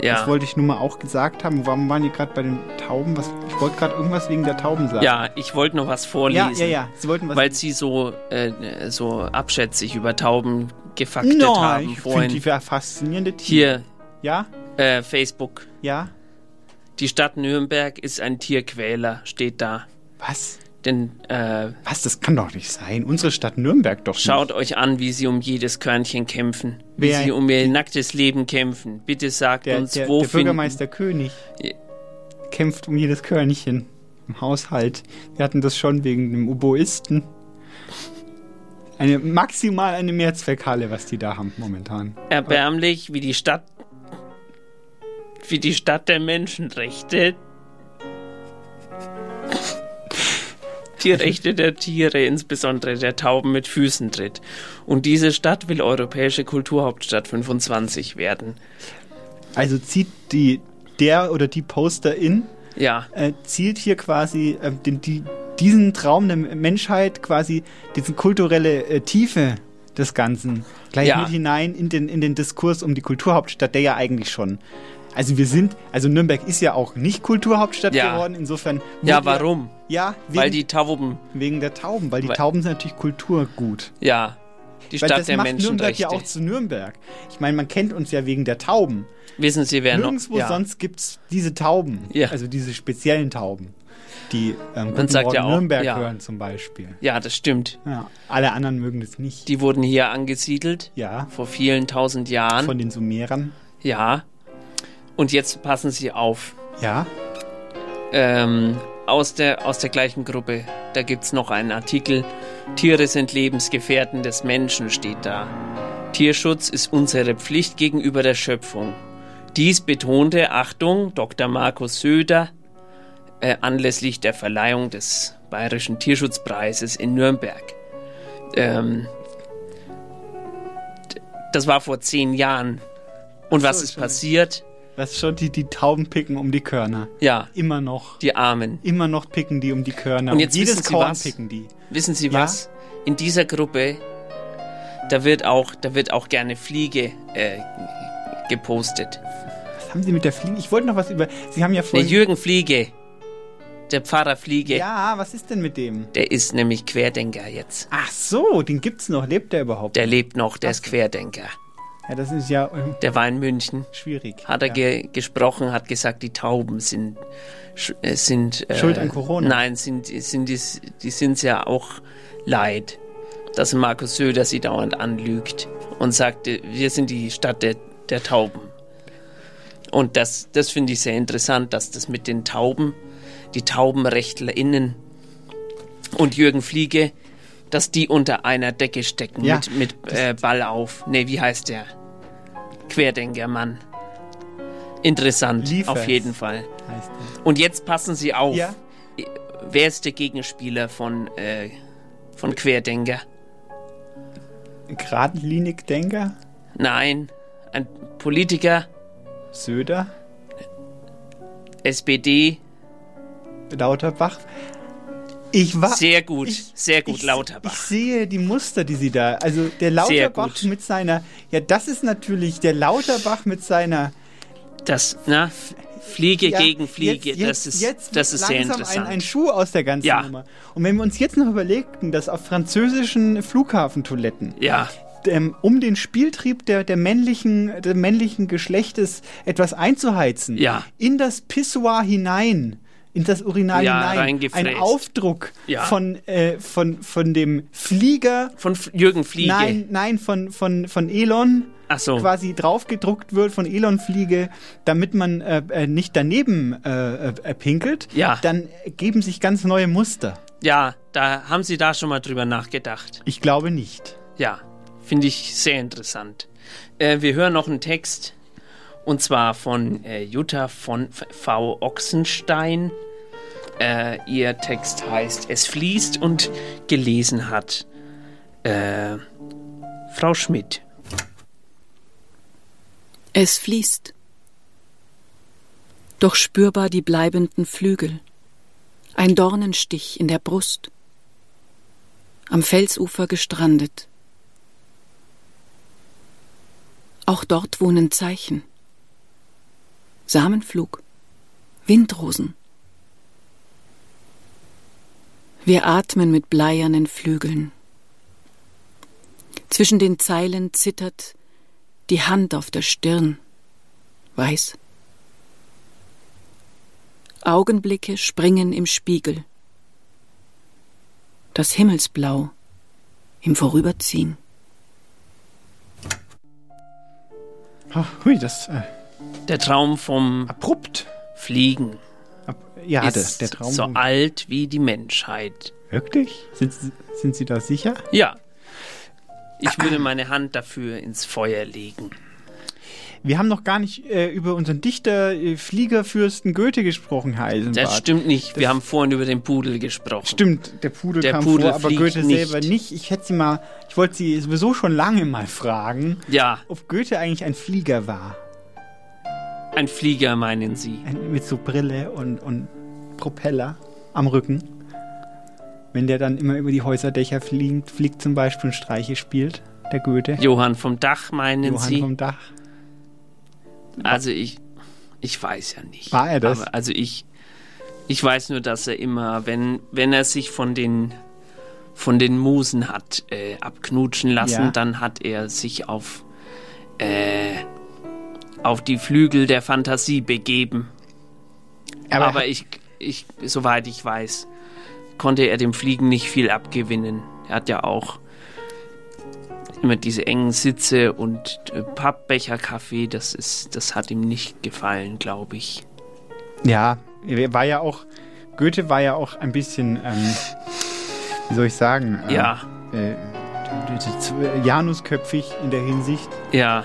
Ja. Das wollte ich nun mal auch gesagt haben. Warum waren die gerade bei den Tauben? Was, ich wollte gerade irgendwas wegen der Tauben sagen. Ja, ich wollte noch was vorlesen. Ja, ja, ja. Sie wollten was. Weil sie so, äh, so abschätzig über Tauben gefaktet no, haben ich finde die faszinierende Tiere. Hier, Ja, äh, Facebook. ja. Die Stadt Nürnberg ist ein Tierquäler, steht da. Was? Denn äh, Was? Das kann doch nicht sein. Unsere Stadt Nürnberg doch schaut euch an, wie sie um jedes Körnchen kämpfen. Wie Wer- sie um ihr nacktes Leben kämpfen. Bitte sagt Der, uns, der, wo der finden... Bürgermeister König Ja. kämpft um jedes Körnchen im Haushalt. Wir hatten das schon wegen dem Uboisten. Eine, maximal eine Mehrzweckhalle, was die da haben momentan. Erbärmlich, wie die Stadt... Wie die Stadt der Menschenrechte... Die [laughs] Rechte der Tiere, insbesondere der Tauben, mit Füßen tritt. Und diese Stadt will Europäische Kulturhauptstadt 25 werden. Also zieht die der oder die Posterin Ja, äh, zielt hier quasi äh, den, die, diesen Traum der Menschheit quasi diese kulturelle äh, Tiefe des Ganzen gleich Ja. mit hinein in den, in den Diskurs um die Kulturhauptstadt, der ja eigentlich schon. Also wir sind, also Nürnberg ist ja auch nicht Kulturhauptstadt Ja. geworden, insofern. ja warum? Ja, wegen, Weil die Tauben, wegen der Tauben, weil die Weil- Tauben sind natürlich Kulturgut. ja, die Weil Stadt das der macht Nürnberg ja auch zu Nürnberg. Ich meine, man kennt uns ja wegen der Tauben. Wissen Sie, wer Nirgendwo noch... Ja. sonst gibt es diese Tauben, Ja. also diese speziellen Tauben, die ähm, Guten sagt Morgen ja auch, Nürnberg ja. hören zum Beispiel. ja, das stimmt. Ja, alle anderen mögen das nicht. Die wurden hier angesiedelt, Ja, vor vielen tausend Jahren. von den Sumerern. ja. Und jetzt passen Sie auf. Ja, Ähm, aus, der, aus der gleichen Gruppe, da gibt es noch einen Artikel. Tiere sind Lebensgefährten des Menschen, steht da. Tierschutz ist unsere Pflicht gegenüber der Schöpfung. Dies betonte, Achtung, Dr. Markus Söder äh, anlässlich der Verleihung des Bayerischen Tierschutzpreises in Nürnberg. Ähm, das war vor zehn Jahren. Und was ist passiert? Was schon, die, die Tauben picken um die Körner. Ja, Immer noch. die Armen. Immer noch picken die um die Körner. Und jetzt jedes wissen Sie Korn was? picken die. Wissen Sie Ja? was? In dieser Gruppe, da wird auch, da wird auch gerne Fliege äh, gepostet. Was haben Sie mit der Fliege? Ich wollte noch was über. Sie haben ja Der vorhin. Jürgen Fliege, der Pfarrer Fliege, ja, was ist denn mit dem? der ist nämlich Querdenker jetzt. Ach so, den gibt's noch. Lebt der überhaupt? Der lebt noch, der ist Querdenker. Ja, das ist ja ähm, Der war in München, schwierig. hat er ja. ge gesprochen, hat gesagt, die Tauben sind äh, sind äh, Schuld an Corona. Nein, sind sind die, die sind ja auch leid, dass Markus Söder sie dauernd anlügt und sagte, wir sind die Stadt der, der Tauben. Und das, das finde ich sehr interessant, dass das mit den Tauben, die TaubenrechtlerInnen und Jürgen Fliege, dass die unter einer Decke stecken Ja, mit, mit äh, Ball auf. Nee, wie heißt der? Querdenkermann. Interessant, Liefers. auf jeden Fall. Und jetzt passen Sie auf. Ja. Wer ist der Gegenspieler von, äh, von Querdenker. Geradlinigdenker? Nein, ein Politiker, Söder? SPD. Lauterbach? Ich war. Sehr gut, sehr gut, ich, Lauterbach. Ich sehe die Muster, die sie da. Also der Lauterbach mit seiner. Ja, das ist natürlich der Lauterbach mit seiner. Das, na, Fliege Ja, gegen Fliege, jetzt, jetzt, das ist, jetzt das ist sehr interessant. Ein, ein Schuh aus der ganzen Ja. Nummer. Und wenn wir uns jetzt noch überlegten, dass auf französischen Flughafentoiletten Ja. ähm, um den Spieltrieb der, der männlichen, des männlichen Geschlechtes etwas einzuheizen, Ja. in das Pissoir hinein, in das Urinal Ja, hinein, ein Aufdruck Ja. von, äh, von, von dem Flieger. Von F Jürgen Fliege. Nein, nein, von, von, von Elon. Ach so. Quasi draufgedruckt wird von Elon Fliege, damit man äh, äh, nicht daneben äh, äh, pinkelt. Ja. Dann geben sich ganz neue Muster. Ja, da haben Sie da schon mal drüber nachgedacht. Ich glaube nicht. Ja, finde ich sehr interessant. Äh, wir hören noch einen Text und zwar von äh, Jutta von V. Ochsenstein. Äh, ihr Text heißt Es fließt und gelesen hat äh, Frau Schmidt. Es fließt. Doch spürbar die bleibenden Flügel. Ein Dornenstich in der Brust. Am Felsufer gestrandet. Auch dort wohnen Zeichen. Samenflug. Windrosen. Wir atmen mit bleiernen Flügeln. Zwischen den Zeilen zittert die Hand auf der Stirn, weiß. Augenblicke springen im Spiegel. Das Himmelsblau im Vorüberziehen. Oh, hui, das. Äh, Der Traum vom abrupt Fliegen ja, ist der, der Traum. so alt wie die Menschheit. Wirklich? Sind, Sie- sind Sie da sicher? Ja. Ich würde meine Hand dafür ins Feuer legen. Wir haben noch gar nicht äh, über unseren Dichter, äh, Fliegerfürsten Goethe gesprochen, Herr Eisenbart. Das stimmt nicht. Wir Das- haben vorhin über den Pudel gesprochen. Stimmt, der Pudel Der kam Pudel vor, aber Goethe nicht. selber nicht. Ich hätte Sie mal, ich wollte Sie sowieso schon lange mal fragen, Ja, ob Goethe eigentlich ein Flieger war. Ein Flieger meinen Sie. Ein, mit so Brille und, und Propeller am Rücken. Wenn der dann immer über die Häuserdächer fliegt, fliegt zum Beispiel und Streiche spielt, der Goethe. Johann vom Dach meinen Johann Sie? vom Dach. Also ich, ich weiß ja nicht. War er das? Aber also ich, ich weiß nur, dass er immer, wenn, wenn er sich von den, von den Musen hat äh, abknutschen lassen, Ja. dann hat er sich auf, äh, auf die Flügel der Fantasie begeben. Aber Aber, ich, ich, soweit ich weiß, konnte er dem Fliegen nicht viel abgewinnen. Er hat ja auch immer diese engen Sitze und äh, Pappbecher Kaffee, das ist, das hat ihm nicht gefallen, glaube ich. Ja, er war ja auch, Goethe war ja auch ein bisschen, ähm, wie soll ich sagen? ähm, Ja. Äh, Janusköpfig in der Hinsicht. Ja.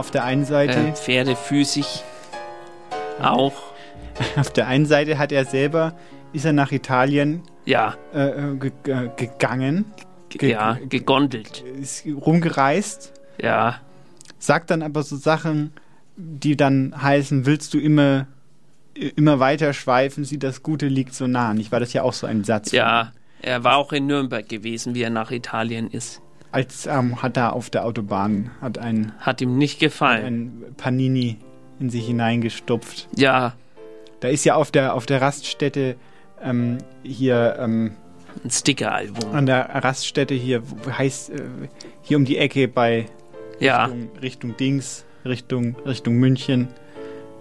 Auf der einen Seite. Äh, Pferdefüßig auch. [laughs] Auf der einen Seite hat er selber, ist er nach Italien Ja. äh, ge ge gegangen. ja, gegondelt. Ist rumgereist. Ja. Sagt dann aber so Sachen, die dann heißen, willst du immer, immer weiter schweifen, sieh, das Gute liegt so nah. Nicht war das ja auch so ein Satz. Ja, er war auch in Nürnberg gewesen, wie er nach Italien ist. Als ähm, hat er auf der Autobahn hat ein, Hat ihm nicht gefallen. ein Panini in sich hineingestopft. Ja. Da ist ja auf der auf der Raststätte ähm, hier ähm, ein Stickeralbum. An der Raststätte hier wo heißt äh, hier um die Ecke bei Ja. Richtung, Richtung Dings, Richtung Richtung München.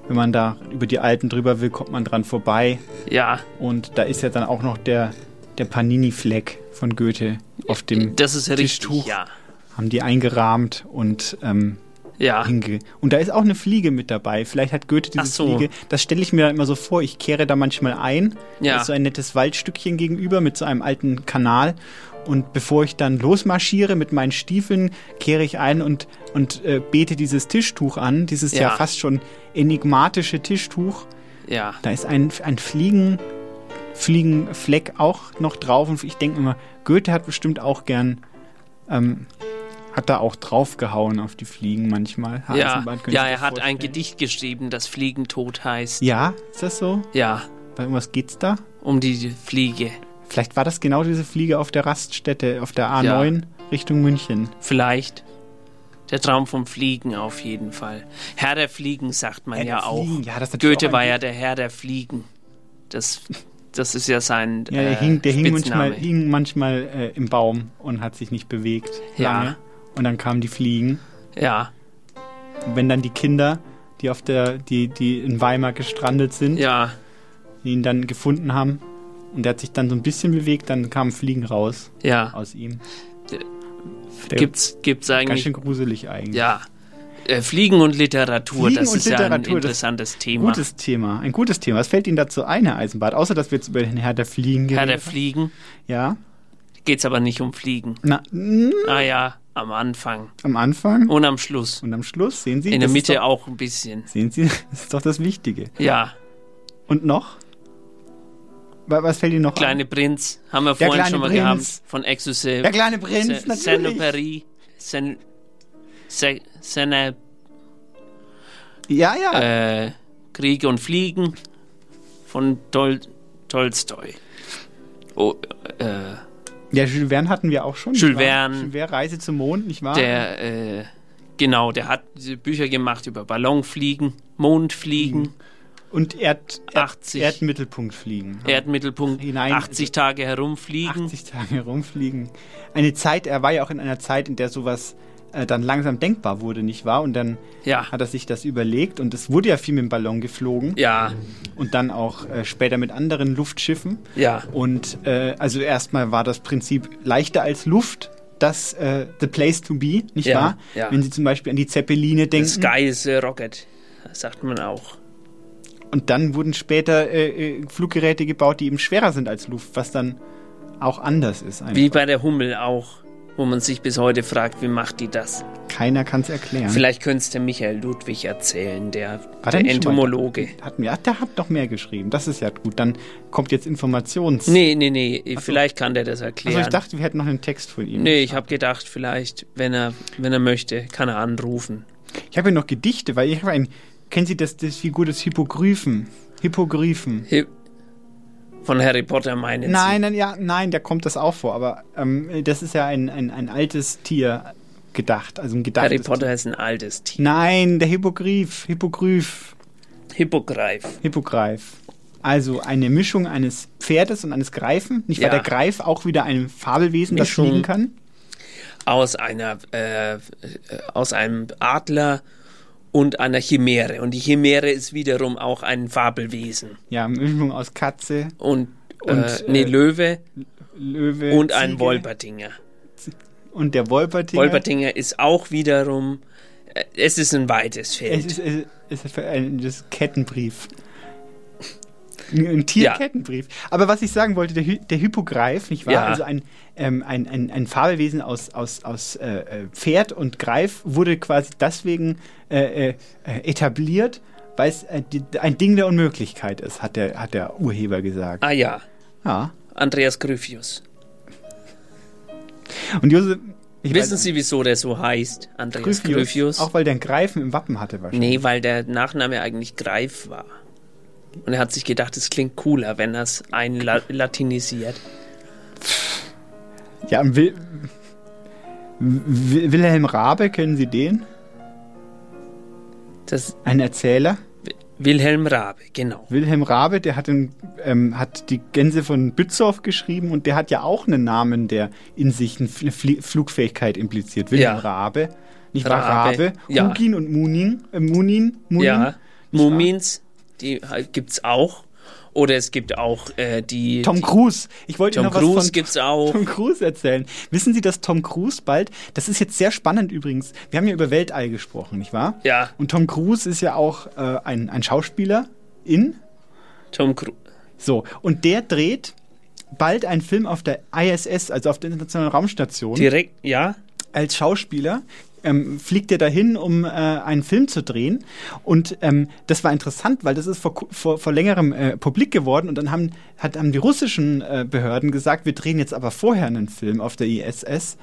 Wenn man da über die Alpen drüber will, kommt man dran vorbei. Ja. Und da ist ja dann auch noch der der Panini-Fleck von Goethe auf dem Das ist richtig, Tischtuch. ja. Haben die eingerahmt und ähm, Ja. hinge und da ist auch eine Fliege mit dabei. Vielleicht hat Goethe diese so. Fliege. Das stelle ich mir dann immer so vor. Ich kehre da manchmal ein. Ja. Da ist so ein nettes Waldstückchen gegenüber mit so einem alten Kanal. Und bevor ich dann losmarschiere mit meinen Stiefeln, kehre ich ein und, und äh, bete dieses Tischtuch an. Dieses ja. Ja. fast schon enigmatische Tischtuch. Ja. Da ist ein, ein Fliegen, Fliegenfleck auch noch drauf. Und ich denke immer, Goethe hat bestimmt auch gern, ähm, hat da auch draufgehauen auf die Fliegen manchmal. Ja, ja er hat ein? Gedicht geschrieben, das Fliegentod heißt. Ja, ist das so? Ja, Bei irgendwas geht's da? um die Fliege. Vielleicht war das genau diese Fliege auf der Raststätte, auf der A9 Richtung München. Vielleicht. Der Traum vom Fliegen auf jeden Fall. Herr der Fliegen sagt man Herr ja auch. Ja, das Goethe auch war ja der Herr der Fliegen. Das, [laughs] das ist ja sein Ja, der äh, hing, der hing Spitzname. manchmal, hing manchmal äh, im Baum und hat sich nicht bewegt. Ja. Lange. Und dann kamen die Fliegen. Ja, Und wenn dann die Kinder, die auf der, die, die in Weimar gestrandet sind, ja, ihn dann gefunden haben und der hat sich dann so ein bisschen bewegt, dann kamen Fliegen raus ja. aus ihm. Der- Gibt's, gibt's Ganz eigentlich. schön gruselig eigentlich. Ja. Äh, Fliegen und Literatur, Fliegen das und ist ja ein Literatur, interessantes Thema. Gutes Thema, ein gutes Thema. Was fällt Ihnen dazu ein, Herr Eisenbart? Außer, dass wir jetzt über den Herr der Fliegen Herr geredet der. Fliegen. Ja. Geht's aber nicht um Fliegen. Na, Ah ja, am Anfang. am Anfang Und am Schluss. und am Schluss, sehen Sie? In der Mitte doch, auch ein bisschen. Sehen Sie, [laughs] das ist doch das Wichtige. Ja, Und noch? Wa- Was fällt Ihnen noch Kleine Prinz haben wir Der vorhin schon mal Prinz. gehabt. Von Exocet. Der kleine Prinz, natürlich. Saint-Exupéry. Saint... Se- Saint... Ja, ja. Äh, Kriege und Fliegen von Tol Tolstoi. Oh, äh, Ja, Jules Verne hatten wir auch schon. Jules? Verne. Jules Verne, Reise zum Mond, nicht wahr? der, äh, genau, der hat Bücher gemacht über Ballonfliegen, Mondfliegen, Und Erd, Erd, 80. Erdmittelpunkt fliegen. Erdmittelpunkt, Hinein- 80 Tage herumfliegen. 80 Tage herumfliegen. Eine Zeit, er war ja auch in einer Zeit, in der sowas äh, dann langsam denkbar wurde, nicht wahr? Und dann Ja. hat er sich das überlegt und es wurde ja viel mit dem Ballon geflogen. Ja, Und dann auch äh, später mit anderen Luftschiffen. ja, Und äh, also erstmal war das Prinzip leichter als Luft. Das äh, the place to be, nicht Ja, wahr? ja. Wenn Sie zum Beispiel an die Zeppeline the denken. Sky is a Rocket, sagt man auch. Und dann wurden später äh, äh, Fluggeräte gebaut, die eben schwerer sind als Luft, was dann auch anders ist. Einfach. Wie bei der Hummel auch, wo man sich bis heute fragt, wie macht die das? Keiner kann es erklären. Vielleicht könnte es der Michael Ludwig erzählen, der, War der schon mal- Entomologe. Hat mir, ach, der hat doch mehr geschrieben. Das ist ja gut. Dann kommt jetzt Informations. Nee, nee, nee, vielleicht kann der das erklären. Also ich dachte, wir hätten noch einen Text von ihm. nee, ich habe gedacht, vielleicht, wenn er, wenn er möchte, kann er anrufen. Ich habe ja noch Gedichte, weil ich habe ein. Kennen Sie das, das Figur des Hippogryphen? Hippogryphen. Hi- Von Harry Potter meinen Nein, nein, ja, nein, da kommt das auch vor, aber ähm, das ist ja ein, ein, ein altes Tier gedacht, also ein Sie? gedachtes Harry Potter Tier. ist ein altes Tier. Nein, der Hippogryph, Hippogryph, Hippogreif. Hippogreif. Also eine Mischung eines Pferdes und eines Greifen. Nicht Ja. war der Greif auch wieder ein Fabelwesen, das Mischung. fliegen kann? Aus einer, äh, aus einem Adler und einer Chimäre. Und die Chimäre ist wiederum auch ein Fabelwesen. Ja, Mischung aus Katze, Und, Und, äh, nee, äh, Löwe Löwe und ein Ziege Wolpertinger. Und der Wolpertinger. Wolpertinger ist auch wiederum, äh, es ist ein weites Feld. Es ist, es ist ein Kettenbrief. Ein Tierkettenbrief. Aber was ich sagen wollte, der, Hy der Hippogreif, nicht wahr? Ja. Also ein, ähm, ein, ein, ein Fabelwesen aus, aus, aus äh, äh, Pferd und Greif wurde quasi deswegen äh, äh, etabliert, weil es äh, ein Ding der Unmöglichkeit ist, hat der, hat der Urheber gesagt. ah ja, Ja. Andreas Gryphius. Und Josef. Wissen Sie, wieso der so heißt, Andreas Gryphius? Auch weil der einen Greifen im Wappen hatte wahrscheinlich. Nee, weil der Nachname eigentlich Greif war. Und er hat sich gedacht, es klingt cooler, wenn er es einlatinisiert. Ja, Wil Wil Wilhelm Rabe, kennen Sie den? Das Ein Erzähler. Wilhelm Rabe, genau. Wilhelm Rabe, der hat, den, ähm, hat die Gänse von Bützow geschrieben und der hat ja auch einen Namen, der in sich eine Fl Flugfähigkeit impliziert. Wilhelm Ja. Rabe. Nicht wahr? Rabe, Rabe. ja. Hugin und Munin. Äh, Munin. Munin. ja? Mumins, die halt gibt's auch. Oder es gibt auch äh, die. Tom Cruise. Ich wollte Tom Ihnen noch was Cruise von gibt's auch. Tom Cruise erzählen. Wissen Sie, dass Tom Cruise bald, das ist jetzt sehr spannend übrigens, wir haben ja über Weltall gesprochen, nicht wahr? Ja, Und Tom Cruise ist ja auch äh, ein, ein Schauspieler in. Tom Cruise. So, und der dreht bald einen Film auf der ISS, also auf der Internationalen Raumstation, Direkt, ja. als Schauspieler. Ähm, fliegt er dahin, um äh, einen Film zu drehen. Und ähm, das war interessant, weil das ist vor, vor, vor längerem äh, publik geworden. Und dann haben, hat, haben die russischen äh, Behörden gesagt, wir drehen jetzt aber vorher einen Film auf der ISS.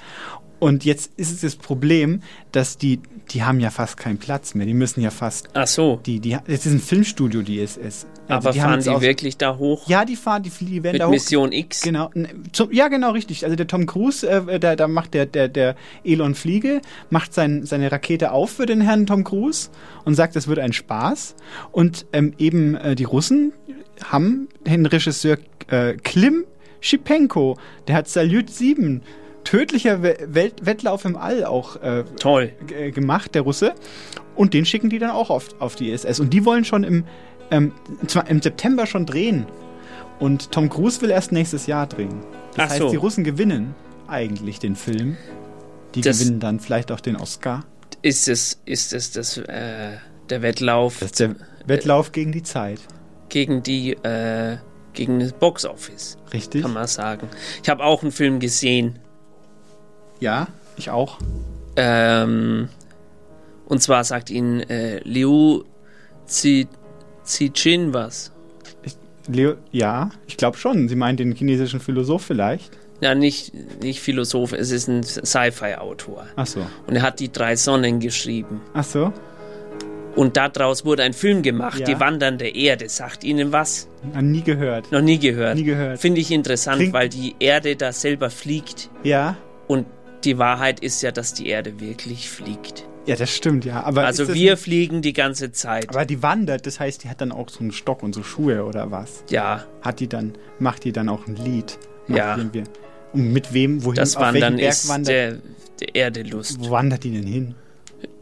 Und jetzt ist es das Problem, dass die, die haben ja fast keinen Platz mehr. Die müssen ja fast. Ach so. Die, die, es ist ein Filmstudio, die ISS. Aber die fahren jetzt die auch- wirklich da hoch? Ja, die fahren, die, die werden Mit da hoch. Mission X? Genau. Zum, ja, genau, richtig. Also der Tom Cruise, äh, da, da macht der, der, der Elon Fliege, macht sein, seine Rakete auf für den Herrn Tom Cruise und sagt, es wird ein Spaß. Und ähm, eben äh, die Russen haben den Regisseur äh, Klim Schipenko, der hat Salyut 7 tödlicher Wettlauf im All auch äh, Toll. g- gemacht, der Russe. Und den schicken die dann auch auf, auf die ISS. Und die wollen schon im, ähm, im September schon drehen. Und Tom Cruise will erst nächstes Jahr drehen. Das Ach heißt, so. die Russen gewinnen eigentlich den Film. Die Das- gewinnen dann vielleicht auch den Oscar. Ist es, ist es das, äh, der Wettlauf Das ist der Wettlauf gegen die Zeit. gegen die, äh, gegen das Boxoffice? Richtig. Kann man sagen. Ich habe auch einen Film gesehen. Ja, ich auch. Ähm, und zwar sagt ihn äh, Liu Zi, Cixin was. Leo, ja, ich glaube schon. Sie meint den chinesischen Philosoph vielleicht. Ja, nicht, nicht Philosoph, es ist ein Sci-Fi-Autor. Ach so. Und er hat die drei Sonnen geschrieben. Ach so. Und daraus wurde ein Film gemacht, Ja. Die wandernde Erde. Sagt Ihnen was? Noch nie gehört. Noch nie gehört. Nie gehört. Finde ich interessant, Klingt- weil die Erde da selber fliegt. Ja. Die Wahrheit ist ja, dass die Erde wirklich fliegt. Ja, das stimmt, ja. Aber also wir nicht- fliegen die ganze Zeit. Aber die wandert, das heißt, die hat dann auch so einen Stock und so Schuhe oder was? Ja. Hat die dann, macht die dann auch ein Lied? Macht Ja. Wir, und mit wem, wohin, das auf welchen Wandern Berg ist wandert? der, der Erdelust. Wo wandert die denn hin?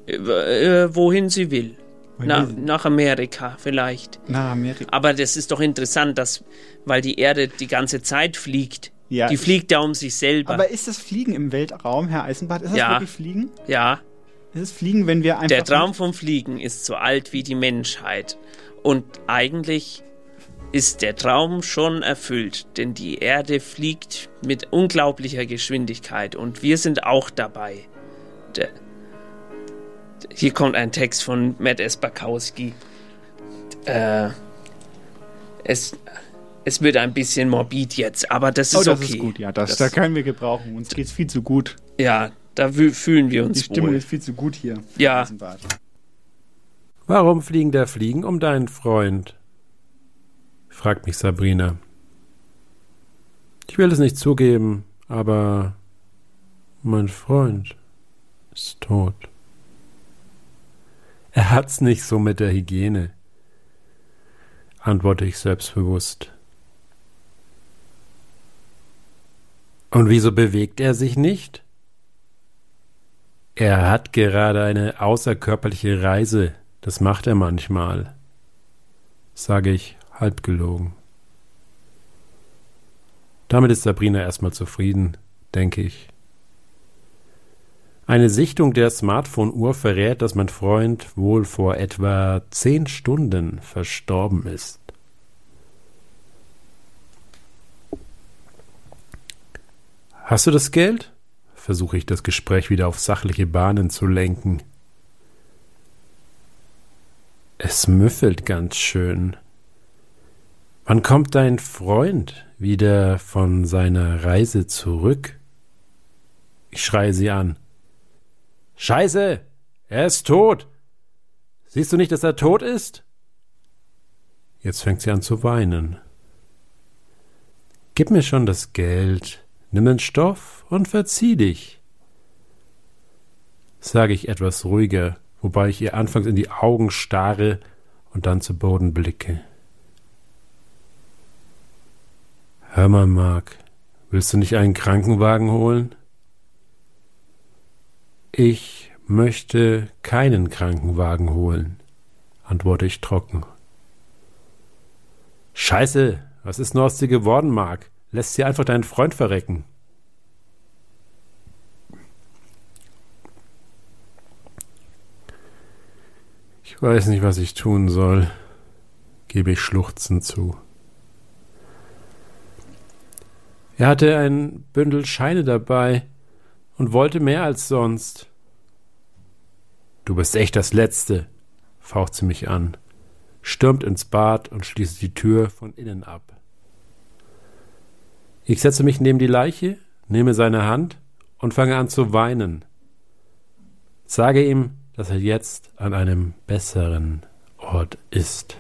Äh, wohin sie will. Wohin Na, will sie? nach Amerika vielleicht. Nach Amerika. Aber das ist doch interessant, dass, weil die Erde die ganze Zeit fliegt. Ja, die fliegt ja um sich selber. Aber ist das Fliegen im Weltraum, Herr Eisenbart? Ist das Ja. wirklich Fliegen? ja. Ist es Fliegen, wenn wir einfach. Der Traum vom Fliegen ist so alt wie die Menschheit. Und eigentlich ist der Traum schon erfüllt, denn die Erde fliegt mit unglaublicher Geschwindigkeit und wir sind auch dabei. Der, hier kommt ein Text von Matt Espakowski. Äh, es, es wird ein bisschen morbid jetzt, aber das ist oh, das okay. ist gut, ja. Das, Das- da können wir gebrauchen. Uns geht's viel zu gut. Ja, da fühlen wir uns Die Stimmung wohl. ist viel zu gut hier. Ja. Warum fliegen der Fliegen um deinen Freund? fragt mich Sabrina. Ich will es nicht zugeben, aber mein Freund ist tot. Er hat's nicht so mit der Hygiene, antworte ich selbstbewusst. Und wieso bewegt er sich nicht? Er hat gerade eine außerkörperliche Reise. Das macht er manchmal. Sage ich halb gelogen. Damit ist Sabrina erstmal zufrieden, denke ich. Eine Sichtung der Smartphone-Uhr verrät, dass mein Freund wohl vor etwa zehn Stunden verstorben ist. Hast du das Geld? Versuche ich das Gespräch wieder auf sachliche Bahnen zu lenken. Es müffelt ganz schön. Wann kommt dein Freund wieder von seiner Reise zurück? Ich schreie sie an. Scheiße! Er ist tot! Siehst du nicht, dass er tot ist? Jetzt fängt sie an zu weinen. Gib mir schon das Geld, nimm den Stoff und verzieh dich, sage ich etwas ruhiger, wobei ich ihr anfangs in die Augen starre und dann zu Boden blicke. Hör mal, Mark, willst du nicht einen Krankenwagen holen? Ich möchte keinen Krankenwagen holen, antworte ich trocken. Scheiße, was ist nur aus dir geworden, Mark? Lässt sie einfach deinen Freund verrecken. Ich weiß nicht, was ich tun soll, gebe ich schluchzend zu. Er hatte ein Bündel Scheine dabei und wollte mehr als sonst. Du bist echt das Letzte, faucht sie mich an, stürmt ins Bad und schließt die Tür von innen ab. Ich setze mich neben die Leiche, nehme seine Hand und fange an zu weinen. Sage ihm, dass er jetzt an einem besseren Ort ist.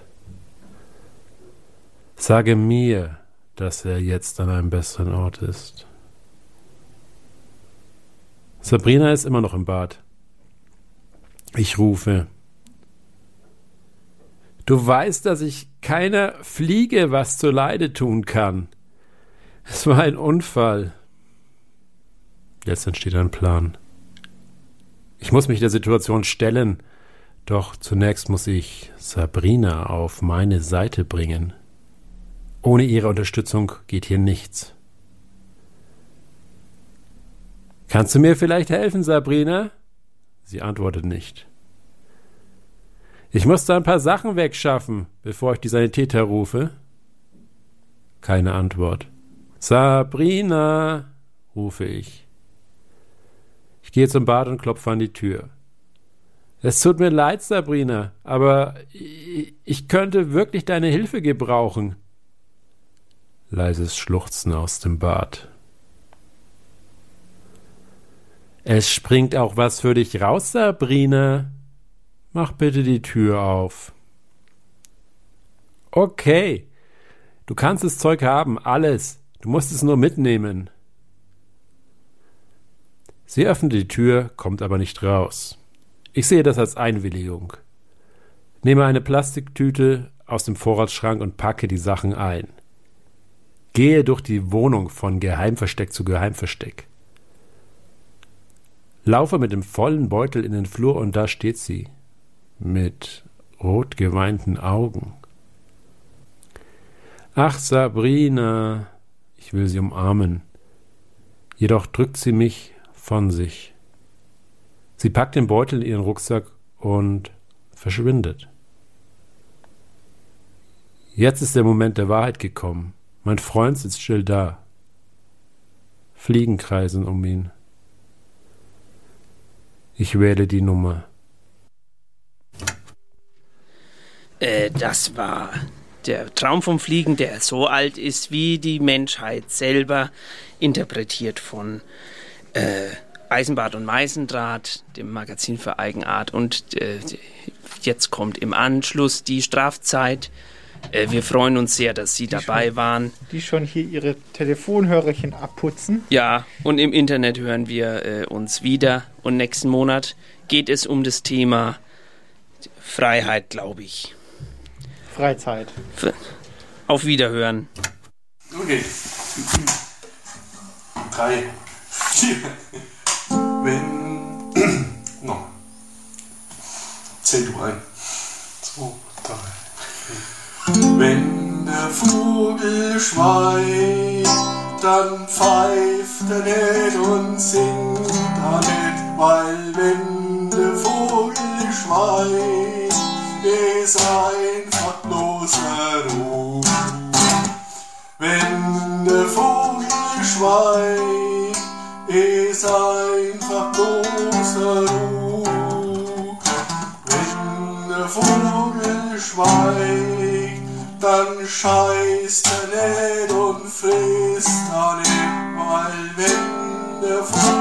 Sage mir, dass er jetzt an einem besseren Ort ist. Sabrina ist immer noch im Bad. Ich rufe. Du weißt, dass ich keiner Fliege was zu Leide tun kann. Es war ein Unfall. Jetzt entsteht ein Plan. Ich muss mich der Situation stellen, doch zunächst muss ich Sabrina auf meine Seite bringen. Ohne ihre Unterstützung geht hier nichts. Kannst du mir vielleicht helfen, Sabrina? Sie antwortet nicht. Ich muss da ein paar Sachen wegschaffen, bevor ich die Sanitäter rufe. Keine Antwort. Sabrina, rufe ich. Ich gehe zum Bad und klopfe an die Tür. Es tut mir leid, Sabrina, aber ich könnte wirklich deine Hilfe gebrauchen. Leises Schluchzen aus dem Bad. Es springt auch was für dich raus, Sabrina. Mach bitte die Tür auf. Okay. Du kannst das Zeug haben, alles. Du musst es nur mitnehmen. Sie öffnet die Tür, kommt aber nicht raus. Ich sehe das als Einwilligung. Nehme eine Plastiktüte aus dem Vorratsschrank und packe die Sachen ein. Gehe durch die Wohnung von Geheimversteck zu Geheimversteck. Laufe mit dem vollen Beutel in den Flur und da steht sie, mit rot geweinten Augen. Ach, Sabrina, will sie umarmen. Jedoch drückt sie mich von sich. Sie packt den Beutel in ihren Rucksack und verschwindet. Jetzt ist der Moment der Wahrheit gekommen. Mein Freund sitzt still da. Fliegen kreisen um ihn. Ich wähle die Nummer. Äh, das war der Traum vom Fliegen, der so alt ist wie die Menschheit selber, interpretiert von äh, Eisenbad und Meisendraht, dem Magazin für Eigenart. Und äh, jetzt kommt im Anschluss die Strafzeit. Äh, wir freuen uns sehr, dass Sie Die dabei schon- waren. Die schon hier ihre Telefonhörerchen abputzen. Ja, und im Internet hören wir äh, uns wieder. Und nächsten Monat geht es um das Thema Freiheit, glaube ich. Freizeit. Auf Wiederhören. Okay. Drei, vier. Wenn. [clears throat] Noch. Zähl du ein. Zwei, drei. Wenn der Vogel schweigt, dann pfeift er nicht und singt er nicht, weil wenn der Vogel schweigt, ist einfach bloßer Ruf. Wenn der Vogel schweigt, ist einfach bloßer Ruh. Wenn der Vogel schweigt, dann scheißt er nicht und frisst er nicht, weil wenn der Vogel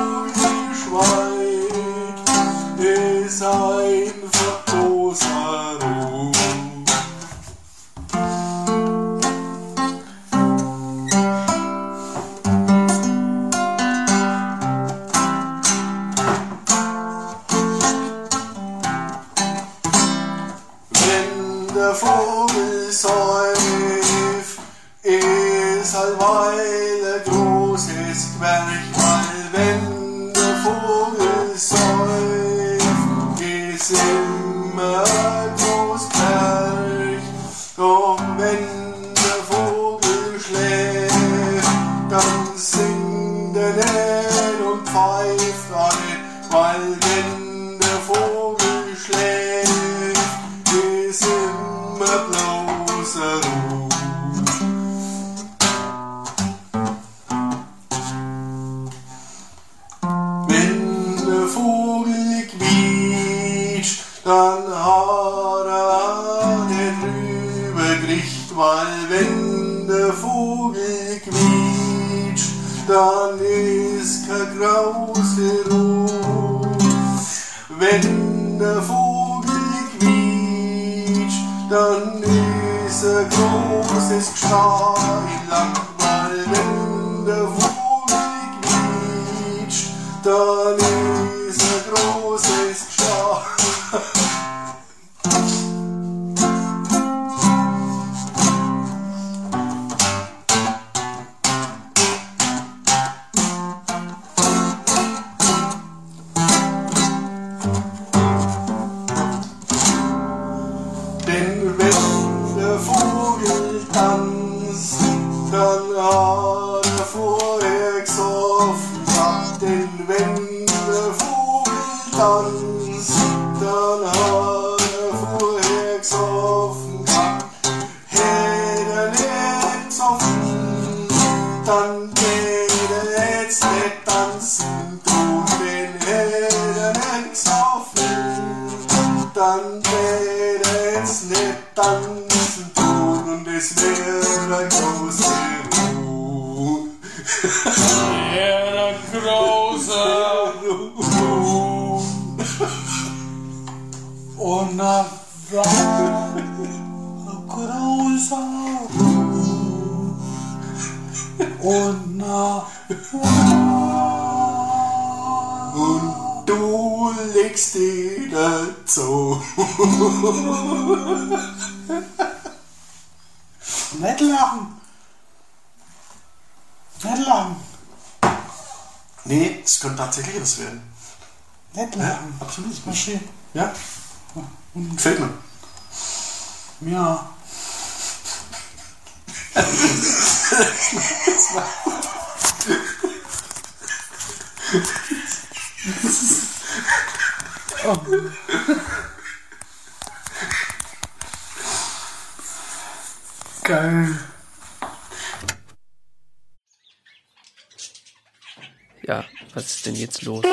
jetzt los?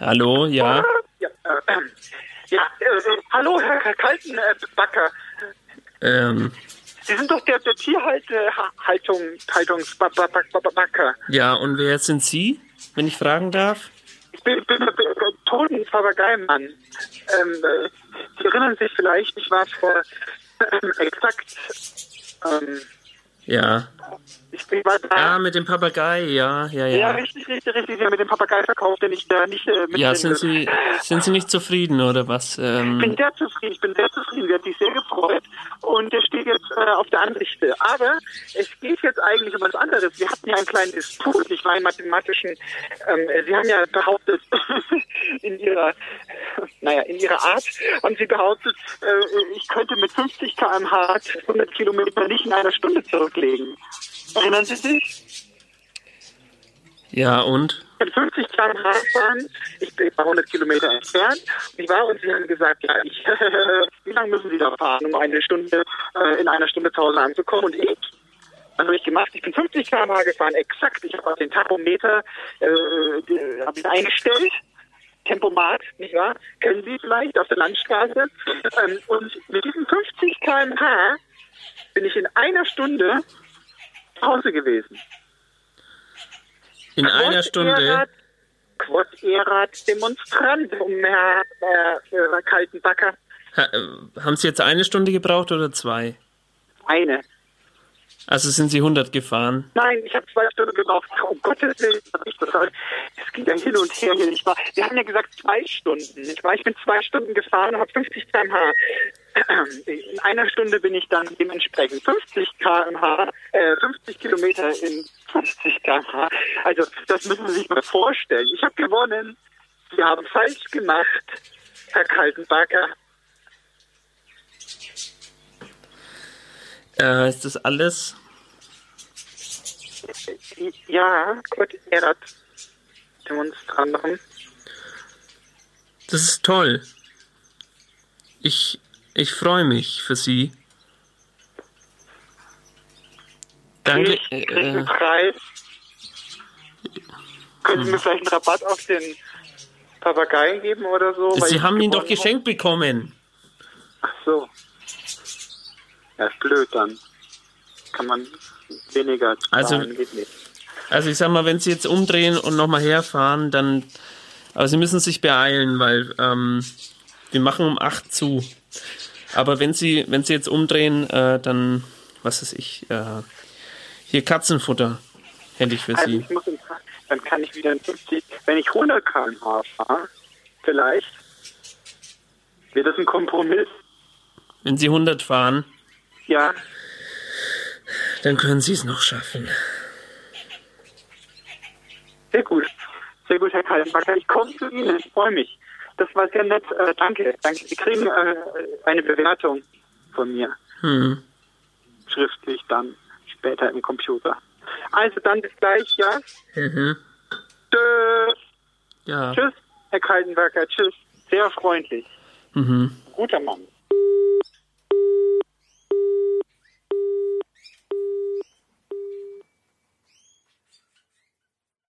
Hallo, ja? Ja, äh, ja äh, hallo, Herr Kaltenbacker. Ähm, Sie sind doch der, der Tierhaltung, Haltungsbacker. ja, und wer sind Sie, wenn ich fragen darf? Ich bin, bin der toten Papageimann. Ähm, äh, Sie erinnern sich vielleicht, ich war vor ähm, exakt, ähm, Ja. Ich bin war da. Ah, mit dem Papagei, ja, ja, Ja, ja. richtig, richtig, richtig. Sie haben mit dem Papagei verkauft, den ich da nicht äh, Ja, sind Sie, sind Sie nicht zufrieden oder was? Ich bin Ähm, sehr zufrieden, ich bin sehr zufrieden, sie hat sich sehr gefreut und der steht jetzt äh, auf der Ansichte. Aber es geht jetzt eigentlich um was anderes. Wir hatten ja einen kleinen Disput, ich war in mathematischen, ähm, Sie haben ja behauptet, [laughs] in Ihrer, naja, in Ihrer Art, haben Sie behauptet, äh, ich könnte mit 50 km/h 100 Kilometer nicht in einer Stunde zurücklegen. Erinnern Sie sich? ja, und? Ich kann 50 km/h fahren, ich bin bei 100 Kilometer entfernt. Ich war und sie haben gesagt, ja, ich, [laughs] wie lange müssen Sie da fahren, um eine Stunde, äh, in einer Stunde zu Hause anzukommen? Und ich, was habe ich gemacht? Ich bin 50 km/h gefahren, exakt. Ich habe auf den Tachometer äh, die- hab ich eingestellt. Tempomat, nicht wahr? Kennen Sie vielleicht auf der Landstraße. Ähm, und mit diesen 50 km/h bin ich in einer Stunde Hause gewesen. In einer Stunde? Quod erat Demonstrant, um Herr, äh, äh, Kaltenbacker. Ha, äh, haben Sie jetzt eine Stunde gebraucht oder zwei? Eine. Also sind Sie 100 gefahren? Nein, ich habe zwei Stunden gebraucht. Um Gottes Willen. Es ging ja hin und her. Ich war, wir haben ja gesagt zwei Stunden. Ich, war, ich bin zwei Stunden gefahren und habe 50 km/h. [clears throat] In einer Stunde bin ich dann dementsprechend 50 km/h, äh, 50 Kilometer in 50 km/h. Also das müssen Sie sich mal vorstellen. Ich habe gewonnen. Sie haben falsch gemacht, Herr Kaltenbacker. Äh, ist das alles? Ja, Quod erat Demonstrandum. Das ist toll. Ich, ich freue mich für Sie. Danke. Ich krieg Äh, einen Preis. Können Sie mir vielleicht einen Rabatt auf den Papageien geben oder so? Sie haben ihn doch geschenkt bekommen. Ach so. Ja, ist blöd dann. Kann man weniger Also-. Also ich sag mal, wenn Sie jetzt umdrehen und nochmal herfahren, dann. Aber Sie müssen sich beeilen, weil ähm, wir machen um 8 zu. Aber wenn Sie, wenn Sie jetzt umdrehen, äh, dann, was weiß ich, äh, hier Katzenfutter hätte ich für Also Sie. ich muss in, dann kann ich wieder in 50, wenn ich 100 km/h fahre, vielleicht, wird das ein Kompromiss. Wenn Sie 100 fahren, Ja, dann können Sie es noch schaffen. sehr gut. Sehr gut, Herr Kaltenbacker. Ich komme zu Ihnen, ich freue mich. Das war sehr nett. Äh, danke, danke. Sie kriegen äh, eine Bewertung von mir. Hm. Schriftlich dann später im Computer. Also dann bis gleich, ja? Mhm. Tschüss. Ja. Tschüss, Herr Kaltenberger. Tschüss. Sehr freundlich. Mhm. Guter Mann.